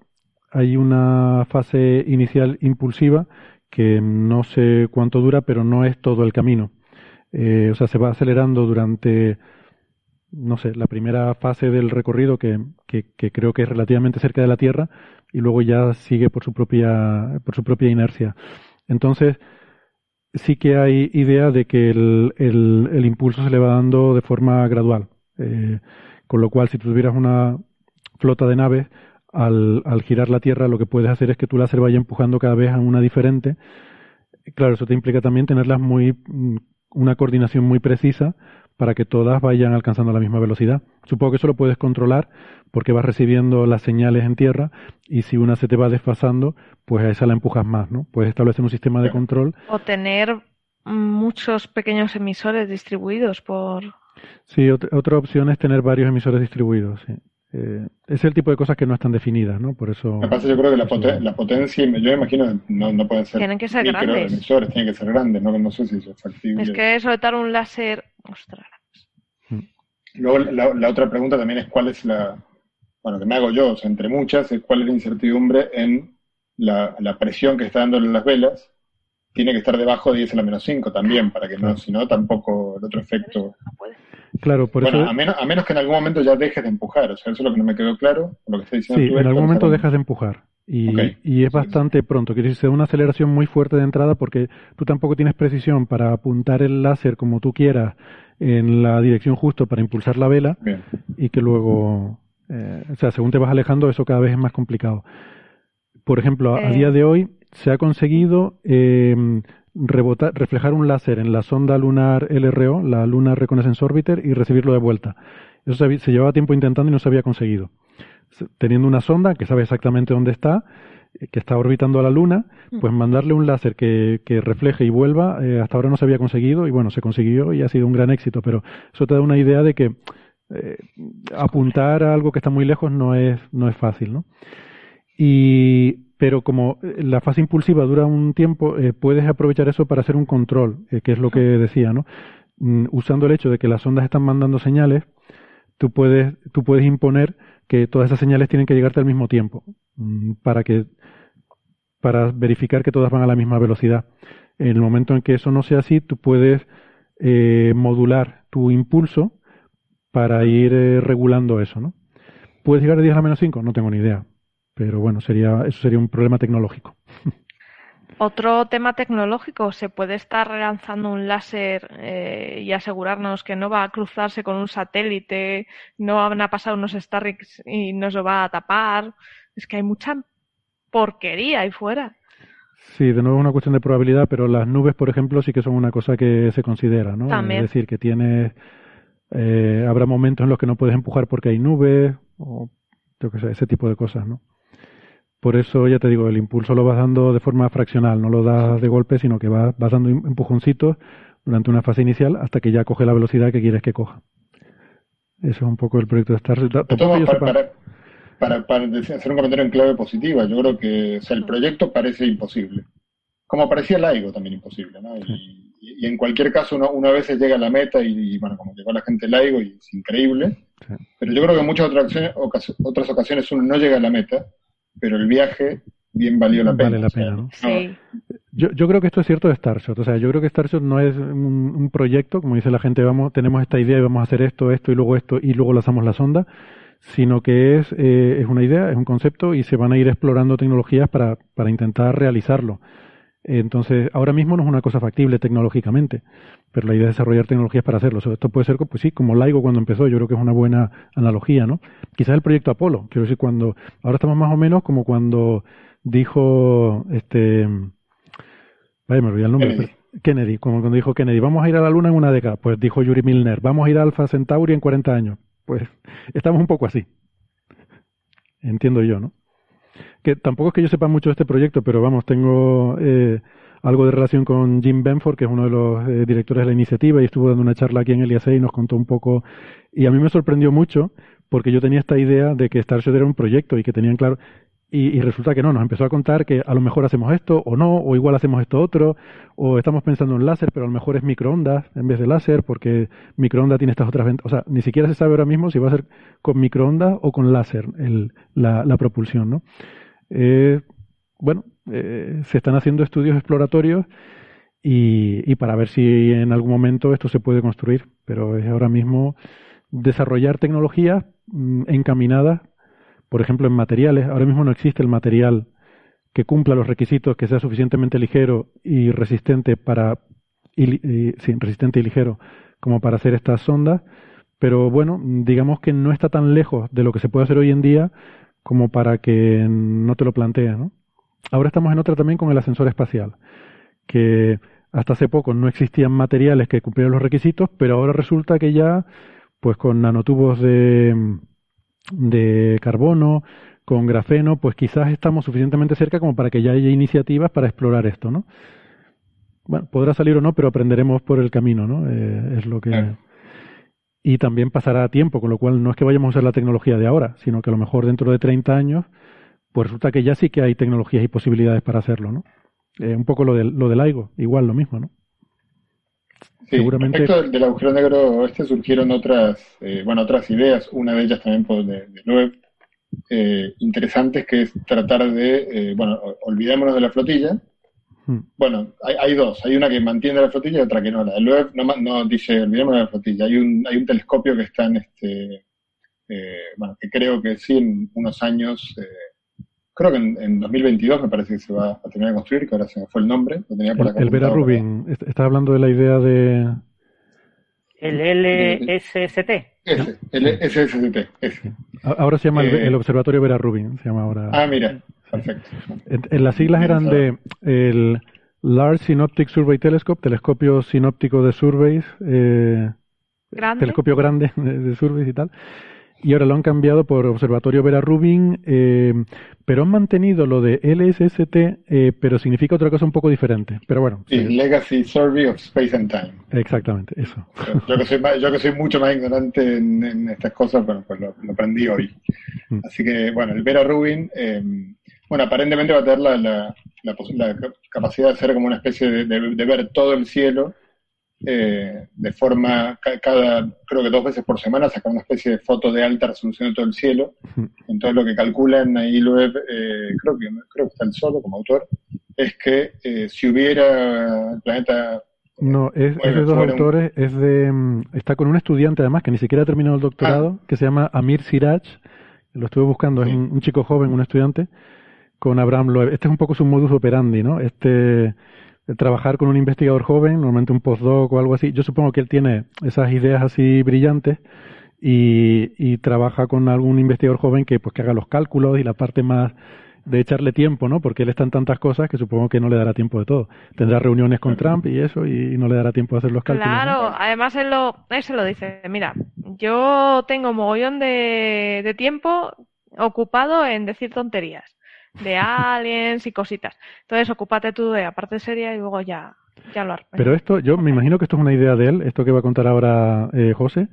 hay una fase inicial impulsiva que no sé cuánto dura, pero no es todo el camino. Eh, o sea, se va acelerando durante no sé, la primera fase del recorrido que, que, creo que es relativamente cerca de la Tierra y luego ya sigue por su propia, por su propia inercia. Entonces, sí que hay idea de que el, el, impulso se le va dando de forma gradual. Eh, con lo cual, si tuvieras una flota de naves, al, al girar la Tierra, lo que puedes hacer es que tu láser vaya empujando cada vez a una diferente. Claro, eso te implica también tenerlas muy, mm, una coordinación muy precisa para que todas vayan alcanzando la misma velocidad. Supongo que eso lo puedes controlar porque vas recibiendo las señales en tierra y si una se te va desfasando, pues a esa la empujas más, ¿no? Puedes establecer un sistema de control. O tener muchos pequeños emisores distribuidos por Sí, otra opción es tener varios emisores distribuidos. Sí. Eh, es el tipo de cosas que no están definidas, ¿no? Por eso. Lo pasa, yo creo que la, la potencia, yo me imagino, no, no pueden ser. Tienen que ser grandes. Emisores, tienen que ser grandes, no, no sé si eso es factible. Es que soltar un láser. Ostras. Mm. Luego, la, la, otra pregunta también es: ¿cuál es la. Bueno, que me hago yo, o sea, entre muchas, es cuál es la incertidumbre en la, la presión que está dando las velas. Tiene que estar debajo de 10 a la menos 5 también, para que no, si no, tampoco el otro efecto. No puede. Claro, por bueno, a, menos, a menos que en algún momento ya dejes de empujar, o sea, eso es lo que no me quedó claro, lo que está diciendo Sí, en algún momento dejas de empujar. Y, y es bastante pronto, que se da una aceleración muy fuerte de entrada porque tú tampoco tienes precisión para apuntar el láser como tú quieras en la dirección justo para impulsar la vela y que luego, eh, o sea, según te vas alejando, eso cada vez es más complicado. Por ejemplo, a, día eh. de hoy se ha conseguido eh, rebotar, reflejar un láser en la sonda lunar LRO, la Lunar Reconnaissance Orbiter, y recibirlo de vuelta. Eso se, llevaba tiempo intentando y no se había conseguido. Teniendo una sonda que sabe exactamente dónde está, eh, que está orbitando a la Luna, mm. pues mandarle un láser que, que refleje y vuelva, eh, hasta ahora no se había conseguido y bueno, se consiguió y ha sido un gran éxito, pero eso te da una idea de que eh, apuntar a algo que está muy lejos no es, no es fácil, ¿no? Y pero como eh, la fase impulsiva dura un tiempo, eh, puedes aprovechar eso para hacer un control, eh, que es lo que decía, ¿no? Mm, usando el hecho de que las ondas están mandando señales, tú puedes, tú puedes imponer que todas esas señales tienen que llegarte al mismo tiempo, mm, para que, para verificar que todas van a la misma velocidad. En el momento en que eso no sea así, tú puedes modular tu impulso para ir regulando eso, ¿no? ¿Puedes llegar a 10 a menos 5? No tengo ni idea pero bueno, sería, eso sería un problema tecnológico. Otro tema tecnológico, se puede estar lanzando un láser eh, y asegurarnos que no va a cruzarse con un satélite, no van a pasar unos Starrix y nos lo va a tapar. Es que hay mucha porquería ahí fuera. Sí, de nuevo es una cuestión de probabilidad, pero las nubes, por ejemplo, sí que son una cosa que se considera, ¿no? Es decir, que tiene, eh, habrá momentos en los que no puedes empujar porque hay nubes, o yo que sé, ese tipo de cosas, ¿no? Por eso, ya te digo, el impulso lo vas dando de forma fraccional, no lo das de golpe, sino que vas, vas dando empujoncitos durante una fase inicial hasta que ya coge la velocidad que quieres que coja. Eso es un poco el proyecto de Starship. para, para, hacer un comentario en clave positiva, yo creo que el proyecto parece imposible. Como parecía el LIGO también imposible, ¿no? Y, en cualquier caso uno, una vez llega a la meta y, bueno, como llegó la gente LIGO y es increíble, pero yo creo que en muchas otras otras ocasiones uno no llega a la meta pero el viaje bien valió la pena. Vale la pena, ¿no? Sí. Yo, yo creo que esto es cierto de Starshot. O sea, yo creo que Starshot no es un, proyecto, como dice la gente, vamos, tenemos esta idea y vamos a hacer esto, esto y luego esto y luego lanzamos la sonda, sino que es, eh, es una idea, es un concepto y se van a ir explorando tecnologías para, para intentar realizarlo. Entonces, ahora mismo no es una cosa factible tecnológicamente, pero la idea es desarrollar tecnologías para hacerlo. esto puede ser, pues sí, como LIGO cuando empezó, yo creo que es una buena analogía, ¿no? Quizás el proyecto Apolo, quiero decir, cuando, ahora estamos más o menos como cuando dijo, este, vaya, me olvidé el nombre, Kennedy. Kennedy, como cuando dijo Kennedy, vamos a ir a la Luna en una década, pues dijo Yuri Milner, vamos a ir a Alpha Centauri en 40 años. Pues <laughs> estamos un poco así. Entiendo yo, ¿no? Que tampoco es que yo sepa mucho de este proyecto, pero vamos, tengo eh, algo de relación con Jim Benford, que es uno de los eh, directores de la iniciativa, y estuvo dando una charla aquí en el IAC y nos contó un poco, y a mí me sorprendió mucho, porque yo tenía esta idea de que Starship era un proyecto y que tenían claro, y, resulta que no, nos empezó a contar que a lo mejor hacemos esto o no, o igual hacemos esto otro, o estamos pensando en láser, pero a lo mejor es microondas en vez de láser, porque microondas tiene estas otras ventajas. O sea, ni siquiera se sabe ahora mismo si va a ser con microondas o con láser el, la, la propulsión, ¿no? Eh, bueno, eh, se están haciendo estudios exploratorios y, para ver si en algún momento esto se puede construir, pero es ahora mismo desarrollar tecnologías mm, encaminadas, por ejemplo, en materiales. Ahora mismo no existe el material que cumpla los requisitos, que sea suficientemente ligero y resistente para y, resistente y ligero como para hacer estas sondas, pero bueno, digamos que no está tan lejos de lo que se puede hacer hoy en día como para que no te lo plantees, ¿no? Ahora estamos en otra también con el ascensor espacial, que hasta hace poco no existían materiales que cumplieran los requisitos, pero ahora resulta que ya, pues con nanotubos de, de carbono, con grafeno, pues quizás estamos suficientemente cerca como para que ya haya iniciativas para explorar esto, ¿no? Bueno, podrá salir o no, pero aprenderemos por el camino, ¿no? Eh, es lo que... y también pasará tiempo, con lo cual no es que vayamos a usar la tecnología de ahora, sino que a lo mejor dentro de 30 años, pues resulta que ya sí que hay tecnologías y posibilidades para hacerlo, ¿no? Eh, un poco lo del, lo del LIGO, igual lo mismo, ¿no? Sí, Seguramente... respecto del, agujero negro este surgieron otras, eh, bueno, otras ideas, una de ellas también por de, de eh, interesantes, que es tratar de, eh, bueno, olvidémonos de la flotilla, Hmm. Bueno, hay, dos. Hay una que mantiene la flotilla y otra que no. La del web no, no dice, olvidemos de la flotilla. Hay un, hay un telescopio que está en este, eh, bueno, que creo que sí, en unos años, eh, creo que en, 2022 me parece que se va a terminar de construir, que ahora se me fue el nombre. Lo tenía por el, el Vera Rubin, ¿estás hablando de la idea de...? El LSST. Ese, el SST, ese. Ahora se llama el, eh, Observatorio Vera Rubin, se llama ahora. Ah, mira, Perfecto. En, las siglas eran de el Large Synoptic Survey Telescope, telescopio sinóptico de surveys, eh, telescopio grande <laughs> de, surveys y tal. Y ahora lo han cambiado por Observatorio Vera Rubin, eh, pero han mantenido lo de LSST, eh, pero significa otra cosa un poco diferente. Pero bueno. Sí, Legacy Survey of Space and Time. Exactamente, eso. Yo que soy, yo que soy mucho más ignorante en, estas cosas, bueno, pues lo, aprendí hoy. Mm. Así que, bueno, el Vera Rubin, eh, bueno, aparentemente va a tener la, la, capacidad de hacer como una especie de, ver todo el cielo eh, de forma, cada, creo que dos veces por semana, sacar una especie de foto de alta resolución de todo el cielo. Entonces lo que calculan ahí Loeb, eh, creo, que, creo que está el solo como autor, es que eh, si hubiera el planeta... No, es, de dos autores, es de, mm, está con un estudiante además que ni siquiera ha terminado el doctorado, ah. que se llama Amir Siraj, lo estuve buscando, es un, chico joven, un estudiante, con Abraham Loeb. Este es un poco su modus operandi, ¿no? Este, trabajar con un investigador joven, normalmente un postdoc o algo así. Yo supongo que él tiene esas ideas así brillantes y, y trabaja con algún investigador joven que pues que haga los cálculos y la parte más de echarle tiempo, ¿no? Porque él está en tantas cosas que supongo que no le dará tiempo de todo. Tendrá reuniones con Trump y eso y no le dará tiempo de hacer los cálculos. Claro, además él, lo, él se lo dice, mira, yo tengo mogollón de, de tiempo ocupado en decir tonterías de aliens y cositas. Entonces, ocúpate tú de la parte seria y luego ya, ya lo haré. Pero esto, yo me imagino que esto es una idea de él, esto que va a contar ahora eh, José.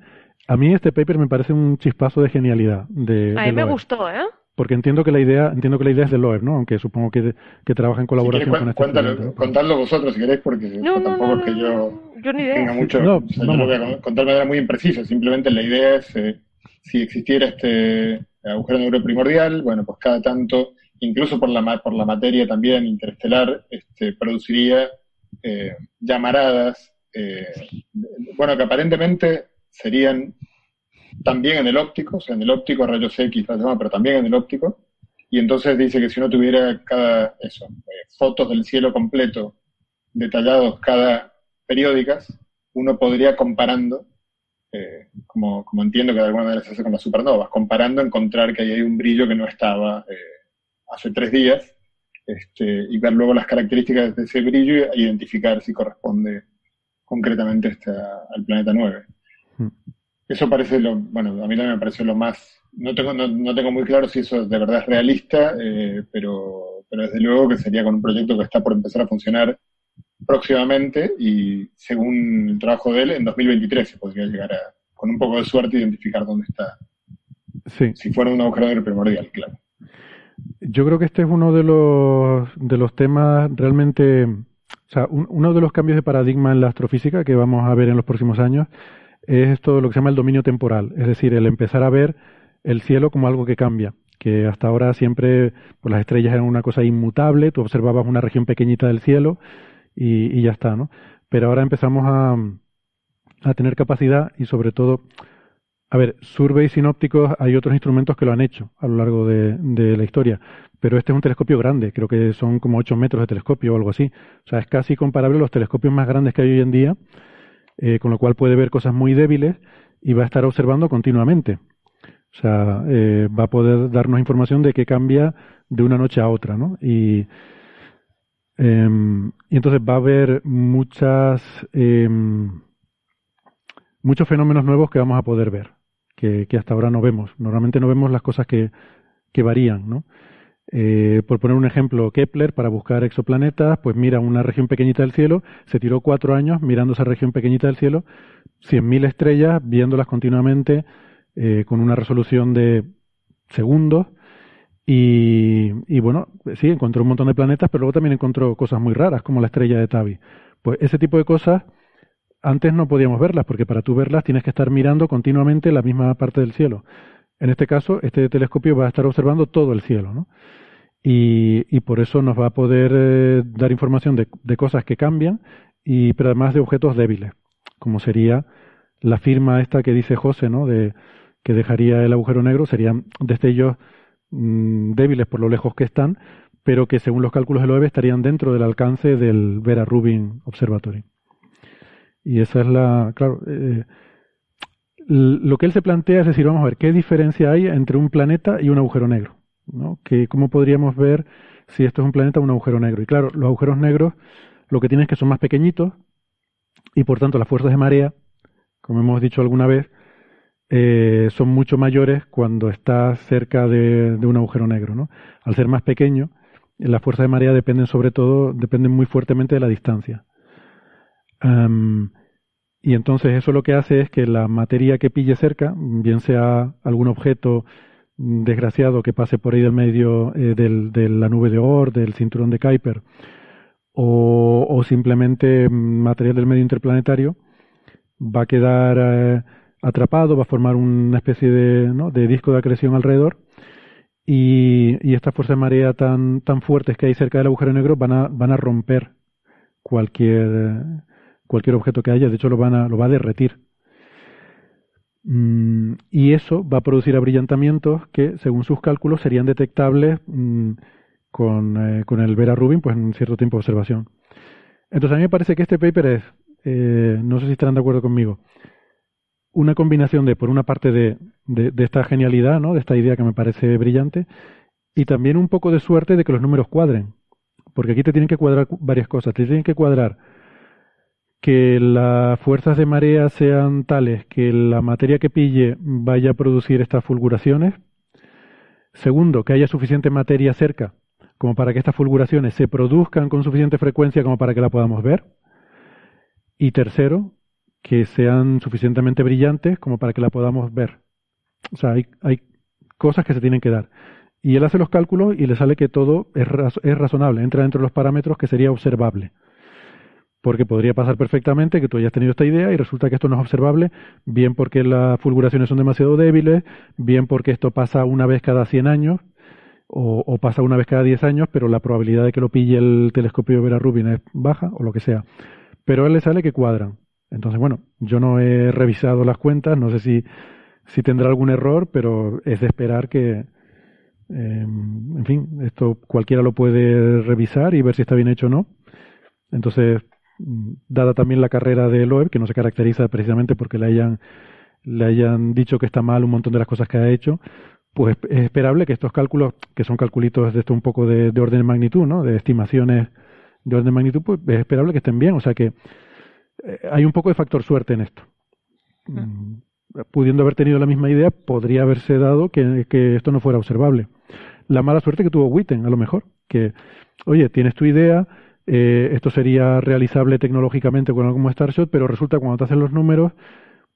A mí este paper me parece un chispazo de genialidad. De, a mí me gustó, ¿eh? Porque entiendo que la idea, entiendo que la idea es de Loeb, ¿no? Aunque supongo que, que trabaja en colaboración con este Contadlo vosotros si queréis, porque tampoco es que yo, tenga mucho. No, yo lo voy a contar de manera muy imprecisa. Simplemente la idea es eh, si existiera este agujero negro primordial, bueno, pues cada tanto incluso por la, por la materia también interestelar, este, produciría eh, llamaradas, eh, bueno, que aparentemente serían también en el óptico, o sea, en el óptico rayos X, pero también en el óptico, y entonces dice que si uno tuviera cada, eso, eh, fotos del cielo completo, detallados cada periódicas, uno podría comparando, como, como entiendo que de alguna manera se hace con las supernovas, comparando encontrar que ahí hay un brillo que no estaba hace tres días este, y ver luego las características de ese brillo e identificar si corresponde concretamente este, al planeta 9. Hmm. Eso parece lo, bueno, a mí también me parece lo más, no tengo, no, tengo muy claro si eso de verdad es realista, eh, pero, pero desde luego que sería con un proyecto que está por empezar a funcionar próximamente y según el trabajo de él, en 2023 se podría llegar a, con un poco de suerte, identificar dónde está. Sí. Si fuera un agujero primordial, claro. Yo creo que este es uno de los, de los temas realmente, o sea, uno de los cambios de paradigma en la astrofísica que vamos a ver en los próximos años es todo lo que se llama el dominio temporal, es decir, el empezar a ver el cielo como algo que cambia, que hasta ahora siempre pues, las estrellas eran una cosa inmutable, tú observabas una región pequeñita del cielo y, y ya está, ¿no? Pero ahora empezamos a, a tener capacidad y sobre todo a ver, surveys sinópticos hay otros instrumentos que lo han hecho a lo largo de, la historia, pero este es un telescopio grande, creo que son como 8 metros de telescopio o algo así. O sea, es casi comparable a los telescopios más grandes que hay hoy en día, eh, con lo cual puede ver cosas muy débiles y va a estar observando continuamente. O sea, eh, va a poder darnos información de qué cambia de una noche a otra, ¿no? Y, em, entonces va a haber muchas, em, muchos fenómenos nuevos que vamos a poder ver que, hasta ahora no vemos. Normalmente no vemos las cosas que, que varían, ¿no? Eh, por poner un ejemplo, Kepler, para buscar exoplanetas, pues mira una región pequeñita del cielo, se tiró cuatro años mirando esa región pequeñita del cielo, 100.000 estrellas, viéndolas continuamente eh, con una resolución de segundos. Y, y, bueno, sí, encontró un montón de planetas, pero luego también encontró cosas muy raras, como la estrella de Tabi. Pues ese tipo de cosas antes no podíamos verlas, porque para tú verlas tienes que estar mirando continuamente la misma parte del cielo. En este caso, este telescopio va a estar observando todo el cielo, ¿no? Y, por eso nos va a poder eh, dar información de, cosas que cambian, y, pero además de objetos débiles, como sería la firma esta que dice José, ¿no? De que dejaría el agujero negro, serían destellos mmm, débiles por lo lejos que están, pero que según los cálculos del OEB estarían dentro del alcance del Vera Rubin Observatory. Y esa es la, claro, eh, lo que él se plantea es decir, vamos a ver, ¿qué diferencia hay entre un planeta y un agujero negro? ¿no? Que, ¿Cómo podríamos ver si esto es un planeta o un agujero negro? Y claro, los agujeros negros lo que tienen es que son más pequeñitos y por tanto las fuerzas de marea, como hemos dicho alguna vez, eh, son mucho mayores cuando está cerca de, un agujero negro. ¿no? Al ser más pequeño, las fuerzas de marea dependen sobre todo, dependen muy fuertemente de la distancia. Y entonces eso lo que hace es que la materia que pille cerca, bien sea algún objeto desgraciado que pase por ahí del medio eh, del, de la nube de Oort, del cinturón de Kuiper, o, simplemente material del medio interplanetario, va a quedar eh, atrapado, va a formar una especie de, disco de acreción alrededor, y, y estas fuerzas de marea tan, tan fuertes que hay cerca del agujero negro van a, van a romper cualquier cualquier objeto que haya, de hecho lo, van a, lo va a derretir. Mm, y eso va a producir abrillantamientos que, según sus cálculos, serían detectables mm, con, eh, con, el Vera Rubin pues, en cierto tiempo de observación. Entonces, a mí me parece que este paper es, eh, no sé si estarán de acuerdo conmigo, una combinación de, por una parte, de, de, de, esta genialidad, ¿no? de esta idea que me parece brillante, y también un poco de suerte de que los números cuadren. Porque aquí te tienen que cuadrar varias cosas. Te tienen que cuadrar que las fuerzas de marea sean tales que la materia que pille vaya a producir estas fulguraciones. Segundo, que haya suficiente materia cerca como para que estas fulguraciones se produzcan con suficiente frecuencia como para que la podamos ver. Y tercero, que sean suficientemente brillantes como para que la podamos ver. O sea, hay, hay cosas que se tienen que dar. Y él hace los cálculos y le sale que todo es, es razonable, entra dentro de los parámetros que sería observable. Porque podría pasar perfectamente que tú hayas tenido esta idea y resulta que esto no es observable, bien porque las fulguraciones son demasiado débiles, bien porque esto pasa una vez cada 100 años, o, pasa una vez cada 10 años, pero la probabilidad de que lo pille el telescopio Vera Rubin es baja, o lo que sea. Pero a él le sale que cuadran. Entonces, bueno, yo no he revisado las cuentas, no sé si, si tendrá algún error, pero es de esperar que, eh, en fin, esto cualquiera lo puede revisar y ver si está bien hecho o no. Entonces, dada también la carrera de Loeb, que no se caracteriza precisamente porque le hayan, le hayan dicho que está mal un montón de las cosas que ha hecho, pues es esperable que estos cálculos, que son calculitos de esto un poco de, de, orden de magnitud, ¿no? de estimaciones de orden de magnitud, pues es esperable que estén bien. O sea que eh, hay un poco de factor suerte en esto. Mm. Pudiendo haber tenido la misma idea, podría haberse dado que, que esto no fuera observable. La mala suerte que tuvo Witten, a lo mejor, que, oye, tienes tu idea, eh, esto sería realizable tecnológicamente con algo como Starshot, pero resulta cuando te hacen los números,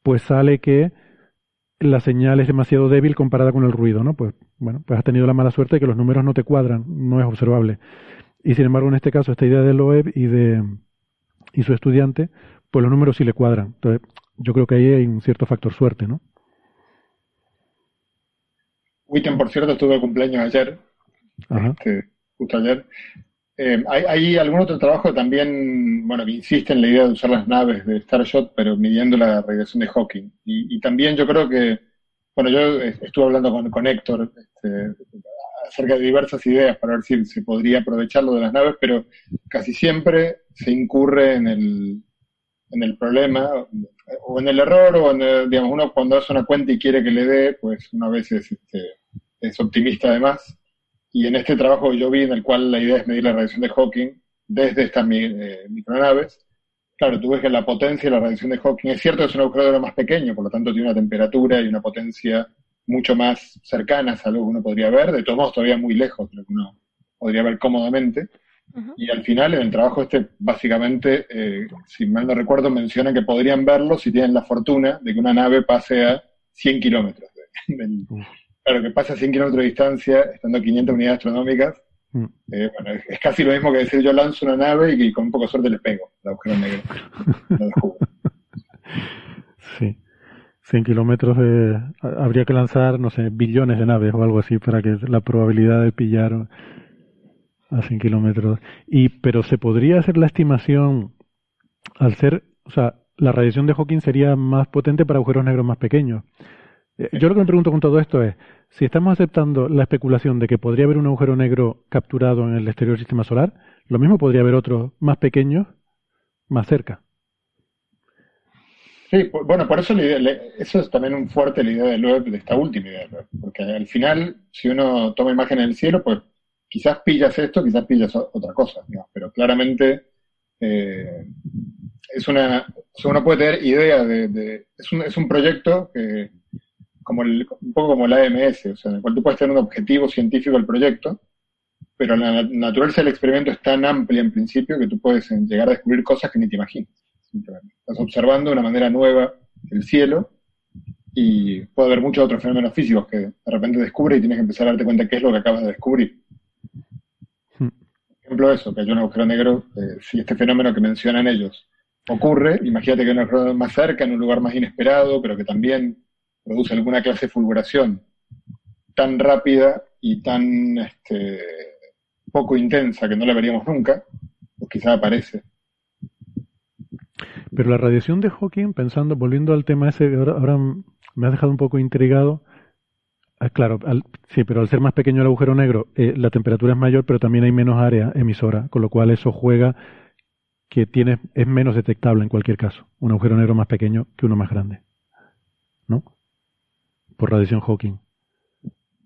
pues sale que la señal es demasiado débil comparada con el ruido, ¿no? Pues bueno, pues has tenido la mala suerte de que los números no te cuadran, no es observable. Y sin embargo, en este caso, esta idea de Loeb y de y su estudiante, pues los números sí le cuadran. Entonces, yo creo que ahí hay un cierto factor suerte, ¿no? Witten, por cierto, estuvo de cumpleaños ayer, este, justo ayer, eh, hay, hay, algún otro trabajo también, bueno, que insiste en la idea de usar las naves de Starshot, pero midiendo la radiación de Hawking. Y, también yo creo que, bueno, yo estuve hablando con, con Héctor este, acerca de diversas ideas para ver si se podría aprovechar lo de las naves, pero casi siempre se incurre en el, en el problema, o en el error, o en digamos, uno cuando hace una cuenta y quiere que le dé, pues una vez es, este, es optimista además y en este trabajo yo vi en el cual la idea es medir la radiación de Hawking desde estas eh, micronaves. Claro, tú ves que la potencia de la radiación de Hawking es cierto que es un agujero negro más pequeño, por lo tanto tiene una temperatura y una potencia mucho más cercanas a lo que uno podría ver, de todos modos todavía muy lejos de lo que uno podría ver cómodamente. Y al final, en el trabajo este, básicamente, eh, si mal no recuerdo, mencionan que podrían verlo si tienen la fortuna de que una nave pase a 100 kilómetros. Claro, que pase a 100 kilómetros de distancia, estando a 500 unidades astronómicas, mm. eh, bueno, es, casi lo mismo que decir yo lanzo una nave y, con un poco de suerte le pego la agujero negro. <laughs> sí. 100 kilómetros de, habría que lanzar, no sé, billones de naves o algo así para que la probabilidad de pillar a 100 kilómetros. Y, pero se podría hacer la estimación al ser, o sea, la radiación de Hawking sería más potente para agujeros negros más pequeños. Eh, yo lo que me pregunto con todo esto es, si estamos aceptando la especulación de que podría haber un agujero negro capturado en el exterior del sistema solar, lo mismo podría haber otros más pequeños más cerca. Sí, bueno, por eso eso es también un fuerte la idea del web, de esta última idea porque al final, si uno toma imágenes del cielo, pues quizás pillas esto, quizás pillas otra cosa, pero claramente eh, es una, uno puede tener idea de, es, un, es un proyecto que, como el, un poco como la AMS, o sea, en el cual tú puedes tener un objetivo científico del proyecto, pero la naturaleza del experimento es tan amplia en principio que tú puedes llegar a descubrir cosas que ni te imaginas. Estás observando de una manera nueva el cielo y puede haber muchos otros fenómenos físicos que de repente descubres y tienes que empezar a darte cuenta qué es lo que acabas de descubrir. Ejemplo, eso, que hay un agujero negro, eh, si este fenómeno que mencionan ellos ocurre, imagínate que hay un agujero más cerca, en un lugar más inesperado, pero que también produce alguna clase de fulguración tan rápida y tan este, poco intensa que no la veríamos nunca, pues quizá aparece. Pero la radiación de Hawking, pensando, volviendo al tema ese, ahora, ahora me ha dejado un poco intrigado, Ah, claro, sí, pero al ser más pequeño el agujero negro, eh, la temperatura es mayor, pero también hay menos área emisora, con lo cual eso juega que tiene, es menos detectable en cualquier caso, un agujero negro más pequeño que uno más grande. ¿No? Por radiación Hawking.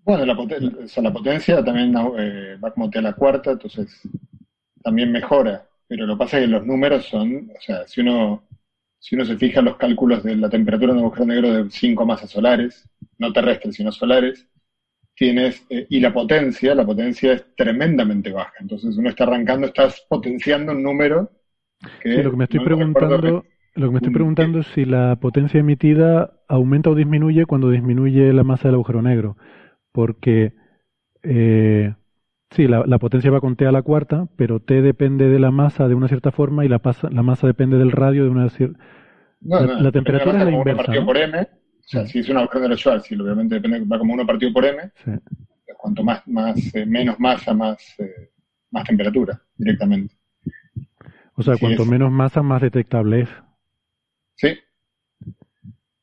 Bueno, la, la potencia también eh, va como a la cuarta, entonces también mejora. Pero lo que pasa es que los números son, o sea, si uno si uno se fija en los cálculos de la temperatura de un agujero negro de 5 masas solares, no terrestres, sino solares, tienes, eh, y la potencia, la potencia es tremendamente baja. Entonces uno está arrancando, estás potenciando un número que... lo que me estoy preguntando... Lo que me estoy preguntando es si la potencia emitida aumenta o disminuye cuando disminuye la masa del agujero negro. Porque, eh, sí, la, potencia va con T a la cuarta, pero T depende de la masa de una cierta forma y la, la masa depende del radio de una cierta... la, temperatura es la inversa. Por M, o sea, si es un agujero de Schwarzschild, obviamente depende, va como uno partido por m, cuanto más, más eh, menos masa, más, eh, más temperatura directamente. O sea, cuanto menos masa, más detectable es. Sí.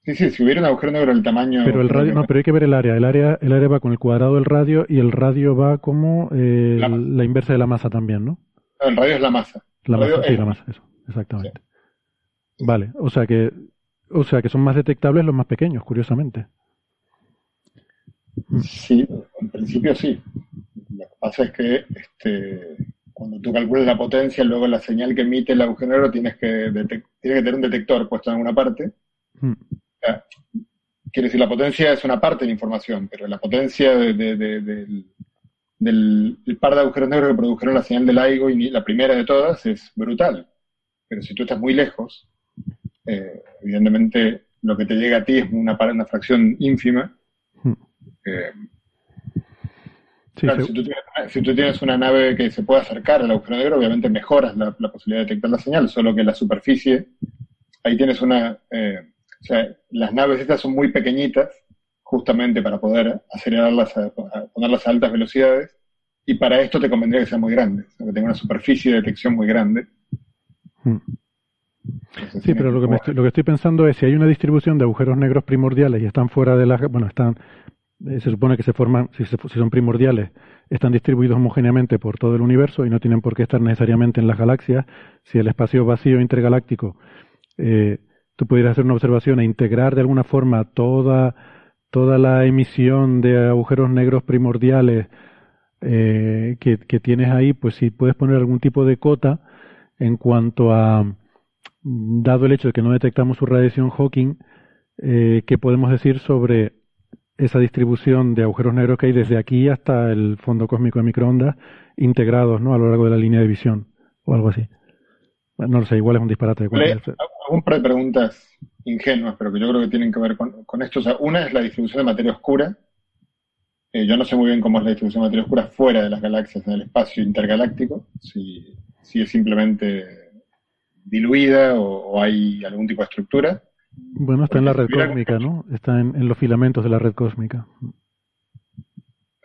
Sí, sí, si hubiera un agujero negro del tamaño... Pero el radio, no, pero hay que ver el área. El área, el área va con el cuadrado del radio y el radio va como eh, la, inversa de la masa también, ¿no? el radio es la masa. La masa, sí, la masa, eso, exactamente. Vale, o sea que o sea, que son más detectables los más pequeños, curiosamente. Sí, en principio sí. Lo que pasa es que este, cuando tú calculas la potencia, luego la señal que emite el agujero negro tienes que, tienes que tener un detector puesto en alguna parte. Hmm. Quiere decir, la potencia es una parte de la información, pero la potencia del, par de agujeros negros que produjeron la señal del LIGO y la primera de todas es brutal. Pero si tú estás muy lejos, eh, evidentemente lo que te llega a ti es una, una fracción ínfima. Hmm. Eh, si, tú tienes, una nave que se puede acercar al agujero negro, obviamente mejoras la, posibilidad de detectar la señal, solo que la superficie, ahí tienes una... Eh, o sea, las naves estas son muy pequeñitas, justamente para poder acelerarlas, a, ponerlas a altas velocidades, y para esto te convendría que sean muy grandes, que tenga una superficie de detección muy grande. Hmm. Sí, pero lo que, estoy, lo que estoy pensando es si hay una distribución de agujeros negros primordiales y están fuera de la... Bueno, están... Eh, se supone que se forman, si, son primordiales, están distribuidos homogéneamente por todo el universo y no tienen por qué estar necesariamente en las galaxias. Si el espacio vacío intergaláctico, eh, tú pudieras hacer una observación e integrar de alguna forma toda, toda la emisión de agujeros negros primordiales eh, que, que tienes ahí, pues si puedes poner algún tipo de cota en cuanto a dado el hecho de que no detectamos su radiación Hawking, eh, ¿qué podemos decir sobre esa distribución de agujeros negros que hay desde aquí hasta el fondo cósmico de microondas integrados ¿no? a lo largo de la línea de visión o algo así. No lo sé, igual es un disparate. De un par de preguntas ingenuas, pero que yo creo que tienen que ver con, esto. O sea, una es la distribución de materia oscura. Eh, yo no sé muy bien cómo es la distribución de materia oscura fuera de las galaxias, en el espacio intergaláctico, si, si es simplemente diluida o, hay algún tipo de estructura. Bueno, está en la red cósmica, ¿no? Está en, los filamentos de la red cósmica.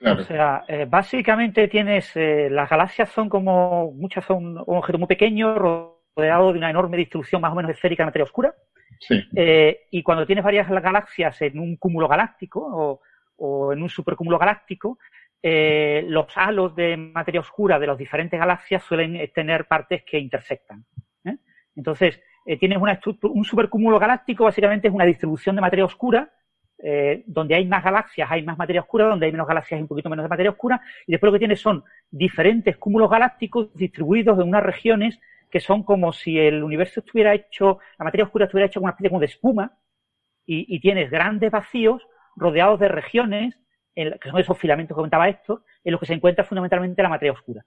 O sea, eh, básicamente tienes, eh, las galaxias son como, muchas son un objeto muy pequeño, rodeado de una enorme distribución más o menos esférica de materia oscura. Sí. Eh, y cuando tienes varias galaxias en un cúmulo galáctico o, en un supercúmulo galáctico, los halos de materia oscura de las diferentes galaxias suelen tener partes que intersectan. Entonces, tienes una un supercúmulo galáctico, básicamente es una distribución de materia oscura eh, donde hay más galaxias hay más materia oscura, donde hay menos galaxias hay un poquito menos de materia oscura, y después lo que tienes son diferentes cúmulos galácticos distribuidos en unas regiones que son como si el universo estuviera hecho, la materia oscura estuviera hecha como una especie como de espuma, y, tienes grandes vacíos rodeados de regiones, que son esos filamentos que comentaba esto, en los que se encuentra fundamentalmente la materia oscura.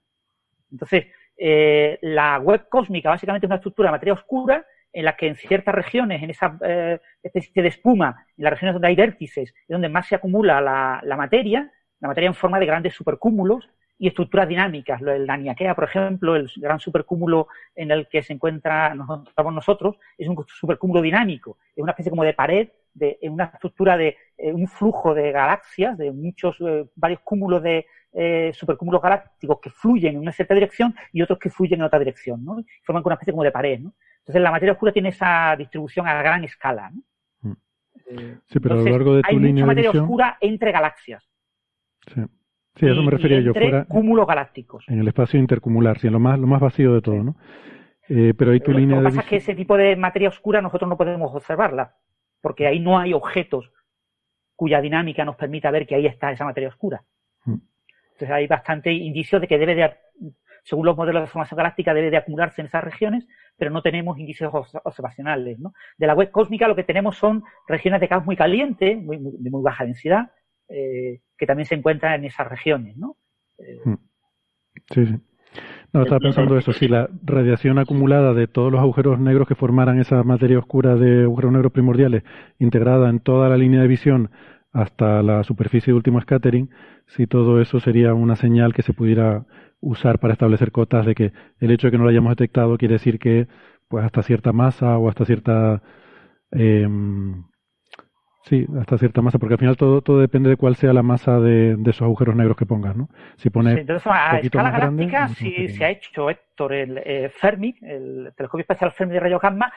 Entonces, eh, la web cósmica básicamente es una estructura de materia oscura en la que en ciertas regiones, en esa eh, especie de espuma, en las regiones donde hay vértices, es donde más se acumula la, materia, la materia en forma de grandes supercúmulos y estructuras dinámicas. El Daniakea, por ejemplo, el gran supercúmulo en el que se encuentra nosotros, es un supercúmulo dinámico, es una especie como de pared, de una estructura de eh, un flujo de galaxias, de muchos, eh, varios cúmulos de supercúmulos galácticos que fluyen en una cierta dirección y otros que fluyen en otra dirección, ¿no? Forman una especie como de pared, ¿no? Entonces la materia oscura tiene esa distribución a gran escala. ¿no? Mm. Eh, sí, pero a lo largo de tu hay mucha materia oscura entre galaxias. Sí. Sí, a eso me refería yo. Fuera, cúmulos galácticos. En el espacio intercumular, sí, en lo más, lo más vacío de todo, ¿no? Eh, pero ahí tu línea lo que pasa es que ese tipo de materia oscura nosotros no podemos observarla, porque ahí no hay objetos cuya dinámica nos permita ver que ahí está esa materia oscura. Mm. Entonces hay bastante indicios de que debe de, según los modelos de formación galáctica, debe de acumularse en esas regiones, pero no tenemos índices observacionales. ¿no? De la web cósmica lo que tenemos son regiones de caos muy caliente, muy, de muy baja densidad, eh, que también se encuentran en esas regiones. ¿no? Eh, hmm. sí, sí. No, estaba pensando eso, si la radiación acumulada de todos los agujeros negros que formaran esa materia oscura de agujeros negros primordiales, integrada en toda la línea de visión hasta la superficie de último scattering, si todo eso sería una señal que se pudiera usar para establecer cotas de que el hecho de que no lo hayamos detectado quiere decir que pues hasta cierta masa o hasta cierta em, sí hasta cierta masa porque al final todo todo depende de cuál sea la masa de, esos agujeros negros que pongas no si pones entonces a escala galáctica si se ha hecho Héctor el eh, Fermi el telescopio espacial Fermi de rayos gamma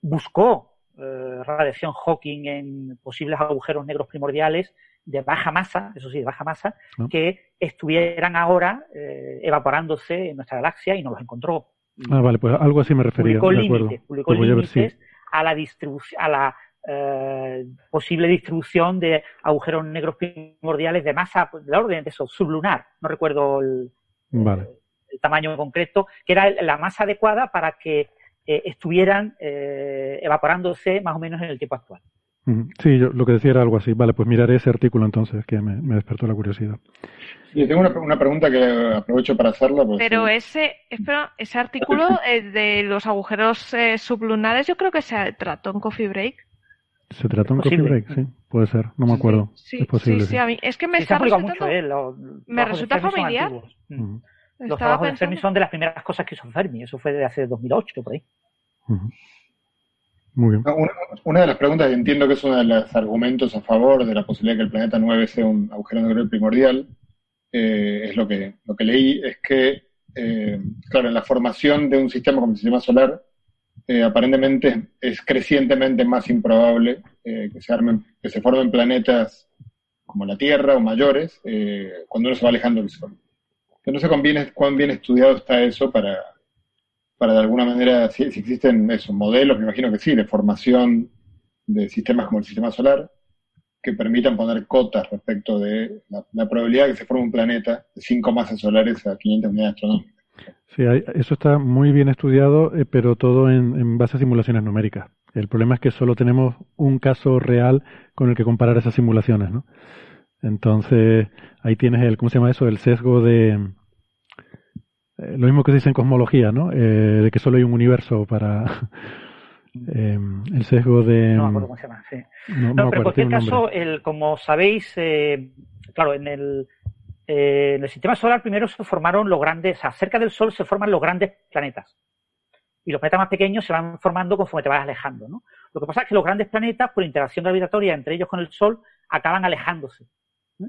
buscó eh, radiación Hawking en posibles agujeros negros primordiales de baja masa, eso sí, de baja masa, que estuvieran ahora eh, evaporándose en nuestra galaxia y no los encontró. Ah, vale, pues algo así me refería. Publicó límites, publicó límites a, la distribución, a la eh, posible distribución de agujeros negros primordiales de masa pues, de la orden de eso, sublunar, no recuerdo el, el, tamaño concreto, que era la masa adecuada para que eh, estuvieran evaporándose más o menos en el tiempo actual. Sí, yo lo que decía era algo así. Vale, pues miraré ese artículo entonces, que me, despertó la curiosidad. Sí, tengo una, pregunta que aprovecho para hacerla. Pues, Pero eh, ese, espera, ese artículo eh, de los agujeros eh, sublunares, yo creo que se trató en Coffee Break. ¿Se trató en Coffee Break? Sí, puede ser, no me acuerdo. Sí, es posible. Sí, a mí, es que me está resultando, me resulta familiar. Los trabajos de Fermi son de las primeras cosas que hizo Fermi, eso fue de hace 2008, por ahí. Muy bien. Una, de las preguntas, y entiendo que es uno de los argumentos a favor de la posibilidad de que el planeta 9 sea un agujero negro primordial, eh, es lo que, lo que leí, es que, eh, claro, en la formación de un sistema como el sistema solar, eh, aparentemente es crecientemente más improbable que, se armen, que se formen planetas como la Tierra o mayores cuando uno se va alejando del Sol. no sé cuán bien, cuán bien estudiado está eso para, para de alguna manera, si, existen esos modelos, me imagino que sí, de formación de sistemas como el sistema solar, que permitan poner cotas respecto de la, probabilidad de que se forme un planeta de cinco masas solares a 500 unidades astronómicas. Sí, eso está muy bien estudiado, eh, pero todo en, base a simulaciones numéricas. El problema es que solo tenemos un caso real con el que comparar esas simulaciones, ¿no? Entonces, ahí tienes el, ¿cómo se llama eso? El sesgo de, eh, lo mismo que se dice en cosmología, ¿no? Eh, de que solo hay un universo para <laughs> eh, el sesgo de... No me acuerdo cómo se llama, sí. No, pero en cualquier caso, el, como sabéis, claro, en el, en el sistema solar primero se formaron los grandes, o sea, cerca del Sol se forman los grandes planetas y los planetas más pequeños se van formando conforme te vas alejando. ¿no? Lo que pasa es que los grandes planetas, por interacción gravitatoria entre ellos con el Sol, acaban alejándose.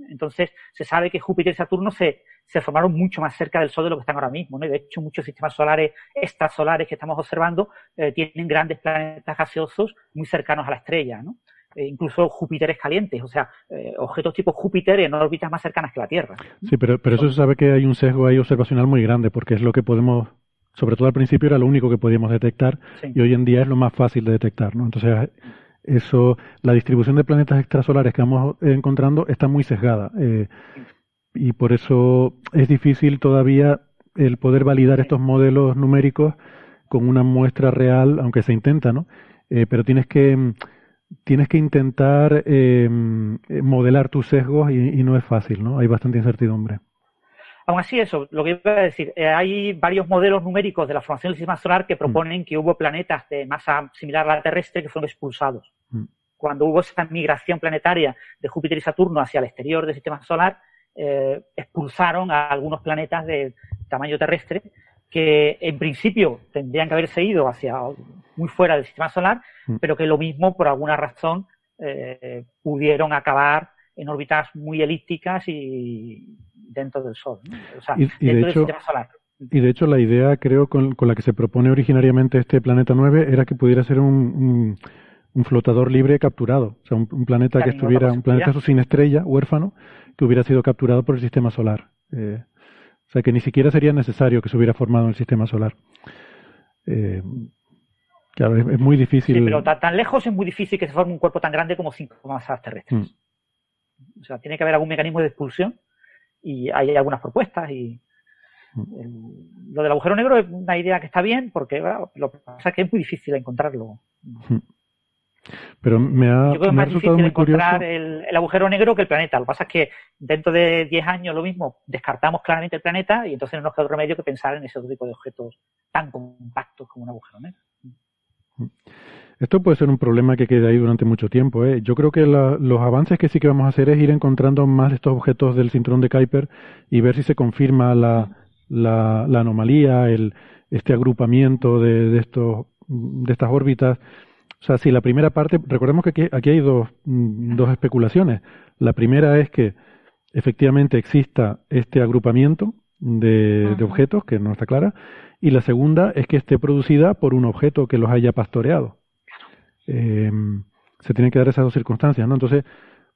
Entonces, se sabe que Júpiter y Saturno se, se, formaron mucho más cerca del Sol de lo que están ahora mismo. ¿no? Y de hecho, muchos sistemas solares extrasolares que estamos observando eh, tienen grandes planetas gaseosos muy cercanos a la estrella. ¿no? E incluso Júpiteres calientes, o sea, eh, objetos tipo Júpiter en órbitas más cercanas que la Tierra. Sí, pero, pero eso se sabe que hay un sesgo ahí observacional muy grande, porque es lo que podemos sobre todo al principio era lo único que podíamos detectar y hoy en día es lo más fácil de detectar, ¿no? Entonces, eso, la distribución de planetas extrasolares que vamos encontrando está muy sesgada eh, y por eso es difícil todavía el poder validar estos modelos numéricos con una muestra real, aunque se intenta, ¿no? Eh, pero tienes que tienes que intentar eh, modelar tus sesgos y, y no es fácil, ¿no? Hay bastante incertidumbre. Aún así, eso, lo que iba a decir, eh, hay varios modelos numéricos de la formación del sistema solar que mm. proponen que hubo planetas de masa similar a la terrestre que fueron expulsados. Mm. Cuando hubo esa migración planetaria de Júpiter y Saturno hacia el exterior del sistema solar, eh, expulsaron a algunos planetas de tamaño terrestre que en principio tendrían que haberse ido hacia muy fuera del sistema solar, mm. pero que lo mismo, por alguna razón, eh, pudieron acabar en órbitas muy elípticas y dentro del Sol, o sea, y, dentro del sistema solar. Y de hecho la idea, creo, con, la que se propone originariamente este planeta 9 era que pudiera ser un, un, flotador libre capturado, o sea, un, planeta que estuviera, un planeta sin estrella, huérfano, que hubiera sido capturado por el sistema solar. Eh, sea, que ni siquiera sería necesario que se hubiera formado en el sistema solar. Eh, claro, es, muy difícil. Sí, pero tan, lejos es muy difícil que se forme un cuerpo tan grande como cinco masas terrestres. Mm. O sea, tiene que haber algún mecanismo de expulsión y hay algunas propuestas y lo del agujero negro es una idea que está bien porque lo que pasa es que es muy difícil encontrarlo. Pero me ha, Yo creo más difícil encontrar el, agujero negro que el planeta. Lo que pasa es que dentro de 10 años lo mismo descartamos claramente el planeta y entonces no nos queda otro remedio que pensar en ese otro tipo de objetos tan compactos como un agujero negro. Esto puede ser un problema que quede ahí durante mucho tiempo. ¿eh? Yo creo que los avances que sí que vamos a hacer es ir encontrando más de estos objetos del cinturón de Kuiper y ver si se confirma la, la, anomalía, el, este agrupamiento de, de, estos, de estas órbitas. O sea, si la primera parte, recordemos que aquí, aquí hay dos, dos especulaciones. La primera es que efectivamente exista este agrupamiento de, de, objetos, que no está clara, y la segunda es que esté producida por un objeto que los haya pastoreado. Eh, se tienen que dar esas dos circunstancias, ¿no? Entonces,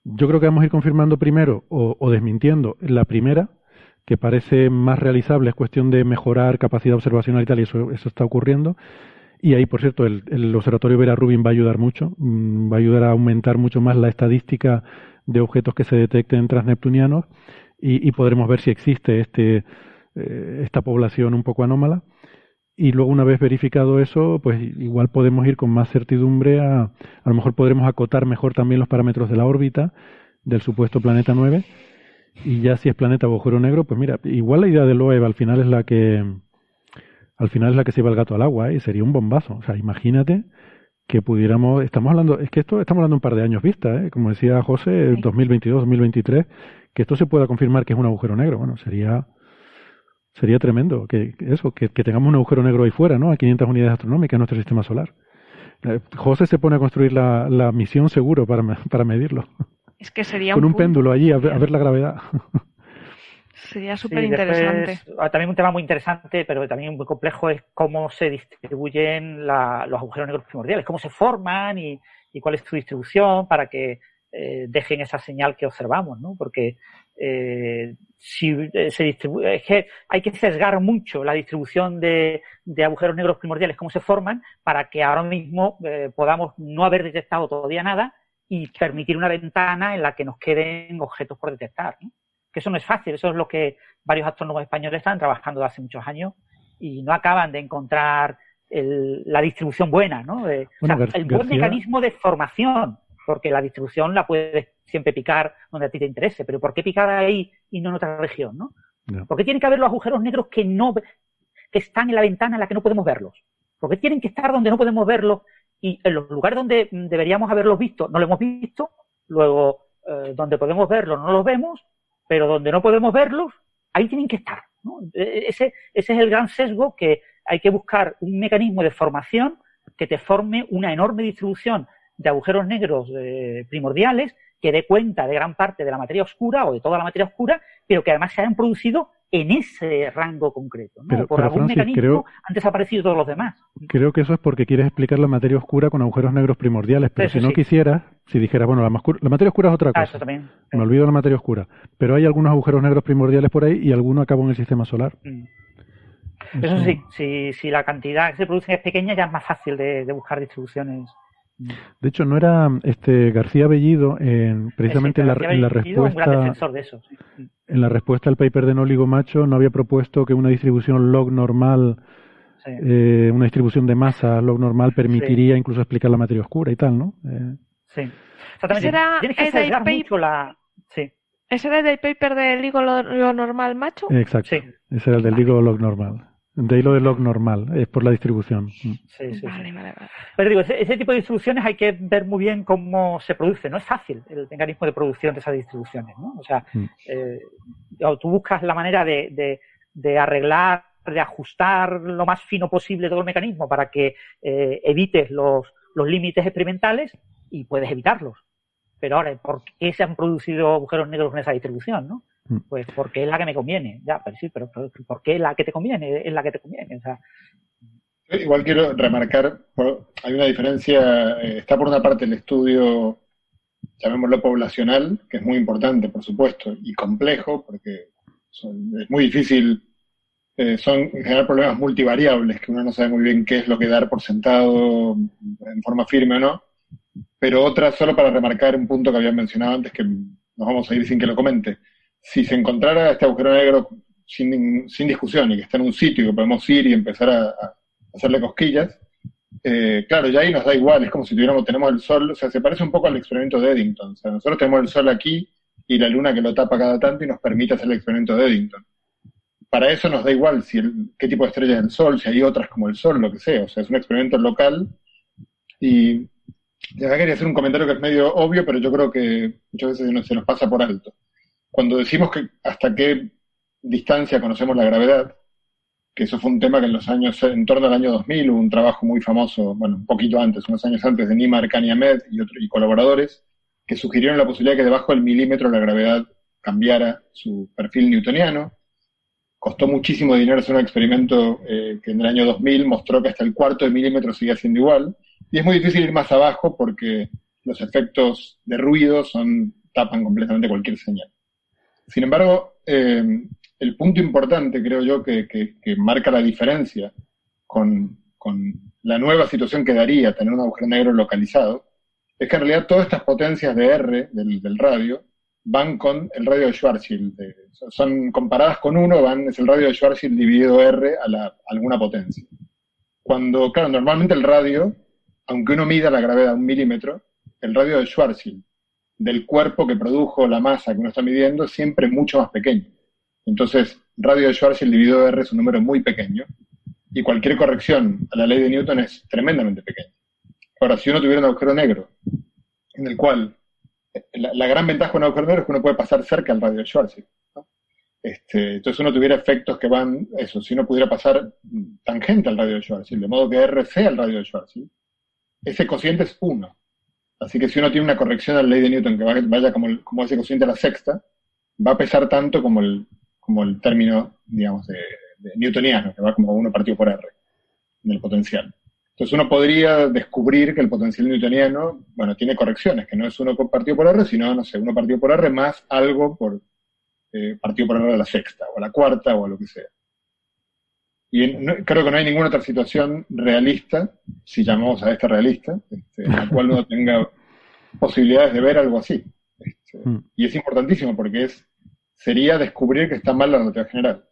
yo creo que vamos a ir confirmando primero o, desmintiendo la primera, que parece más realizable, es cuestión de mejorar capacidad observacional y tal, y eso, eso está ocurriendo. Y ahí, por cierto, el, observatorio Vera Rubin va a ayudar mucho, mm, va a ayudar a aumentar mucho más la estadística de objetos que se detecten transneptunianos y, podremos ver si existe este, eh, esta población un poco anómala. Y luego una vez verificado eso, pues igual podemos ir con más certidumbre a, a lo mejor podremos acotar mejor también los parámetros de la órbita del supuesto planeta 9 y ya si es planeta agujero negro, pues mira, igual la idea de Loeb al final es la que al final es la que se iba el gato al agua ¿eh? y sería un bombazo, o sea, imagínate que pudiéramos, estamos hablando, es que esto estamos hablando un par de años vista, ¿eh? como decía José, 2022, 2023, que esto se pueda confirmar que es un agujero negro, bueno, sería Sería tremendo que, eso, que, tengamos un agujero negro ahí fuera, ¿no? A 500 unidades astronómicas en nuestro sistema solar. Eh, José se pone a construir la, la misión seguro para, <laughs> para medirlo. Es que sería Con un, péndulo allí a, ver la gravedad. <laughs> Sería súper interesante. Ah, también un tema muy interesante, pero también muy complejo, es cómo se distribuyen los agujeros negros primordiales, cómo se forman y, y cuál es su distribución para que eh, dejen esa señal que observamos, ¿no? Porque eh, si eh, se distribuye, es que hay que sesgar mucho la distribución de, agujeros negros primordiales, cómo se forman, para que ahora mismo eh, podamos no haber detectado todavía nada y permitir una ventana en la que nos queden objetos por detectar. Que eso no es fácil, eso es lo que varios astrónomos españoles están trabajando desde hace muchos años y no acaban de encontrar la distribución buena, ¿no? el buen mecanismo de formación, porque la distribución la puedes siempre picar donde a ti te interese, pero ¿por qué picar ahí y no en otra región, no? ¿Por qué tienen que haber los agujeros negros que no que están en la ventana en la que no podemos verlos? ¿Por qué tienen que estar donde no podemos verlos y en los lugares donde deberíamos haberlos visto no lo hemos visto? Luego, eh, donde podemos verlos no los vemos, pero donde no podemos verlos, ahí tienen que estar. E, e, ese, ese es el gran sesgo que hay que buscar un mecanismo de formación que te forme una enorme distribución de agujeros negros eh, primordiales que dé cuenta de gran parte de la materia oscura o de toda la materia oscura, pero que además se hayan producido en ese rango concreto. ¿no? Por algún mecanismo han desaparecido todos los demás. Creo que eso es porque quieres explicar la materia oscura con agujeros negros primordiales, pero si no quisieras, si dijeras, bueno, la, materia oscura es otra ah, cosa. Me olvido de la materia oscura. Pero hay algunos agujeros negros primordiales por ahí y alguno acabó en el sistema solar. Mm. Eso sí, si, si la cantidad que se produce es pequeña, ya es más fácil de buscar distribuciones de hecho, no era este García Bellido, en, precisamente en la, respuesta. En la respuesta al paper de Nóligo Macho, no había propuesto que una distribución log normal, eh, una distribución de masa log normal, permitiría incluso explicar la materia oscura y tal, ¿no? Eh, sí. Exactamente. Era, mucho la... sí. ¿Ese era el del paper de LIGO log normal macho? Exacto. Ese era el del LIGO log normal. De hilo de log normal, es por la distribución. Mm. Sí, sí, vale, vale, vale. Pero digo, ese, tipo de distribuciones hay que ver muy bien cómo se produce. No es fácil el mecanismo de producción de esas distribuciones, ¿no? O sea, mm. eh, tú buscas la manera de, de, arreglar, de ajustar lo más fino posible todo el mecanismo para que eh, evites los, los límites experimentales y puedes evitarlos. Pero ahora, ¿por qué se han producido agujeros negros en esa distribución, no? Mm. Pues porque es la que me conviene. Ya, pero sí, pero, ¿por qué la que te conviene? Es la que te conviene. O sea, Igual quiero remarcar, hay una diferencia, eh, está por una parte el estudio, llamémoslo poblacional, que es muy importante, por supuesto, y complejo, porque es muy difícil, eh, son en general problemas multivariables, que uno no sabe muy bien qué es lo que dar por sentado en forma firme o no, pero otra, solo para remarcar un punto que había mencionado antes, que nos vamos a ir sin que lo comente si se encontrara este agujero negro sin, sin discusión y que está en un sitio y que podemos ir y empezar a, hacerle cosquillas, eh, claro, ya ahí nos da igual, es como si tuviéramos, tenemos el sol, o sea, se parece un poco al experimento de Eddington, o sea, nosotros tenemos el sol aquí y la luna que lo tapa cada tanto y nos permite hacer el experimento de Eddington. Para eso nos da igual si qué tipo de estrella es el sol, si hay otras como el sol, lo que sea, o sea, es un experimento local y ya quería hacer un comentario que es medio obvio, pero yo creo que muchas veces se nos pasa por alto cuando decimos que hasta qué distancia conocemos la gravedad, que eso fue un tema que en los años, en torno al año 2000, hubo un trabajo muy famoso, bueno, un poquito antes, unos años antes, de Nimar Kaniamed y, otros, y colaboradores, que sugirieron la posibilidad de que debajo del milímetro la gravedad cambiara su perfil newtoniano. Costó muchísimo dinero hacer un experimento eh, que en el año 2000 mostró que hasta el cuarto de milímetro seguía siendo igual. Y es muy difícil ir más abajo porque los efectos de ruido son, tapan completamente cualquier señal. Sin embargo, eh, el punto importante, creo yo, que, marca la diferencia con, la nueva situación que daría tener un agujero negro localizado, es que en realidad todas estas potencias de R del, radio van con el radio de Schwarzschild. son comparadas con uno, van, es el radio de Schwarzschild dividido R a, la, alguna potencia. Cuando, claro, normalmente el radio, aunque uno mida la gravedad a un milímetro, el radio de Schwarzschild del cuerpo que produjo la masa que uno está midiendo siempre mucho más pequeño. Entonces, radio de Schwarzschild dividido R es un número muy pequeño y cualquier corrección a la ley de Newton es tremendamente pequeña. Ahora, si uno tuviera un agujero negro en el cual eh, la, gran ventaja de un agujero negro es que uno puede pasar cerca al radio de Schwarzschild. Este, entonces uno tuviera efectos que van, eso, si uno pudiera pasar tangente al radio de Schwarzschild, de modo que R sea el radio de Schwarzschild, ese cociente es 1. Así que si uno tiene una corrección a la ley de Newton que vaya como, como ese cociente a la sexta, va a pesar tanto como el, como el término, digamos, de, newtoniano, que va como uno partido por R, en el potencial. Entonces uno podría descubrir que el potencial newtoniano, bueno, tiene correcciones, que no es uno partido por R, sino, no sé, uno partido por R más algo por eh, partido por R a la sexta, o a la cuarta, o a lo que sea. Y creo que no hay ninguna otra situación realista, si llamamos a esta realista, este, en la <laughs> cual uno tenga posibilidades de ver algo así. Este, hmm. y es importantísimo porque es sería descubrir que está mal la relatividad general.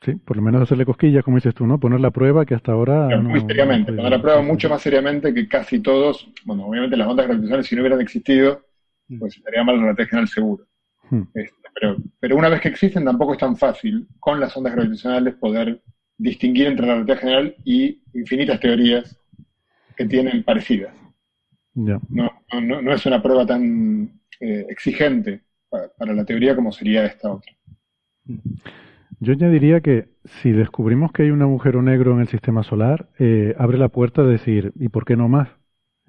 Sí, por lo menos hacerle cosquillas, como dices tú, ¿no? Poner la prueba que hasta ahora... muy seriamente, poner la prueba mucho más seriamente que casi todos, bueno, obviamente las ondas gravitacionales si no hubieran existido, mm. pues estaría mal la relatividad general seguro. Hmm. Este, pero, pero una vez que existen tampoco es tan fácil con las ondas gravitacionales poder distinguir entre la relatividad general y infinitas teorías que tienen parecidas. No, no, no, es una prueba tan eh, exigente para, la teoría como sería esta otra. Yo añadiría que si descubrimos que hay un agujero negro en el sistema solar, eh, abre la puerta de decir, ¿y por qué no más?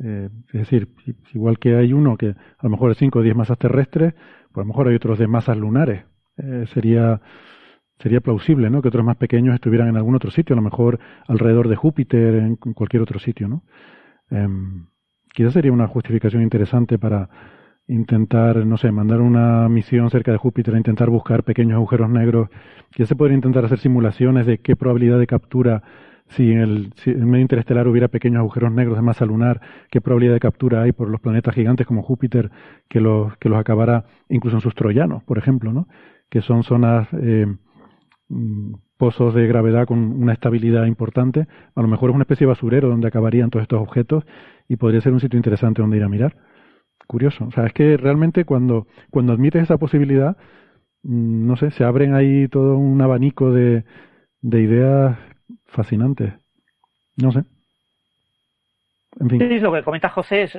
Eh, es decir, igual que hay uno que a lo mejor es 5 o 10 masas terrestres, pues a lo mejor hay otros de masas lunares. sería sería plausible, ¿no? Que otros más pequeños estuvieran en algún otro sitio, a lo mejor alrededor de Júpiter, en, cualquier otro sitio, ¿no? Em, quizás sería una justificación interesante para intentar, no sé, mandar una misión cerca de Júpiter a intentar buscar pequeños agujeros negros. Quizás se podría intentar hacer simulaciones de qué probabilidad de captura, si en el, si en medio interestelar hubiera pequeños agujeros negros de masa lunar, qué probabilidad de captura hay por los planetas gigantes como Júpiter que los, que los acabara incluso en sus troyanos, por ejemplo, ¿no? Que son zonas eh, Mm, pozos de gravedad con una estabilidad importante, a lo mejor es una especie de basurero donde acabarían todos estos objetos y podría ser un sitio interesante donde ir a mirar. Curioso. O sea, es que realmente cuando, cuando admites esa posibilidad, mm, no sé, se abren ahí todo un abanico de, de ideas fascinantes. No sé. En fin. Sí, lo que comenta José es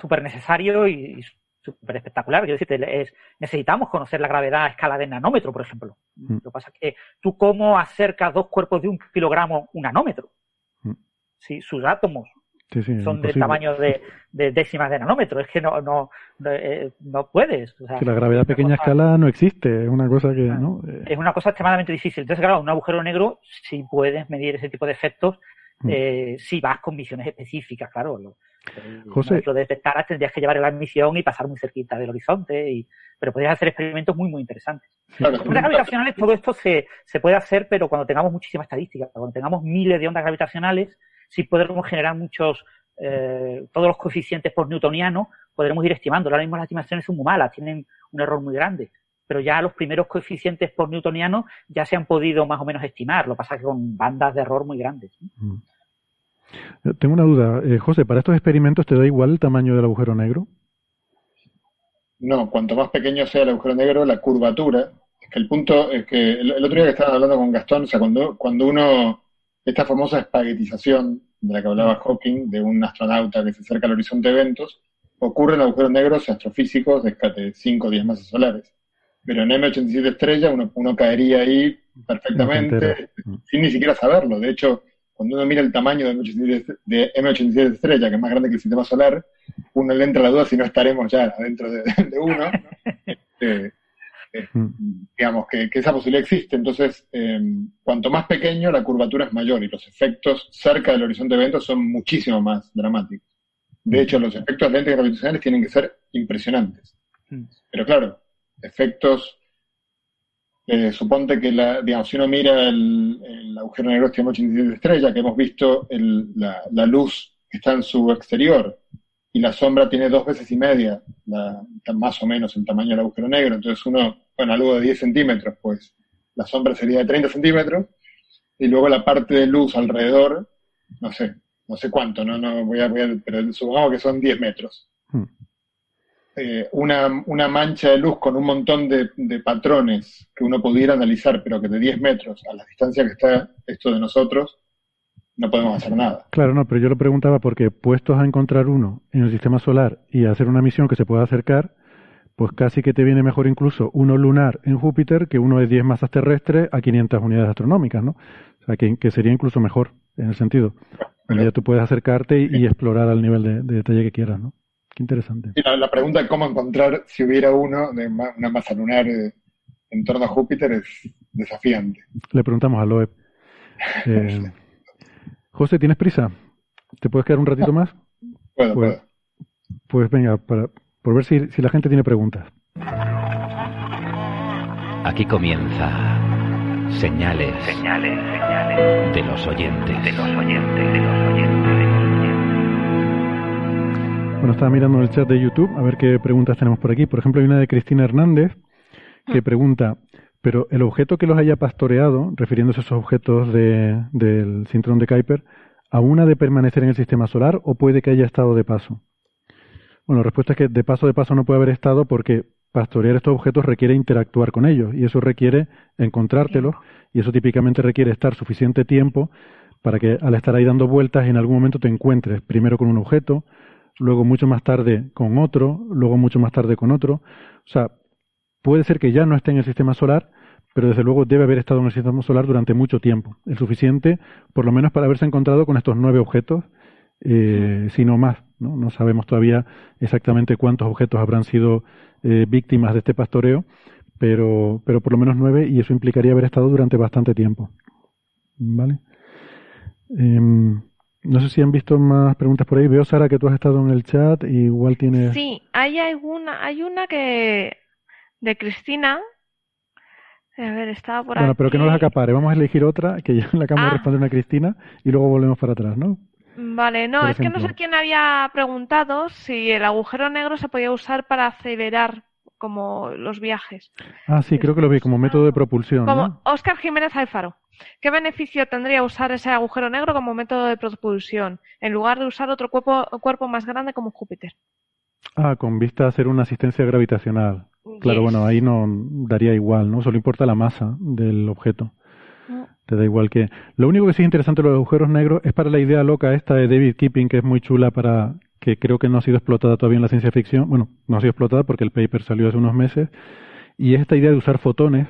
súper necesario y, súper espectacular. Quiero decirte, es, necesitamos conocer la gravedad a escala de nanómetro, por ejemplo. Mm. Lo que pasa es que tú cómo acercas dos cuerpos de un kilogramo un nanómetro. Mm. Si sus átomos son del tamaño de, décimas de nanómetro, es que no, no, no, eh, puedes. que la gravedad a pequeña escala no existe, es una cosa que... ¿no? Es una cosa extremadamente difícil. Entonces, claro, un agujero negro, si puedes medir ese tipo de efectos, mm. eh, si vas con visiones específicas, claro. José. Lo detectaras tendrías que llevar la misión y pasar muy cerquita del horizonte, y, pero podrías hacer experimentos muy, muy interesantes. Claro, ondas gravitacionales, todo esto se, se puede hacer, pero cuando tengamos muchísima estadística, cuando tengamos miles de ondas gravitacionales, sí podremos generar muchos, eh, todos los coeficientes por newtoniano, podremos ir estimando. Ahora mismo las estimaciones son muy malas, tienen un error muy grande pero ya los primeros coeficientes por newtoniano ya se han podido más o menos estimar, lo que pasa es que con bandas de error muy grandes. Mm. Tengo una duda. Eh, José, ¿para estos experimentos te da igual el tamaño del agujero negro? No, cuanto más pequeño sea el agujero negro, la curvatura. Es que el punto es que el, otro día que estaba hablando con Gastón, o sea, cuando, cuando uno, esta famosa espaguetización de la que hablaba Hawking, de un astronauta que se acerca al horizonte de eventos, ocurre en agujeros negros astrofísicos de 5 o 10 masas solares. Pero en M87 estrella uno, uno caería ahí perfectamente, sin ni siquiera saberlo. De hecho, cuando uno mira el tamaño de M87, estrella, que es más grande que el sistema solar, uno le entra la duda si no estaremos ya adentro de, uno. <laughs> Este, eh, mm. digamos que, esa posibilidad existe. Entonces, em, cuanto más pequeño, la curvatura es mayor y los efectos cerca del horizonte de eventos son muchísimo más dramáticos. De mm. hecho, los efectos lentes gravitacionales tienen que ser impresionantes. Mm. Pero claro, efectos eh, suponte que la, digamos, si uno mira el, agujero negro este 87 estrella, que hemos visto la, luz que está en su exterior y la sombra tiene dos veces y media, más o menos el tamaño del agujero negro, entonces uno, bueno, algo de 10 centímetros, pues la sombra sería de 30 centímetros, y luego la parte de luz alrededor, no sé, no sé cuánto, no, no voy a, voy pero supongamos que son 10 metros. Hmm. Eh, una, una, mancha de luz con un montón de, patrones que uno pudiera analizar, pero que de 10 metros a la distancia que está esto de nosotros, no podemos hacer nada. Claro, no, pero yo lo preguntaba porque puestos a encontrar uno en el sistema solar y a hacer una misión que se pueda acercar, pues casi que te viene mejor incluso uno lunar en Júpiter que uno de 10 masas terrestres a 500 unidades astronómicas, ¿no? O sea, que, sería incluso mejor en el sentido. Bueno, ya tú puedes acercarte y, explorar al nivel de, de detalle que quieras, ¿no? interesante. la, pregunta de cómo encontrar si hubiera uno de una masa lunar eh, en torno a Júpiter es desafiante. Le preguntamos a Loeb. <laughs> Eh, José, ¿tienes prisa? ¿Te puedes quedar un ratito más? Puedo, pues, puedo. Pues venga, para, por ver si, si la gente tiene preguntas. Aquí comienza señales, señales, señales de los oyentes, de los oyentes, de los oyentes. Bueno, estaba mirando el chat de YouTube a ver qué preguntas tenemos por aquí. Por ejemplo, hay una de Cristina Hernández que mm. pregunta, Pero el objeto que los haya pastoreado, refiriéndose a esos objetos del cinturón de Kuiper, ¿aún ha de permanecer en el sistema solar o puede que haya estado de paso? Bueno, la respuesta es que de paso de paso no puede haber estado porque pastorear estos objetos requiere interactuar con ellos y eso requiere encontrártelos y eso típicamente requiere estar suficiente tiempo para que al estar ahí dando vueltas en algún momento te encuentres primero con un objeto, luego mucho más tarde con otro, luego mucho más tarde con otro. O sea, puede ser que ya no esté en el sistema solar, pero desde luego debe haber estado en el sistema solar durante mucho tiempo, el suficiente por lo menos para haberse encontrado con estos nueve objetos, eh, si no más. ¿no? no sabemos todavía exactamente cuántos objetos habrán sido eh, víctimas de este pastoreo, pero, pero por lo menos nueve y eso implicaría haber estado durante bastante tiempo. ¿Vale? Em, no sé si han visto más preguntas por ahí. Veo, Sara, que tú has estado en el chat y igual tienes... Sí, hay, alguna, hay una que... de Cristina. A ver, estaba por Bueno, pero que no las acapare. Vamos a elegir otra, que ya la acabo de ah. responder una Cristina, y luego volvemos para atrás, ¿no? Vale, no, es que no sé quién había preguntado si el agujero negro se podía usar para acelerar como los viajes. Ah, sí, creo que lo vi como método de propulsión. Como Oscar Jiménez Alfaro. ¿Qué beneficio tendría usar ese agujero negro como método de propulsión en lugar de usar otro cuerpo, cuerpo más grande como Júpiter? Ah, con vista a hacer una asistencia gravitacional. Claro, bueno, ahí no daría igual, ¿no? Solo importa la masa del objeto. Te da igual que. Lo único que sí es interesante de los agujeros negros es para la idea loca esta de David Keeping, que es muy chula para. que creo que no ha sido explotada todavía en la ciencia ficción. Bueno, no ha sido explotada porque el paper salió hace unos meses. Y es esta idea de usar fotones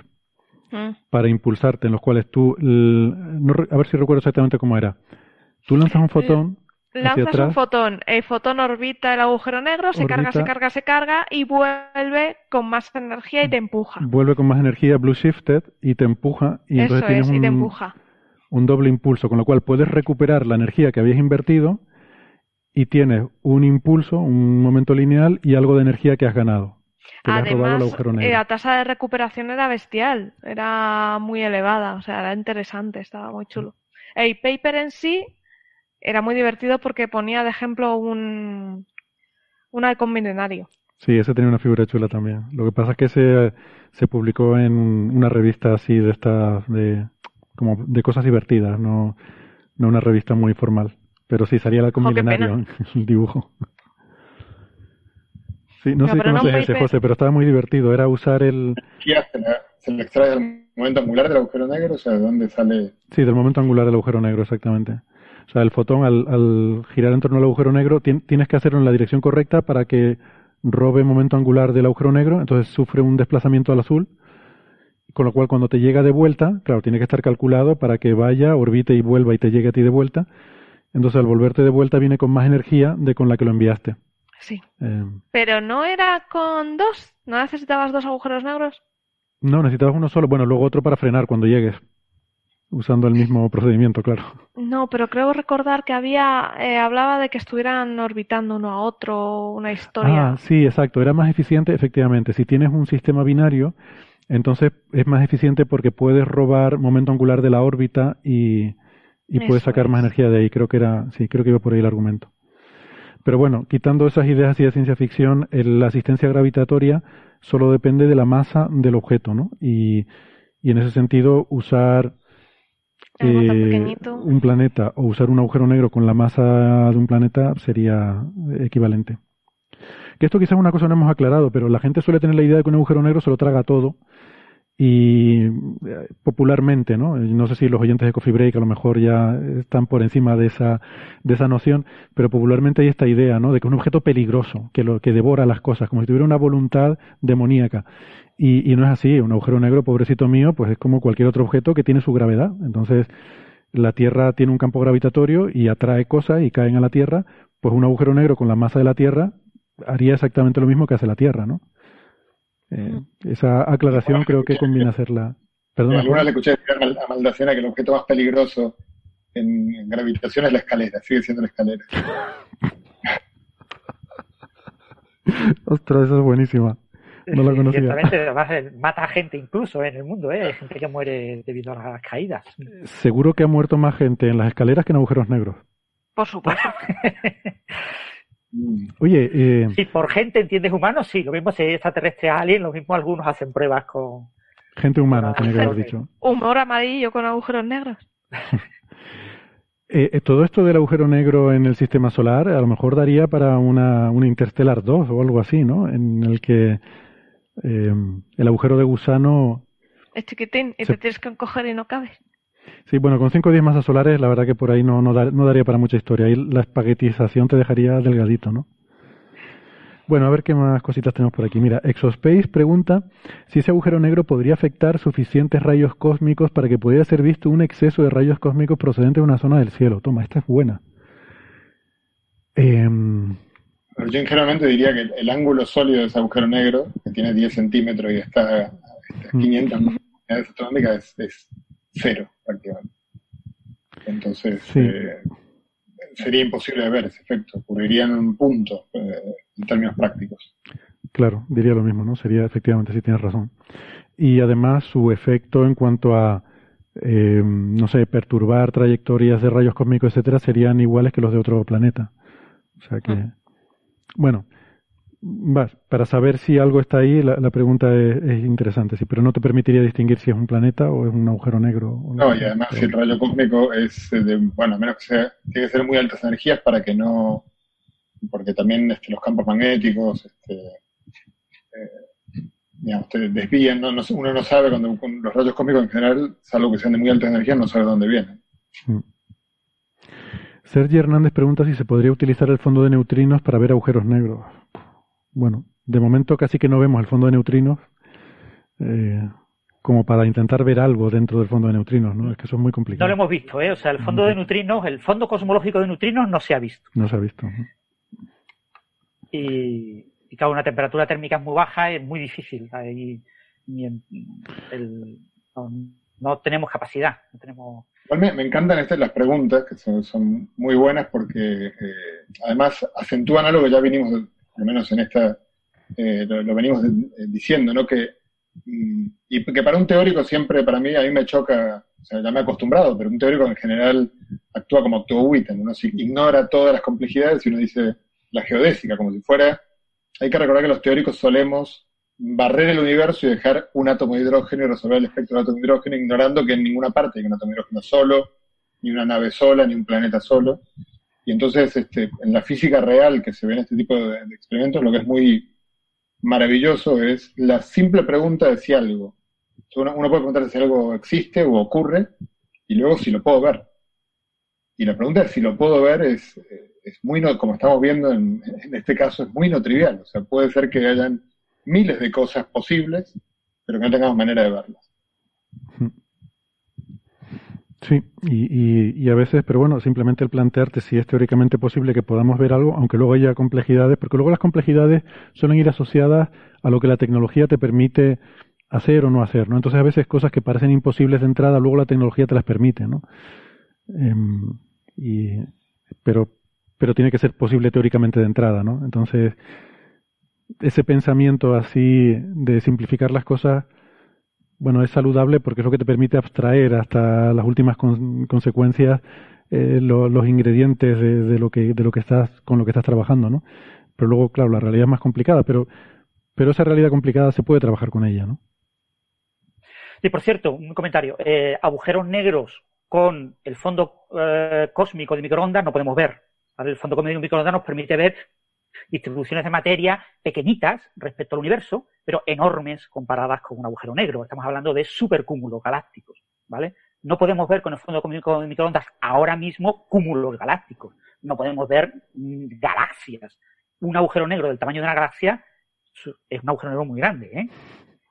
Mm. para impulsarte, en los cuales tú, a ver si recuerdo exactamente cómo era. Tú lanzas un fotón. Lanzas un fotón, el fotón orbita el agujero negro, se carga, se carga, se carga y vuelve con más energía y te empuja. Vuelve con más energía blue shifted y te empuja y entonces tienes un, empuja. un doble impulso, con lo cual puedes recuperar la energía que habías invertido y tienes un impulso, un momento lineal y algo de energía que has ganado. Además, eh, la tasa de recuperación era bestial, era muy elevada, o sea, era interesante, estaba muy chulo. El paper en sí era muy divertido porque ponía de ejemplo un, un halcón milenario. Sí, ese tenía una figura chula también. Lo que pasa es que se, se publicó en una revista así de estas, de, como de cosas divertidas, no, no una revista muy formal. Pero sí, salía el halcón milenario el dibujo. Sí, no sé si conoces ese, José, pero estaba muy divertido. Era usar el... ¿Se le extrae del momento angular del agujero negro? O sea, ¿de dónde sale...? Sí, del momento angular del agujero negro, exactamente. O sea, el fotón al, girar en torno al agujero negro tienes que hacerlo en la dirección correcta para que robe momento angular del agujero negro, entonces sufre un desplazamiento al azul, con lo cual cuando te llega de vuelta, claro, tiene que estar calculado para que vaya, orbite y vuelva y te llegue a ti de vuelta. Entonces al volverte de vuelta viene con más energía de con la que lo enviaste. Sí. Eh, Pero no era con dos. ¿No necesitabas dos agujeros negros? No, necesitabas uno solo. Bueno, luego otro para frenar cuando llegues. Usando el mismo procedimiento, claro. No, pero creo recordar que había. Eh, hablaba de que estuvieran orbitando uno a otro, una historia. Ah, sí, exacto. Era más eficiente, efectivamente. Si tienes un sistema binario, entonces es más eficiente porque puedes robar momento angular de la órbita y, y puedes sacar más energía de ahí. Creo que era. Sí, creo que iba por ahí el argumento. Pero bueno, quitando esas ideas así de ciencia ficción, la asistencia gravitatoria solo depende de la masa del objeto, ¿no? Y, en ese sentido, usar eh, un planeta o usar un agujero negro con la masa de un planeta sería equivalente. Que esto quizás es una cosa que no hemos aclarado, pero la gente suele tener la idea de que un agujero negro se lo traga todo y eh, popularmente, ¿no? No sé si los oyentes de Coffee Break a lo mejor ya están por encima de esa, de esa noción, pero popularmente hay esta idea, ¿no? De que es un objeto peligroso, que lo, que devora las cosas, como si tuviera una voluntad demoníaca. Y, y no es así, un agujero negro, pobrecito mío, pues es como cualquier otro objeto que tiene su gravedad. Entonces, la Tierra tiene un campo gravitatorio y atrae cosas y caen a la Tierra, pues un agujero negro con la masa de la Tierra haría exactamente lo mismo que hace la Tierra, ¿no? Eh, esa aclaración creo que conviene hacerla. Perdona. Alguna le escuché decir a Maldacena que el objeto más peligroso en, gravitación es la escalera, sigue siendo la escalera. <laughs> Ostras, esa es buenísima. No la conocía. Ciertamente, mata a gente incluso en el mundo, ¿eh? Hay gente que muere debido a las caídas. Seguro que ha muerto más gente en las escaleras que en agujeros negros. Por supuesto. <laughs> Mm. Oye, eh... por gente entiendes humanos, sí, lo mismo si es extraterrestre alien, lo mismo algunos hacen pruebas con, Gente humana, tenía que haber dicho. Humor amarillo con agujeros negros. <laughs> Eh, eh, todo esto del agujero negro en el sistema solar a lo mejor daría para una, una Interstellar 2 o algo así, ¿no? En el que eh, el agujero de gusano... Es chiquitín y te tienes que encoger y no cabes. Sí, bueno, con 5 o 10 masas solares la verdad que por ahí no, no, no daría para mucha historia. Ahí la espaguetización te dejaría delgadito, ¿no? Bueno, a ver qué más cositas tenemos por aquí. Mira, Exospace pregunta si ese agujero negro podría afectar suficientes rayos cósmicos para que pudiera ser visto un exceso de rayos cósmicos procedentes de una zona del cielo. Toma, esta es buena. Em, yo generalmente diría que el, ángulo sólido de ese agujero negro, que tiene 10 centímetros y está a 500 mm. unidades astronómicas, es, cero prácticamente. Entonces, eh, sería imposible de ver ese efecto. Ocurriría en un punto. Eh, en términos prácticos. Claro, diría lo mismo, ¿no? Sería efectivamente, si tienes razón. Y además su efecto en cuanto a, eh, no sé, perturbar trayectorias de rayos cósmicos, etcétera, serían iguales que los de otro planeta. O sea que, ah. bueno, para saber si algo está ahí, la, pregunta es, interesante, sí, pero no te permitiría distinguir si es un planeta o es un agujero negro. no, y además si el rayo cósmico es de, bueno, a menos que sea, tiene que ser muy altas energías para que no porque también este, los campos magnéticos, este, eh, digamos, te desvían, ¿no? uno no sabe cuando los rayos cósmicos en general, salvo que sean de muy alta energía, no sabe dónde vienen. Mm. Sergi Hernández pregunta si se podría utilizar el fondo de neutrinos para ver agujeros negros. Bueno, de momento casi que no vemos el fondo de neutrinos eh, como para intentar ver algo dentro del fondo de neutrinos, ¿no? Es que eso es muy complicado. No lo hemos visto, ¿eh? O sea, el fondo de neutrinos, el fondo cosmológico de neutrinos no se ha visto. No se ha visto y, y claro, una temperatura térmica muy baja es muy difícil. no, tenemos capacidad. No tenemos... me, encantan estas las preguntas, que son, muy buenas porque eh, además acentúan algo que ya vinimos, al menos en esta, eh, lo, venimos diciendo, ¿no? Que, mm, y que para un teórico siempre, para mí, a mí me choca, o sea, ya me he acostumbrado, pero un teórico en general actúa como actuó Witten, ¿no? Si ignora todas las complejidades y uno dice, la geodésica, como si fuera... Hay que recordar que los teóricos solemos barrer el universo y dejar un átomo de hidrógeno y resolver el espectro del átomo de hidrógeno, ignorando que en ninguna parte hay un átomo de hidrógeno solo, ni una nave sola, ni un planeta solo. Y entonces, este, en la física real que se ve en este tipo de, experimentos, lo que es muy maravilloso es la simple pregunta de si algo. Uno, uno puede preguntar si algo existe o ocurre, y luego si lo puedo ver. Y la pregunta de si lo puedo ver es, es muy, no, como estamos viendo en, este caso, es muy no trivial. O sea, puede ser que hayan miles de cosas posibles, pero que no tengamos manera de verlas. Sí, y, y, a veces, pero bueno, simplemente el plantearte si es teóricamente posible que podamos ver algo, aunque luego haya complejidades, porque luego las complejidades suelen ir asociadas a lo que la tecnología te permite hacer o no hacer, ¿no? Entonces a veces cosas que parecen imposibles de entrada, luego la tecnología te las permite, ¿no? Em, y, pero pero tiene que ser posible teóricamente de entrada, ¿no? Entonces, ese pensamiento así de simplificar las cosas, bueno, es saludable porque es lo que te permite abstraer hasta las últimas consecuencias eh, los ingredientes de, lo que de lo que estás con lo que estás trabajando, ¿no? Pero luego, claro, la realidad es más complicada, pero pero esa realidad complicada se puede trabajar con ella, ¿no? Sí, por cierto, un comentario. Eh, agujeros negros con el fondo eh, cósmico de microondas no podemos ver. El fondo cósmico microondas nos permite ver distribuciones de materia pequeñitas respecto al universo, pero enormes comparadas con un agujero negro. Estamos hablando de supercúmulos galácticos, ¿vale? No podemos ver con el fondo cósmico de microondas ahora mismo cúmulos galácticos. No podemos ver mm, galaxias. Un agujero negro del tamaño de una galaxia es un agujero negro muy grande, ¿eh?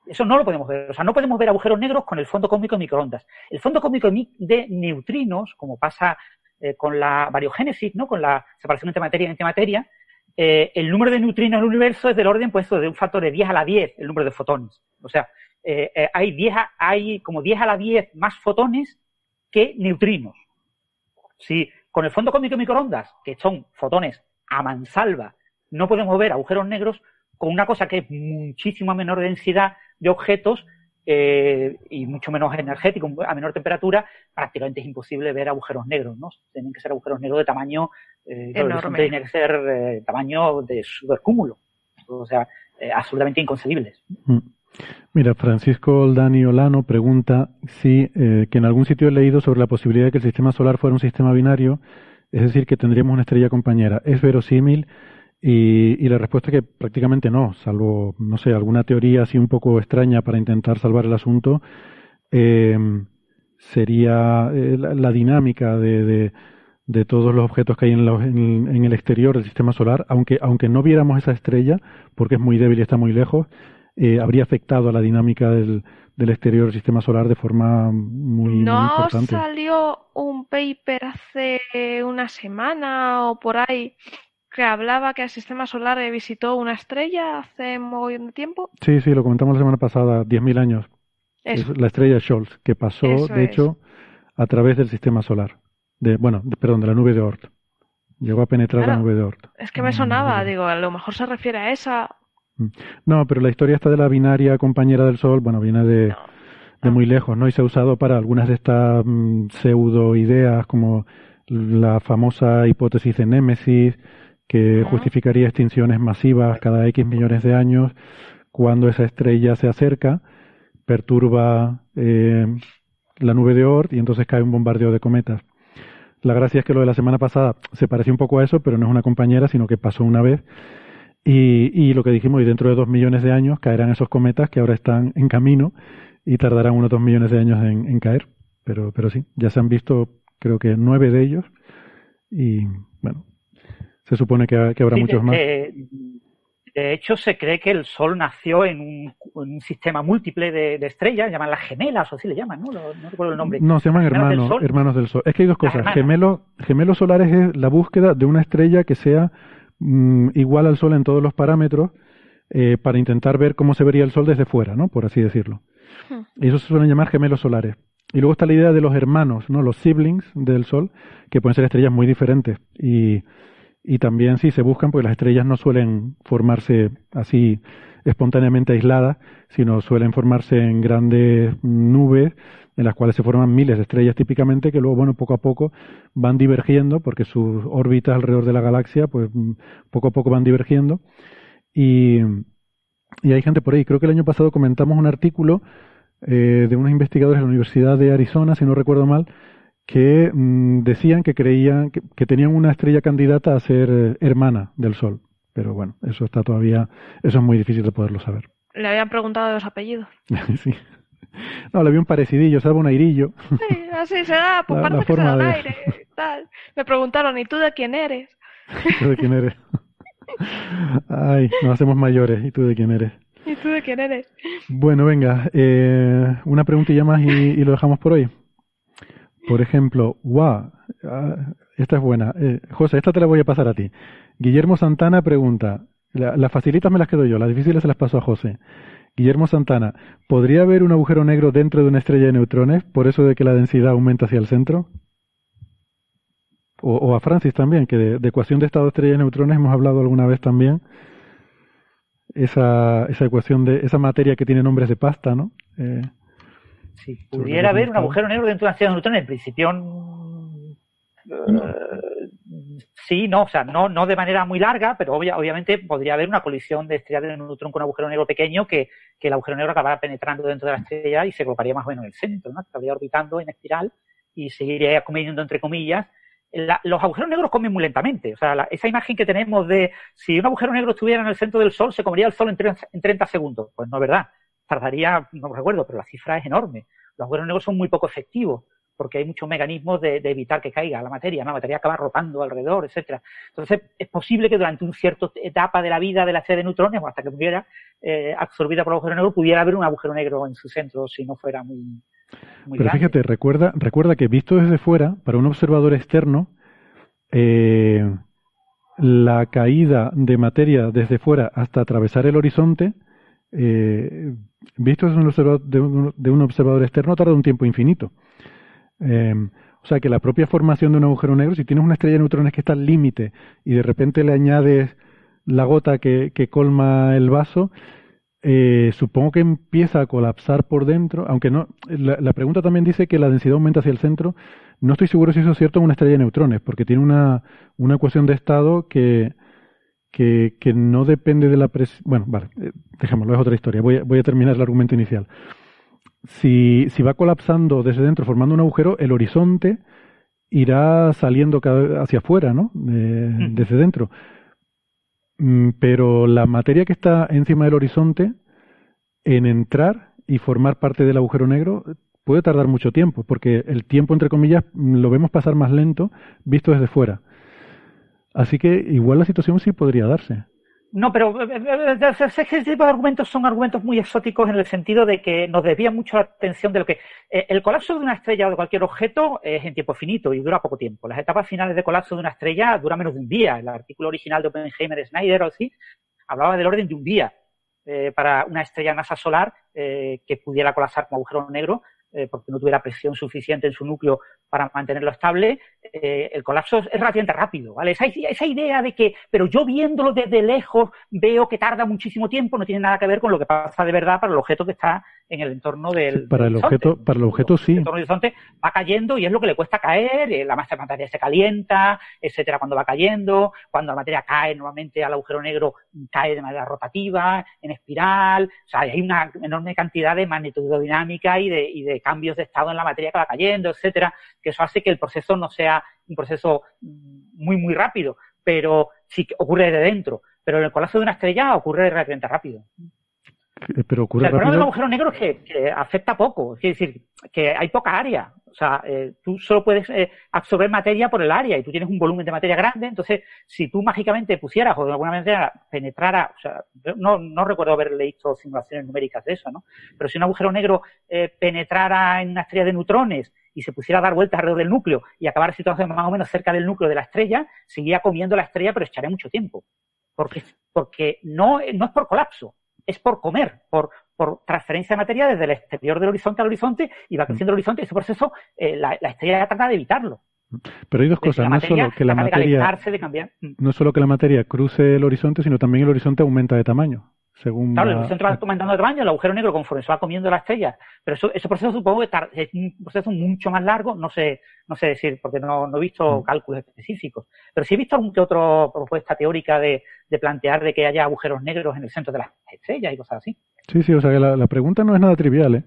Eso no lo podemos ver. O sea, no podemos ver agujeros negros con el fondo cósmico de microondas. El fondo cósmico de neutrinos, como pasa eh, con la variogénesis, ¿no? con la separación entre materia y antimateria, eh, el número de neutrinos en el universo es del orden pues, de un factor de 10 a la 10, el número de fotones. O sea, eh, hay, 10 hay como 10 a la 10 más fotones que neutrinos. Si con el fondo cósmico microondas, que son fotones a mansalva, no podemos ver agujeros negros, con una cosa que es muchísima menor densidad de objetos, eh, y mucho menos energético, a menor temperatura, prácticamente es imposible ver agujeros negros, ¿no? Tienen que ser agujeros negros de tamaño, eh, tienen que ser eh, tamaño de supercúmulo, o sea, absolutamente inconcebibles. Mm. Mira, Francisco Oldani Olano pregunta si eh, que en algún sitio he leído sobre la posibilidad de que el sistema solar fuera un sistema binario, es decir, que tendríamos una estrella compañera. ¿Es verosímil? Y, y, la respuesta es que prácticamente no, salvo, no sé, alguna teoría así un poco extraña para intentar salvar el asunto, eh, sería eh, la, dinámica de, de, de, todos los objetos que hay en, en, en, el exterior del sistema solar, aunque, aunque no viéramos esa estrella, porque es muy débil y está muy lejos, eh, habría afectado a la dinámica del, del exterior del sistema solar de forma muy, ¿No muy importante. ¿No salió un paper hace una semana o por ahí que hablaba que el sistema solar visitó una estrella hace muy de tiempo? Sí, sí, lo comentamos la semana pasada, 10.000 años. Eso. Es la estrella Scholz, que pasó, Eso de es. hecho, a través del sistema solar. De, bueno, de- perdón, de la nube de Oort. Llegó a penetrar la nube de Oort. Es que me sonaba, digo, a lo mejor se refiere a esa. No, pero la historia esta de la binaria compañera del Sol, bueno, viene de, de muy lejos, ¿no? Y se ha usado para algunas de estas mm, pseudo ideas, como la famosa hipótesis de Némesis, que justificaría extinciones masivas cada X millones de años cuando esa estrella se acerca, perturba eh, la nube de Oort y entonces cae un bombardeo de cometas. La gracia es que lo de la semana pasada se pareció un poco a eso, pero no es una compañera, sino que pasó una vez. Y, y lo que dijimos, y dentro de dos millones de años caerán esos cometas que ahora están en camino y tardarán unos dos millones de años en, en caer. Pero, pero sí, ya se han visto creo que nueve de ellos y bueno, se supone que, que habrá Sí, muchos de, más. de- de hecho, se cree que el Sol nació en un, en un sistema múltiple de, de estrellas, llaman las gemelas, o así le llaman, ¿no? Lo- no recuerdo el nombre. No, se llaman gemelas del hermanos, hermanos del Sol. Es que hay dos cosas. Gemelos, gemelos solares es la búsqueda de una estrella que sea mm, igual al Sol en todos los parámetros eh, para intentar ver cómo se vería el Sol desde fuera, ¿no? Por así decirlo. Y eso se suelen llamar gemelos solares. Y luego está la idea de los hermanos, ¿no? Los siblings del Sol, que pueden ser estrellas muy diferentes. Y, y también sí se buscan, porque las estrellas no suelen formarse así espontáneamente aisladas, sino suelen formarse en grandes nubes en las cuales se forman miles de estrellas típicamente, que luego, bueno, poco a poco van divergiendo, porque sus órbitas alrededor de la galaxia, pues poco a poco van divergiendo. Y, y hay gente por ahí. Creo que el año pasado comentamos un artículo eh, de unos investigadores de la Universidad de Arizona, si no recuerdo mal, que mm, decían que creían que, que tenían una estrella candidata a ser eh, hermana del Sol. Pero bueno, eso está todavía, eso es muy difícil de poderlo saber. Le habían preguntado de los apellidos. <laughs> sí. No, le vi un parecidillo, ¿sabes? Un airillo. Sí, así se da, <laughs> pues La- parece la que se da de- aire tal. Me preguntaron, ¿y tú de quién eres? <laughs> ¿Tú de quién eres? Ay, nos hacemos mayores. ¿Y tú de quién eres? ¿Y tú de quién eres? Bueno, venga, eh, una preguntilla más y, y lo dejamos por hoy. Por ejemplo, guau, ah, esta es buena. Eh, José, esta te la voy a pasar a ti. Guillermo Santana pregunta, la- facilitas me las quedo yo, las difíciles se las paso a José. Guillermo Santana, ¿podría haber un agujero negro dentro de una estrella de neutrones por eso de que la densidad aumenta hacia el centro? O, a Francis también, que de, de ecuación de estado de estrella de neutrones hemos hablado alguna vez también. Esa, esa ecuación de esa materia que tiene nombres de pasta, ¿no? Eh, Si pudiera haber un agujero negro dentro de una estrella de neutrones, en principio mm, eh, sí, no, o sea, no, no de manera muy larga, pero obvia- obviamente podría haber una colisión de estrella de neutrón con un agujero negro pequeño que, que el agujero negro acabara penetrando dentro de la estrella y se colocaría más o menos en el centro, ¿no? Estaría orbitando en espiral y seguiría comiendo entre comillas. La- los agujeros negros comen muy lentamente. O sea, la- esa imagen que tenemos de si un agujero negro estuviera en el centro del Sol, se comería el Sol en 30, en 30 segundos. Pues no es verdad. Tardaría, no recuerdo, pero la cifra es enorme. Los agujeros negros son muy poco efectivos porque hay muchos mecanismos de, de evitar que caiga la materia, ¿no? la materia acaba rotando alrededor, etcétera. Entonces, es posible que durante una cierta etapa de la vida de la estrella de neutrones, o hasta que muriera eh, absorbida por el agujero negro, pudiera haber un agujero negro en su centro si no fuera muy, muy Pero grande. fíjate, recuerda, recuerda que visto desde fuera, para un observador externo, eh, la caída de materia desde fuera hasta atravesar el horizonte, eh, visto desde un observador, de, un, observador externo, tarda un tiempo infinito. Eh, o sea que la propia formación de un agujero negro, si tienes una estrella de neutrones que está al límite y de repente le añades la gota que, que colma el vaso, eh, supongo que empieza a colapsar por dentro, aunque no, la, la pregunta también dice que la densidad aumenta hacia el centro. No estoy seguro si eso es cierto en una estrella de neutrones, porque tiene una, una ecuación de estado que, que, que no depende de la presión. Bueno, vale, eh, dejémoslo, es otra historia. Voy a, voy a terminar el argumento inicial. Si, si va colapsando desde dentro, formando un agujero, el horizonte irá saliendo hacia afuera, ¿no? Mm. Desde dentro. Mm, pero la materia que está encima del horizonte, en entrar y formar parte del agujero negro, puede tardar mucho tiempo, porque el tiempo, entre comillas, lo vemos pasar más lento visto desde fuera. Así que igual la situación sí podría darse. No, pero eh, eh, eh, ese tipo de argumentos son argumentos muy exóticos en el sentido de que nos desvían mucho la atención de lo que. el colapso de una estrella o de cualquier objeto es en tiempo finito y dura poco tiempo. Las etapas finales de colapso de una estrella dura menos de un día. El artículo original de Oppenheimer, Snyder o así, hablaba del orden de un día para una estrella masa solar que pudiera colapsar como agujero negro porque no tuviera presión suficiente en su núcleo para mantenerlo estable, eh, el colapso es relativamente rápido, ¿vale? Esa, esa, idea de que, pero yo viéndolo desde lejos veo que tarda muchísimo tiempo, no tiene nada que ver con lo que pasa de verdad para el objeto que está en el entorno del. para el objeto, para el objeto sí. El entorno del horizonte va cayendo y es lo que le cuesta caer, eh, la masa de materia se calienta, etcétera, cuando va cayendo, cuando la materia cae normalmente al agujero negro cae de manera rotativa, en espiral, o sea, hay una enorme cantidad de magnetodinámica y de, y de cambios de estado en la materia que va cayendo, etcétera que eso hace que el proceso no sea un proceso muy, muy rápido, pero sí ocurre de dentro. Pero en el colapso de una estrella ocurre relativamente rápido. Pero ocurre el problema del agujero negro es que, afecta poco, es decir, que hay poca área. O sea, eh, tú solo puedes eh, absorber materia por el área y tú tienes un volumen de materia grande, entonces si tú mágicamente pusieras o de alguna manera penetrara, o sea, no, no recuerdo haber leído simulaciones numéricas de eso, ¿no? Pero si un agujero negro eh, penetrara en una estrella de neutrones y se pusiera a dar vueltas alrededor del núcleo y acabar situándose más o menos cerca del núcleo de la estrella, seguía comiendo la estrella, pero echaría mucho tiempo. Porque, porque no, no es por colapso, es por comer, por, por transferencia de materia desde el exterior del horizonte al horizonte y va creciendo el horizonte. Ese proceso, eh, la, estrella trata de evitarlo. Pero hay dos cosas, no solo que la materia, no solo que la materia cruce el horizonte, sino también el horizonte aumenta de tamaño claro, el centro va aumentando de tamaño, el agujero negro conforme se va comiendo la estrella. Pero eso, ese proceso supongo que es un proceso mucho más largo, no sé, no sé decir, porque no, he visto mm. cálculos específicos. Pero sí he visto alguna que otra propuesta teórica de, plantear de que haya agujeros negros en el centro de las estrellas y cosas así. Sí, sí, o sea que la, pregunta no es nada trivial, ¿eh?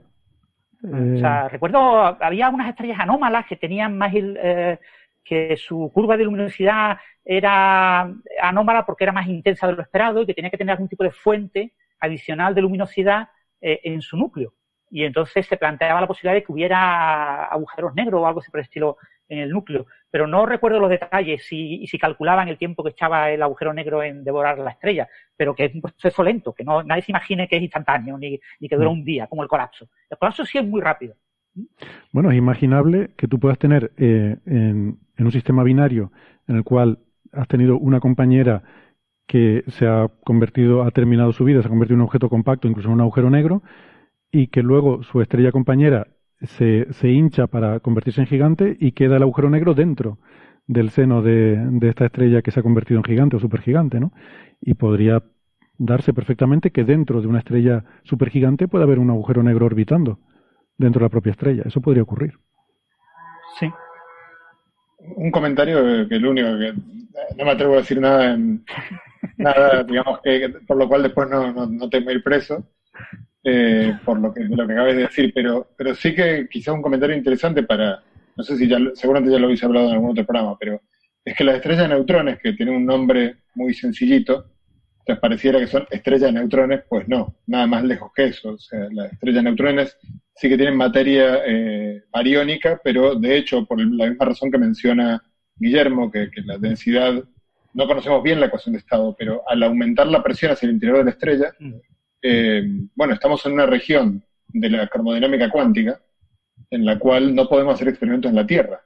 O sea, recuerdo, había unas estrellas anómalas que tenían más eh, que su curva de luminosidad era anómala porque era más intensa de lo esperado y que tenía que tener algún tipo de fuente adicional de luminosidad eh, en su núcleo. Y entonces se planteaba la posibilidad de que hubiera agujeros negros o algo así por el estilo en el núcleo. Pero no recuerdo los detalles y si calculaban el tiempo que echaba el agujero negro en devorar la estrella, pero que es un proceso lento, que no, nadie se imagine que es instantáneo ni, ni que dura mm. un día, como el colapso. El colapso sí es muy rápido. Bueno, es imaginable que tú puedas tener eh, en, un sistema binario en el cual has tenido una compañera que se ha convertido, ha terminado su vida, se ha convertido en un objeto compacto, incluso en un agujero negro, y que luego su estrella compañera se, se hincha para convertirse en gigante y queda el agujero negro dentro del seno de, de esta estrella que se ha convertido en gigante o supergigante, ¿no? Y podría darse perfectamente que dentro de una estrella supergigante pueda haber un agujero negro orbitando dentro de la propia estrella. Eso podría ocurrir. Sí. Un comentario que lo único que no me atrevo a decir nada en nada, <laughs> digamos que por lo cual después no, no, tengo ir preso eh, por lo que lo que acabas de decir, pero pero sí que quizá un comentario interesante para no sé si ya seguramente ya lo habéis hablado en algún otro programa, pero es que las estrellas de neutrones que tienen un nombre muy sencillito te pareciera que son estrellas de neutrones, pues no, nada más lejos que eso. O sea, las estrellas de neutrones sí que tienen materia eh, bariónica, pero de hecho, por la misma razón que menciona Guillermo, que, la densidad, no conocemos bien la ecuación de estado, pero al aumentar la presión hacia el interior de la estrella, mm. eh, bueno, estamos en una región de la termodinámica cuántica en la cual no podemos hacer experimentos en la Tierra.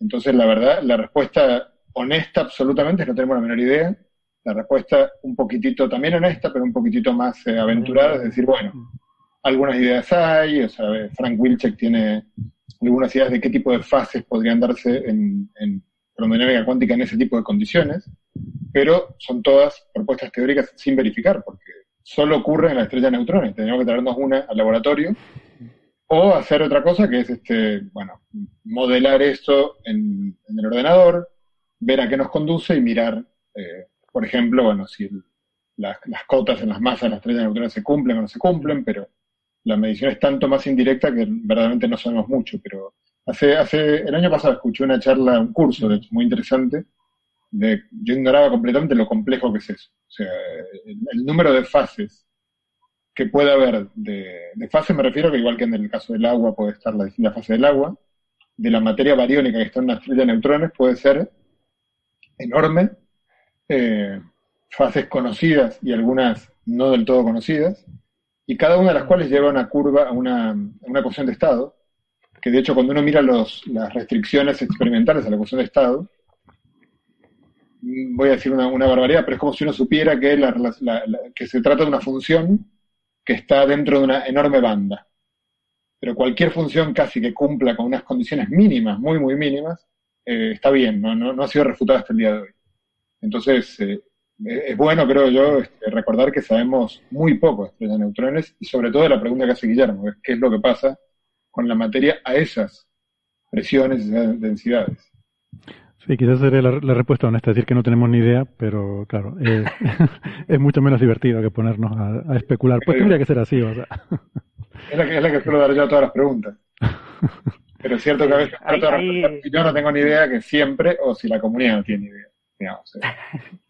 Entonces, la verdad, la respuesta honesta absolutamente es no tenemos la menor idea la respuesta un poquitito también honesta, pero un poquitito más eh, aventurada, es decir, bueno, algunas ideas hay, o sea, Frank Wilczek tiene algunas ideas de qué tipo de fases podrían darse en, en termodinámica cuántica en ese tipo de condiciones, pero son todas propuestas teóricas sin verificar, porque solo ocurre en la estrella de neutrones, tenemos que traernos una al laboratorio, o hacer otra cosa que es, este, bueno, modelar esto en, el ordenador, ver a qué nos conduce y mirar eh, por ejemplo, bueno, si las, cotas en las masas de las estrellas neutrones se cumplen o no se cumplen, pero la medición es tanto más indirecta que verdaderamente no sabemos mucho. Pero hace, hace el año pasado escuché una charla, un curso, muy interesante, de, yo ignoraba completamente lo complejo que es eso. O sea, el, número de fases que puede haber de, de fase me refiero que igual que en el caso del agua puede estar la fase del agua, de la materia bariónica que está en una estrella de neutrones puede ser enorme, eh, fases conocidas y algunas no del todo conocidas, y cada una de las cuales lleva una curva, a una, una ecuación de estado, que de hecho cuando uno mira los, las restricciones experimentales a la ecuación de estado, voy a decir una, barbaridad, pero es como si uno supiera que, que se trata de una función que está dentro de una enorme banda. Pero cualquier función casi que cumpla con unas condiciones mínimas, muy, muy mínimas, eh, está bien, no, no, ha sido refutada hasta el día de hoy. Entonces, eh, es bueno, creo yo, este, recordar que sabemos muy poco de estrellas de neutrones y sobre todo de la pregunta que hace Guillermo, qué es lo que pasa con la materia a esas presiones y densidades. Sí, quizás sería la, respuesta honesta, decir que no tenemos ni idea, pero claro, eh, <laughs> es mucho menos divertido que ponernos a, especular. Pues tendría que ser así, o sea. Es la que, es la que suelo dar yo a todas las preguntas. Pero es cierto que a veces yo no tengo ni idea que siempre, o si la comunidad no tiene idea.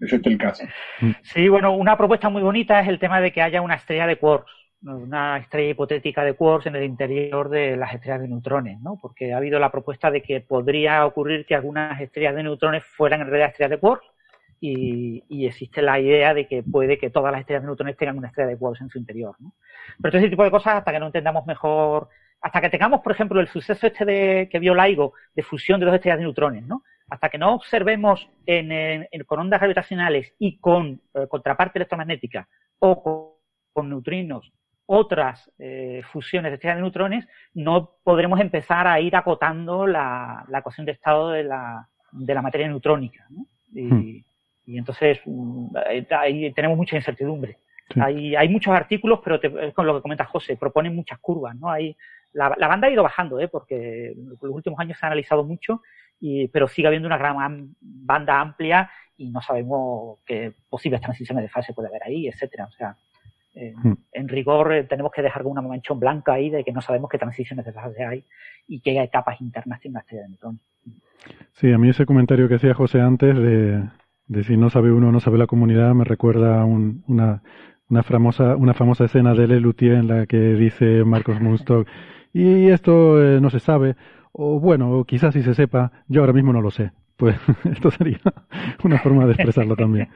Es <laughs> este el caso. Sí, bueno, una propuesta muy bonita es el tema de que haya una estrella de quarks una estrella hipotética de quarks en el interior de las estrellas de neutrones, ¿no? Porque ha habido la propuesta de que podría ocurrir que algunas estrellas de neutrones fueran en realidad estrellas de quarks y, existe la idea de que puede que todas las estrellas de neutrones tengan una estrella de quarks en su interior, ¿no? Pero todo ese tipo de cosas hasta que no entendamos mejor, hasta que tengamos, por ejemplo, el suceso este de, que vio LIGO de fusión de dos estrellas de neutrones, ¿no? Hasta que no observemos en, con ondas gravitacionales y con eh, contraparte electromagnética o con neutrinos otras eh, fusiones de estrellas de neutrones, no podremos empezar a ir acotando la, ecuación de estado de la, de la materia neutrónica. Y, hmm. entonces mm, ahí tenemos mucha incertidumbre. Hay, hay muchos artículos, pero es con lo que comenta José, proponen muchas curvas. ¿no? Hay, la, banda ha ido bajando, ¿eh? porque en los últimos años se ha analizado mucho, y, pero sigue habiendo una gran banda amplia y no sabemos qué posibles transiciones de fase puede haber ahí, etcétera. O sea, Hmm. En rigor, eh, tenemos que dejar una manchón blanca ahí de que no sabemos qué transiciones de fase hay y qué etapas internas tiene una estrella de neutrones. Sí, a mí ese comentario que hacía José antes de, si no sabe uno no sabe la comunidad me recuerda una, una, famosa, una famosa escena de Lelutier en la que dice Marcos Munstock y esto eh, no se sabe, o bueno, quizás si se sepa, yo ahora mismo no lo sé. Pues <laughs> esto sería <laughs> una forma de expresarlo también.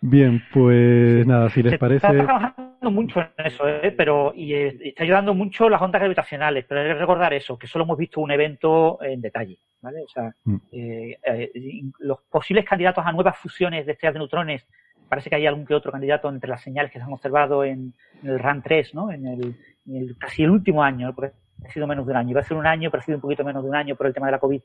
Bien, pues nada, si les parece. Está trabajando mucho en eso, ¿eh? pero y, está ayudando mucho las ondas gravitacionales, pero hay que recordar eso, que solo hemos visto un evento en detalle, ¿vale? O sea, mm. eh, eh, los posibles candidatos a nuevas fusiones de estrellas de neutrones, parece que hay algún que otro candidato entre las señales que se han observado en, el RAN 3, ¿no? En el, casi el último año, porque ha sido menos de un año, iba a ser un año, pero ha sido un poquito menos de un año por el tema de la COVID,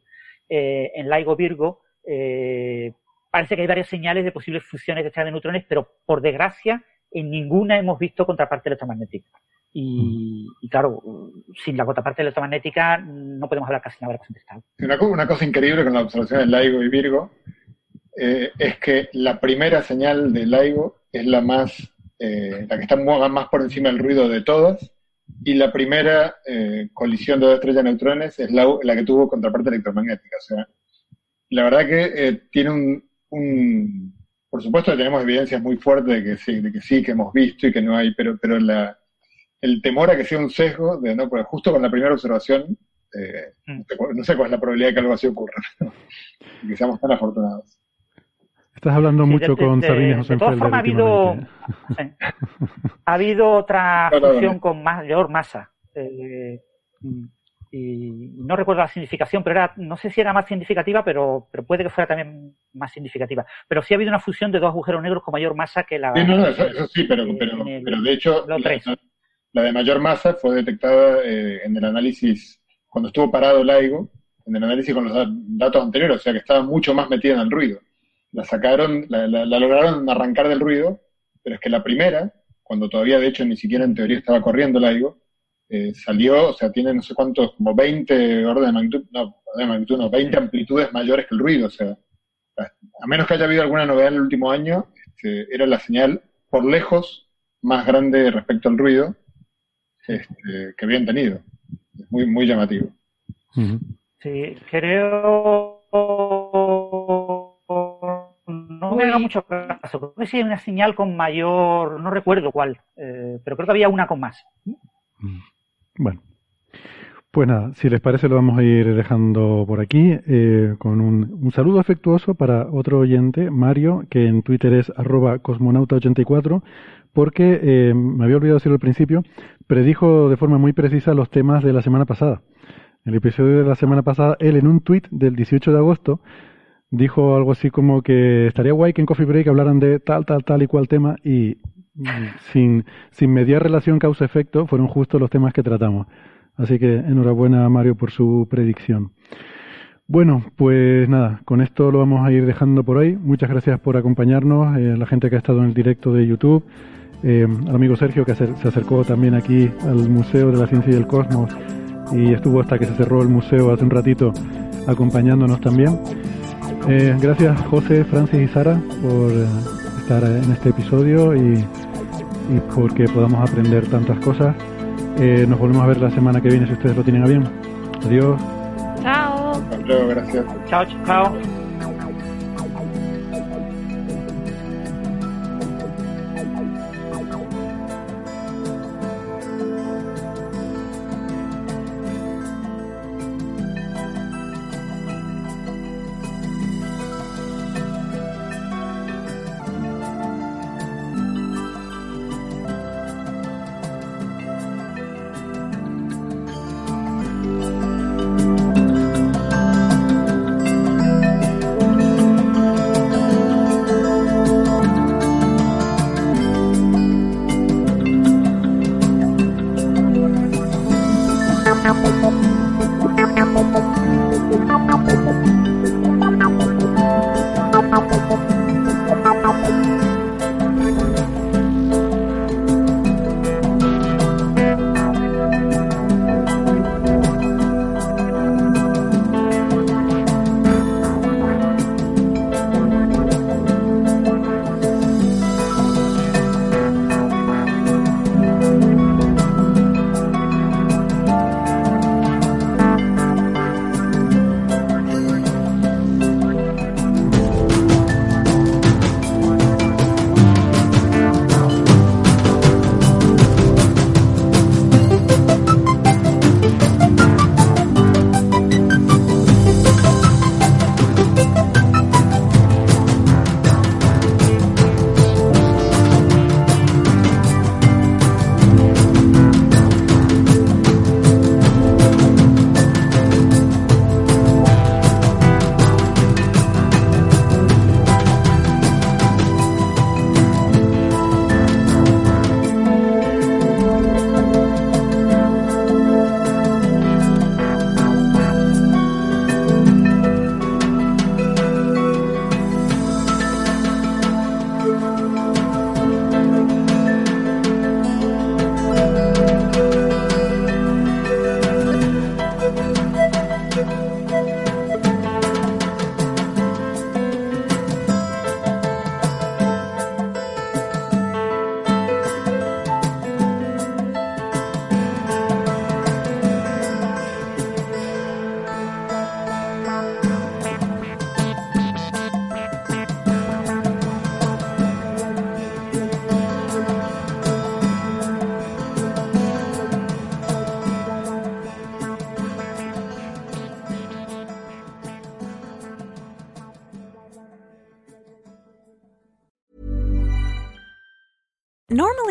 en LIGO Virgo, eh, parece que hay varias señales de posibles fusiones de estrellas de neutrones, pero por desgracia en ninguna hemos visto contraparte electromagnética. Y, mm. claro, sin la contraparte electromagnética no podemos hablar casi nada de la una, una cosa increíble con la observación de LIGO y Virgo eh, es que la primera señal de LIGO es la más, eh, la que está más por encima del ruido de todas, y la primera eh, colisión de dos estrellas de neutrones es la, la, que tuvo contraparte electromagnética. O sea, la verdad que tiene un, un, por supuesto que tenemos evidencias muy fuertes de que sí, de que sí, que hemos visto y que no hay, pero, pero la, el temor a que sea un sesgo, de no, pues justo con la primera observación, eh, mm. no, sé, cuál es la probabilidad de que algo así ocurra, <laughs> que seamos tan afortunados. Estás hablando mucho con Sabine José De todas formas, ha habido, ha habido otra fusión con mayor masa. Eh, y no recuerdo la significación, pero era, no sé si era más significativa, pero, pero puede que fuera también más significativa. Pero sí ha habido una fusión de dos agujeros negros con mayor masa que la. Sí, no, no, eso, sí, pero, pero, pero de hecho, la, de mayor masa fue detectada eh, en el análisis, cuando estuvo parado el LIGO, en el análisis con los datos anteriores, o sea que estaba mucho más metida en el ruido. La sacaron, la, la, la lograron arrancar del ruido, pero es que la primera, cuando todavía de hecho ni siquiera en teoría estaba corriendo el LIGO, eh, salió, o sea, tiene no sé cuántos, como 20 orden de magnitud, no, de magnitud, no, 20 amplitudes mayores que el ruido, o sea, a menos que haya habido alguna novedad en el último año, este, era la señal por lejos más grande respecto al ruido este, que habían tenido. Es muy, muy llamativo. Sí, creo. No me haga mucho caso. Creo que sí hay una señal con mayor. No recuerdo cuál, eh, pero creo que había una con más. Bueno. Pues nada, si les parece lo vamos a ir dejando por aquí eh, con un, saludo afectuoso para otro oyente, Mario, que en Twitter es arroba cosmonauta84, porque eh, me había olvidado decirlo al principio, predijo de forma muy precisa los temas de la semana pasada. El episodio de la semana pasada, él en un tweet del 18 de agosto dijo algo así como que estaría guay que en Coffee Break hablaran de tal, tal, tal y cual tema y sin, sin mediar relación causa-efecto fueron justo los temas que tratamos. Así que enhorabuena Mario por su predicción. Bueno, pues nada, con esto lo vamos a ir dejando por hoy. Muchas gracias por acompañarnos, eh, la gente que ha estado en el directo de YouTube, eh, al amigo Sergio que se acercó también aquí al Museo de la Ciencia y del Cosmos y estuvo hasta que se cerró el museo hace un ratito acompañándonos también. Eh, gracias José, Francis y Sara por estar en este episodio y, y porque podamos aprender tantas cosas. Eh, nos volvemos a ver la semana que viene si ustedes lo tienen a bien. Adiós. Chao. Hasta luego, gracias. Chao, chao.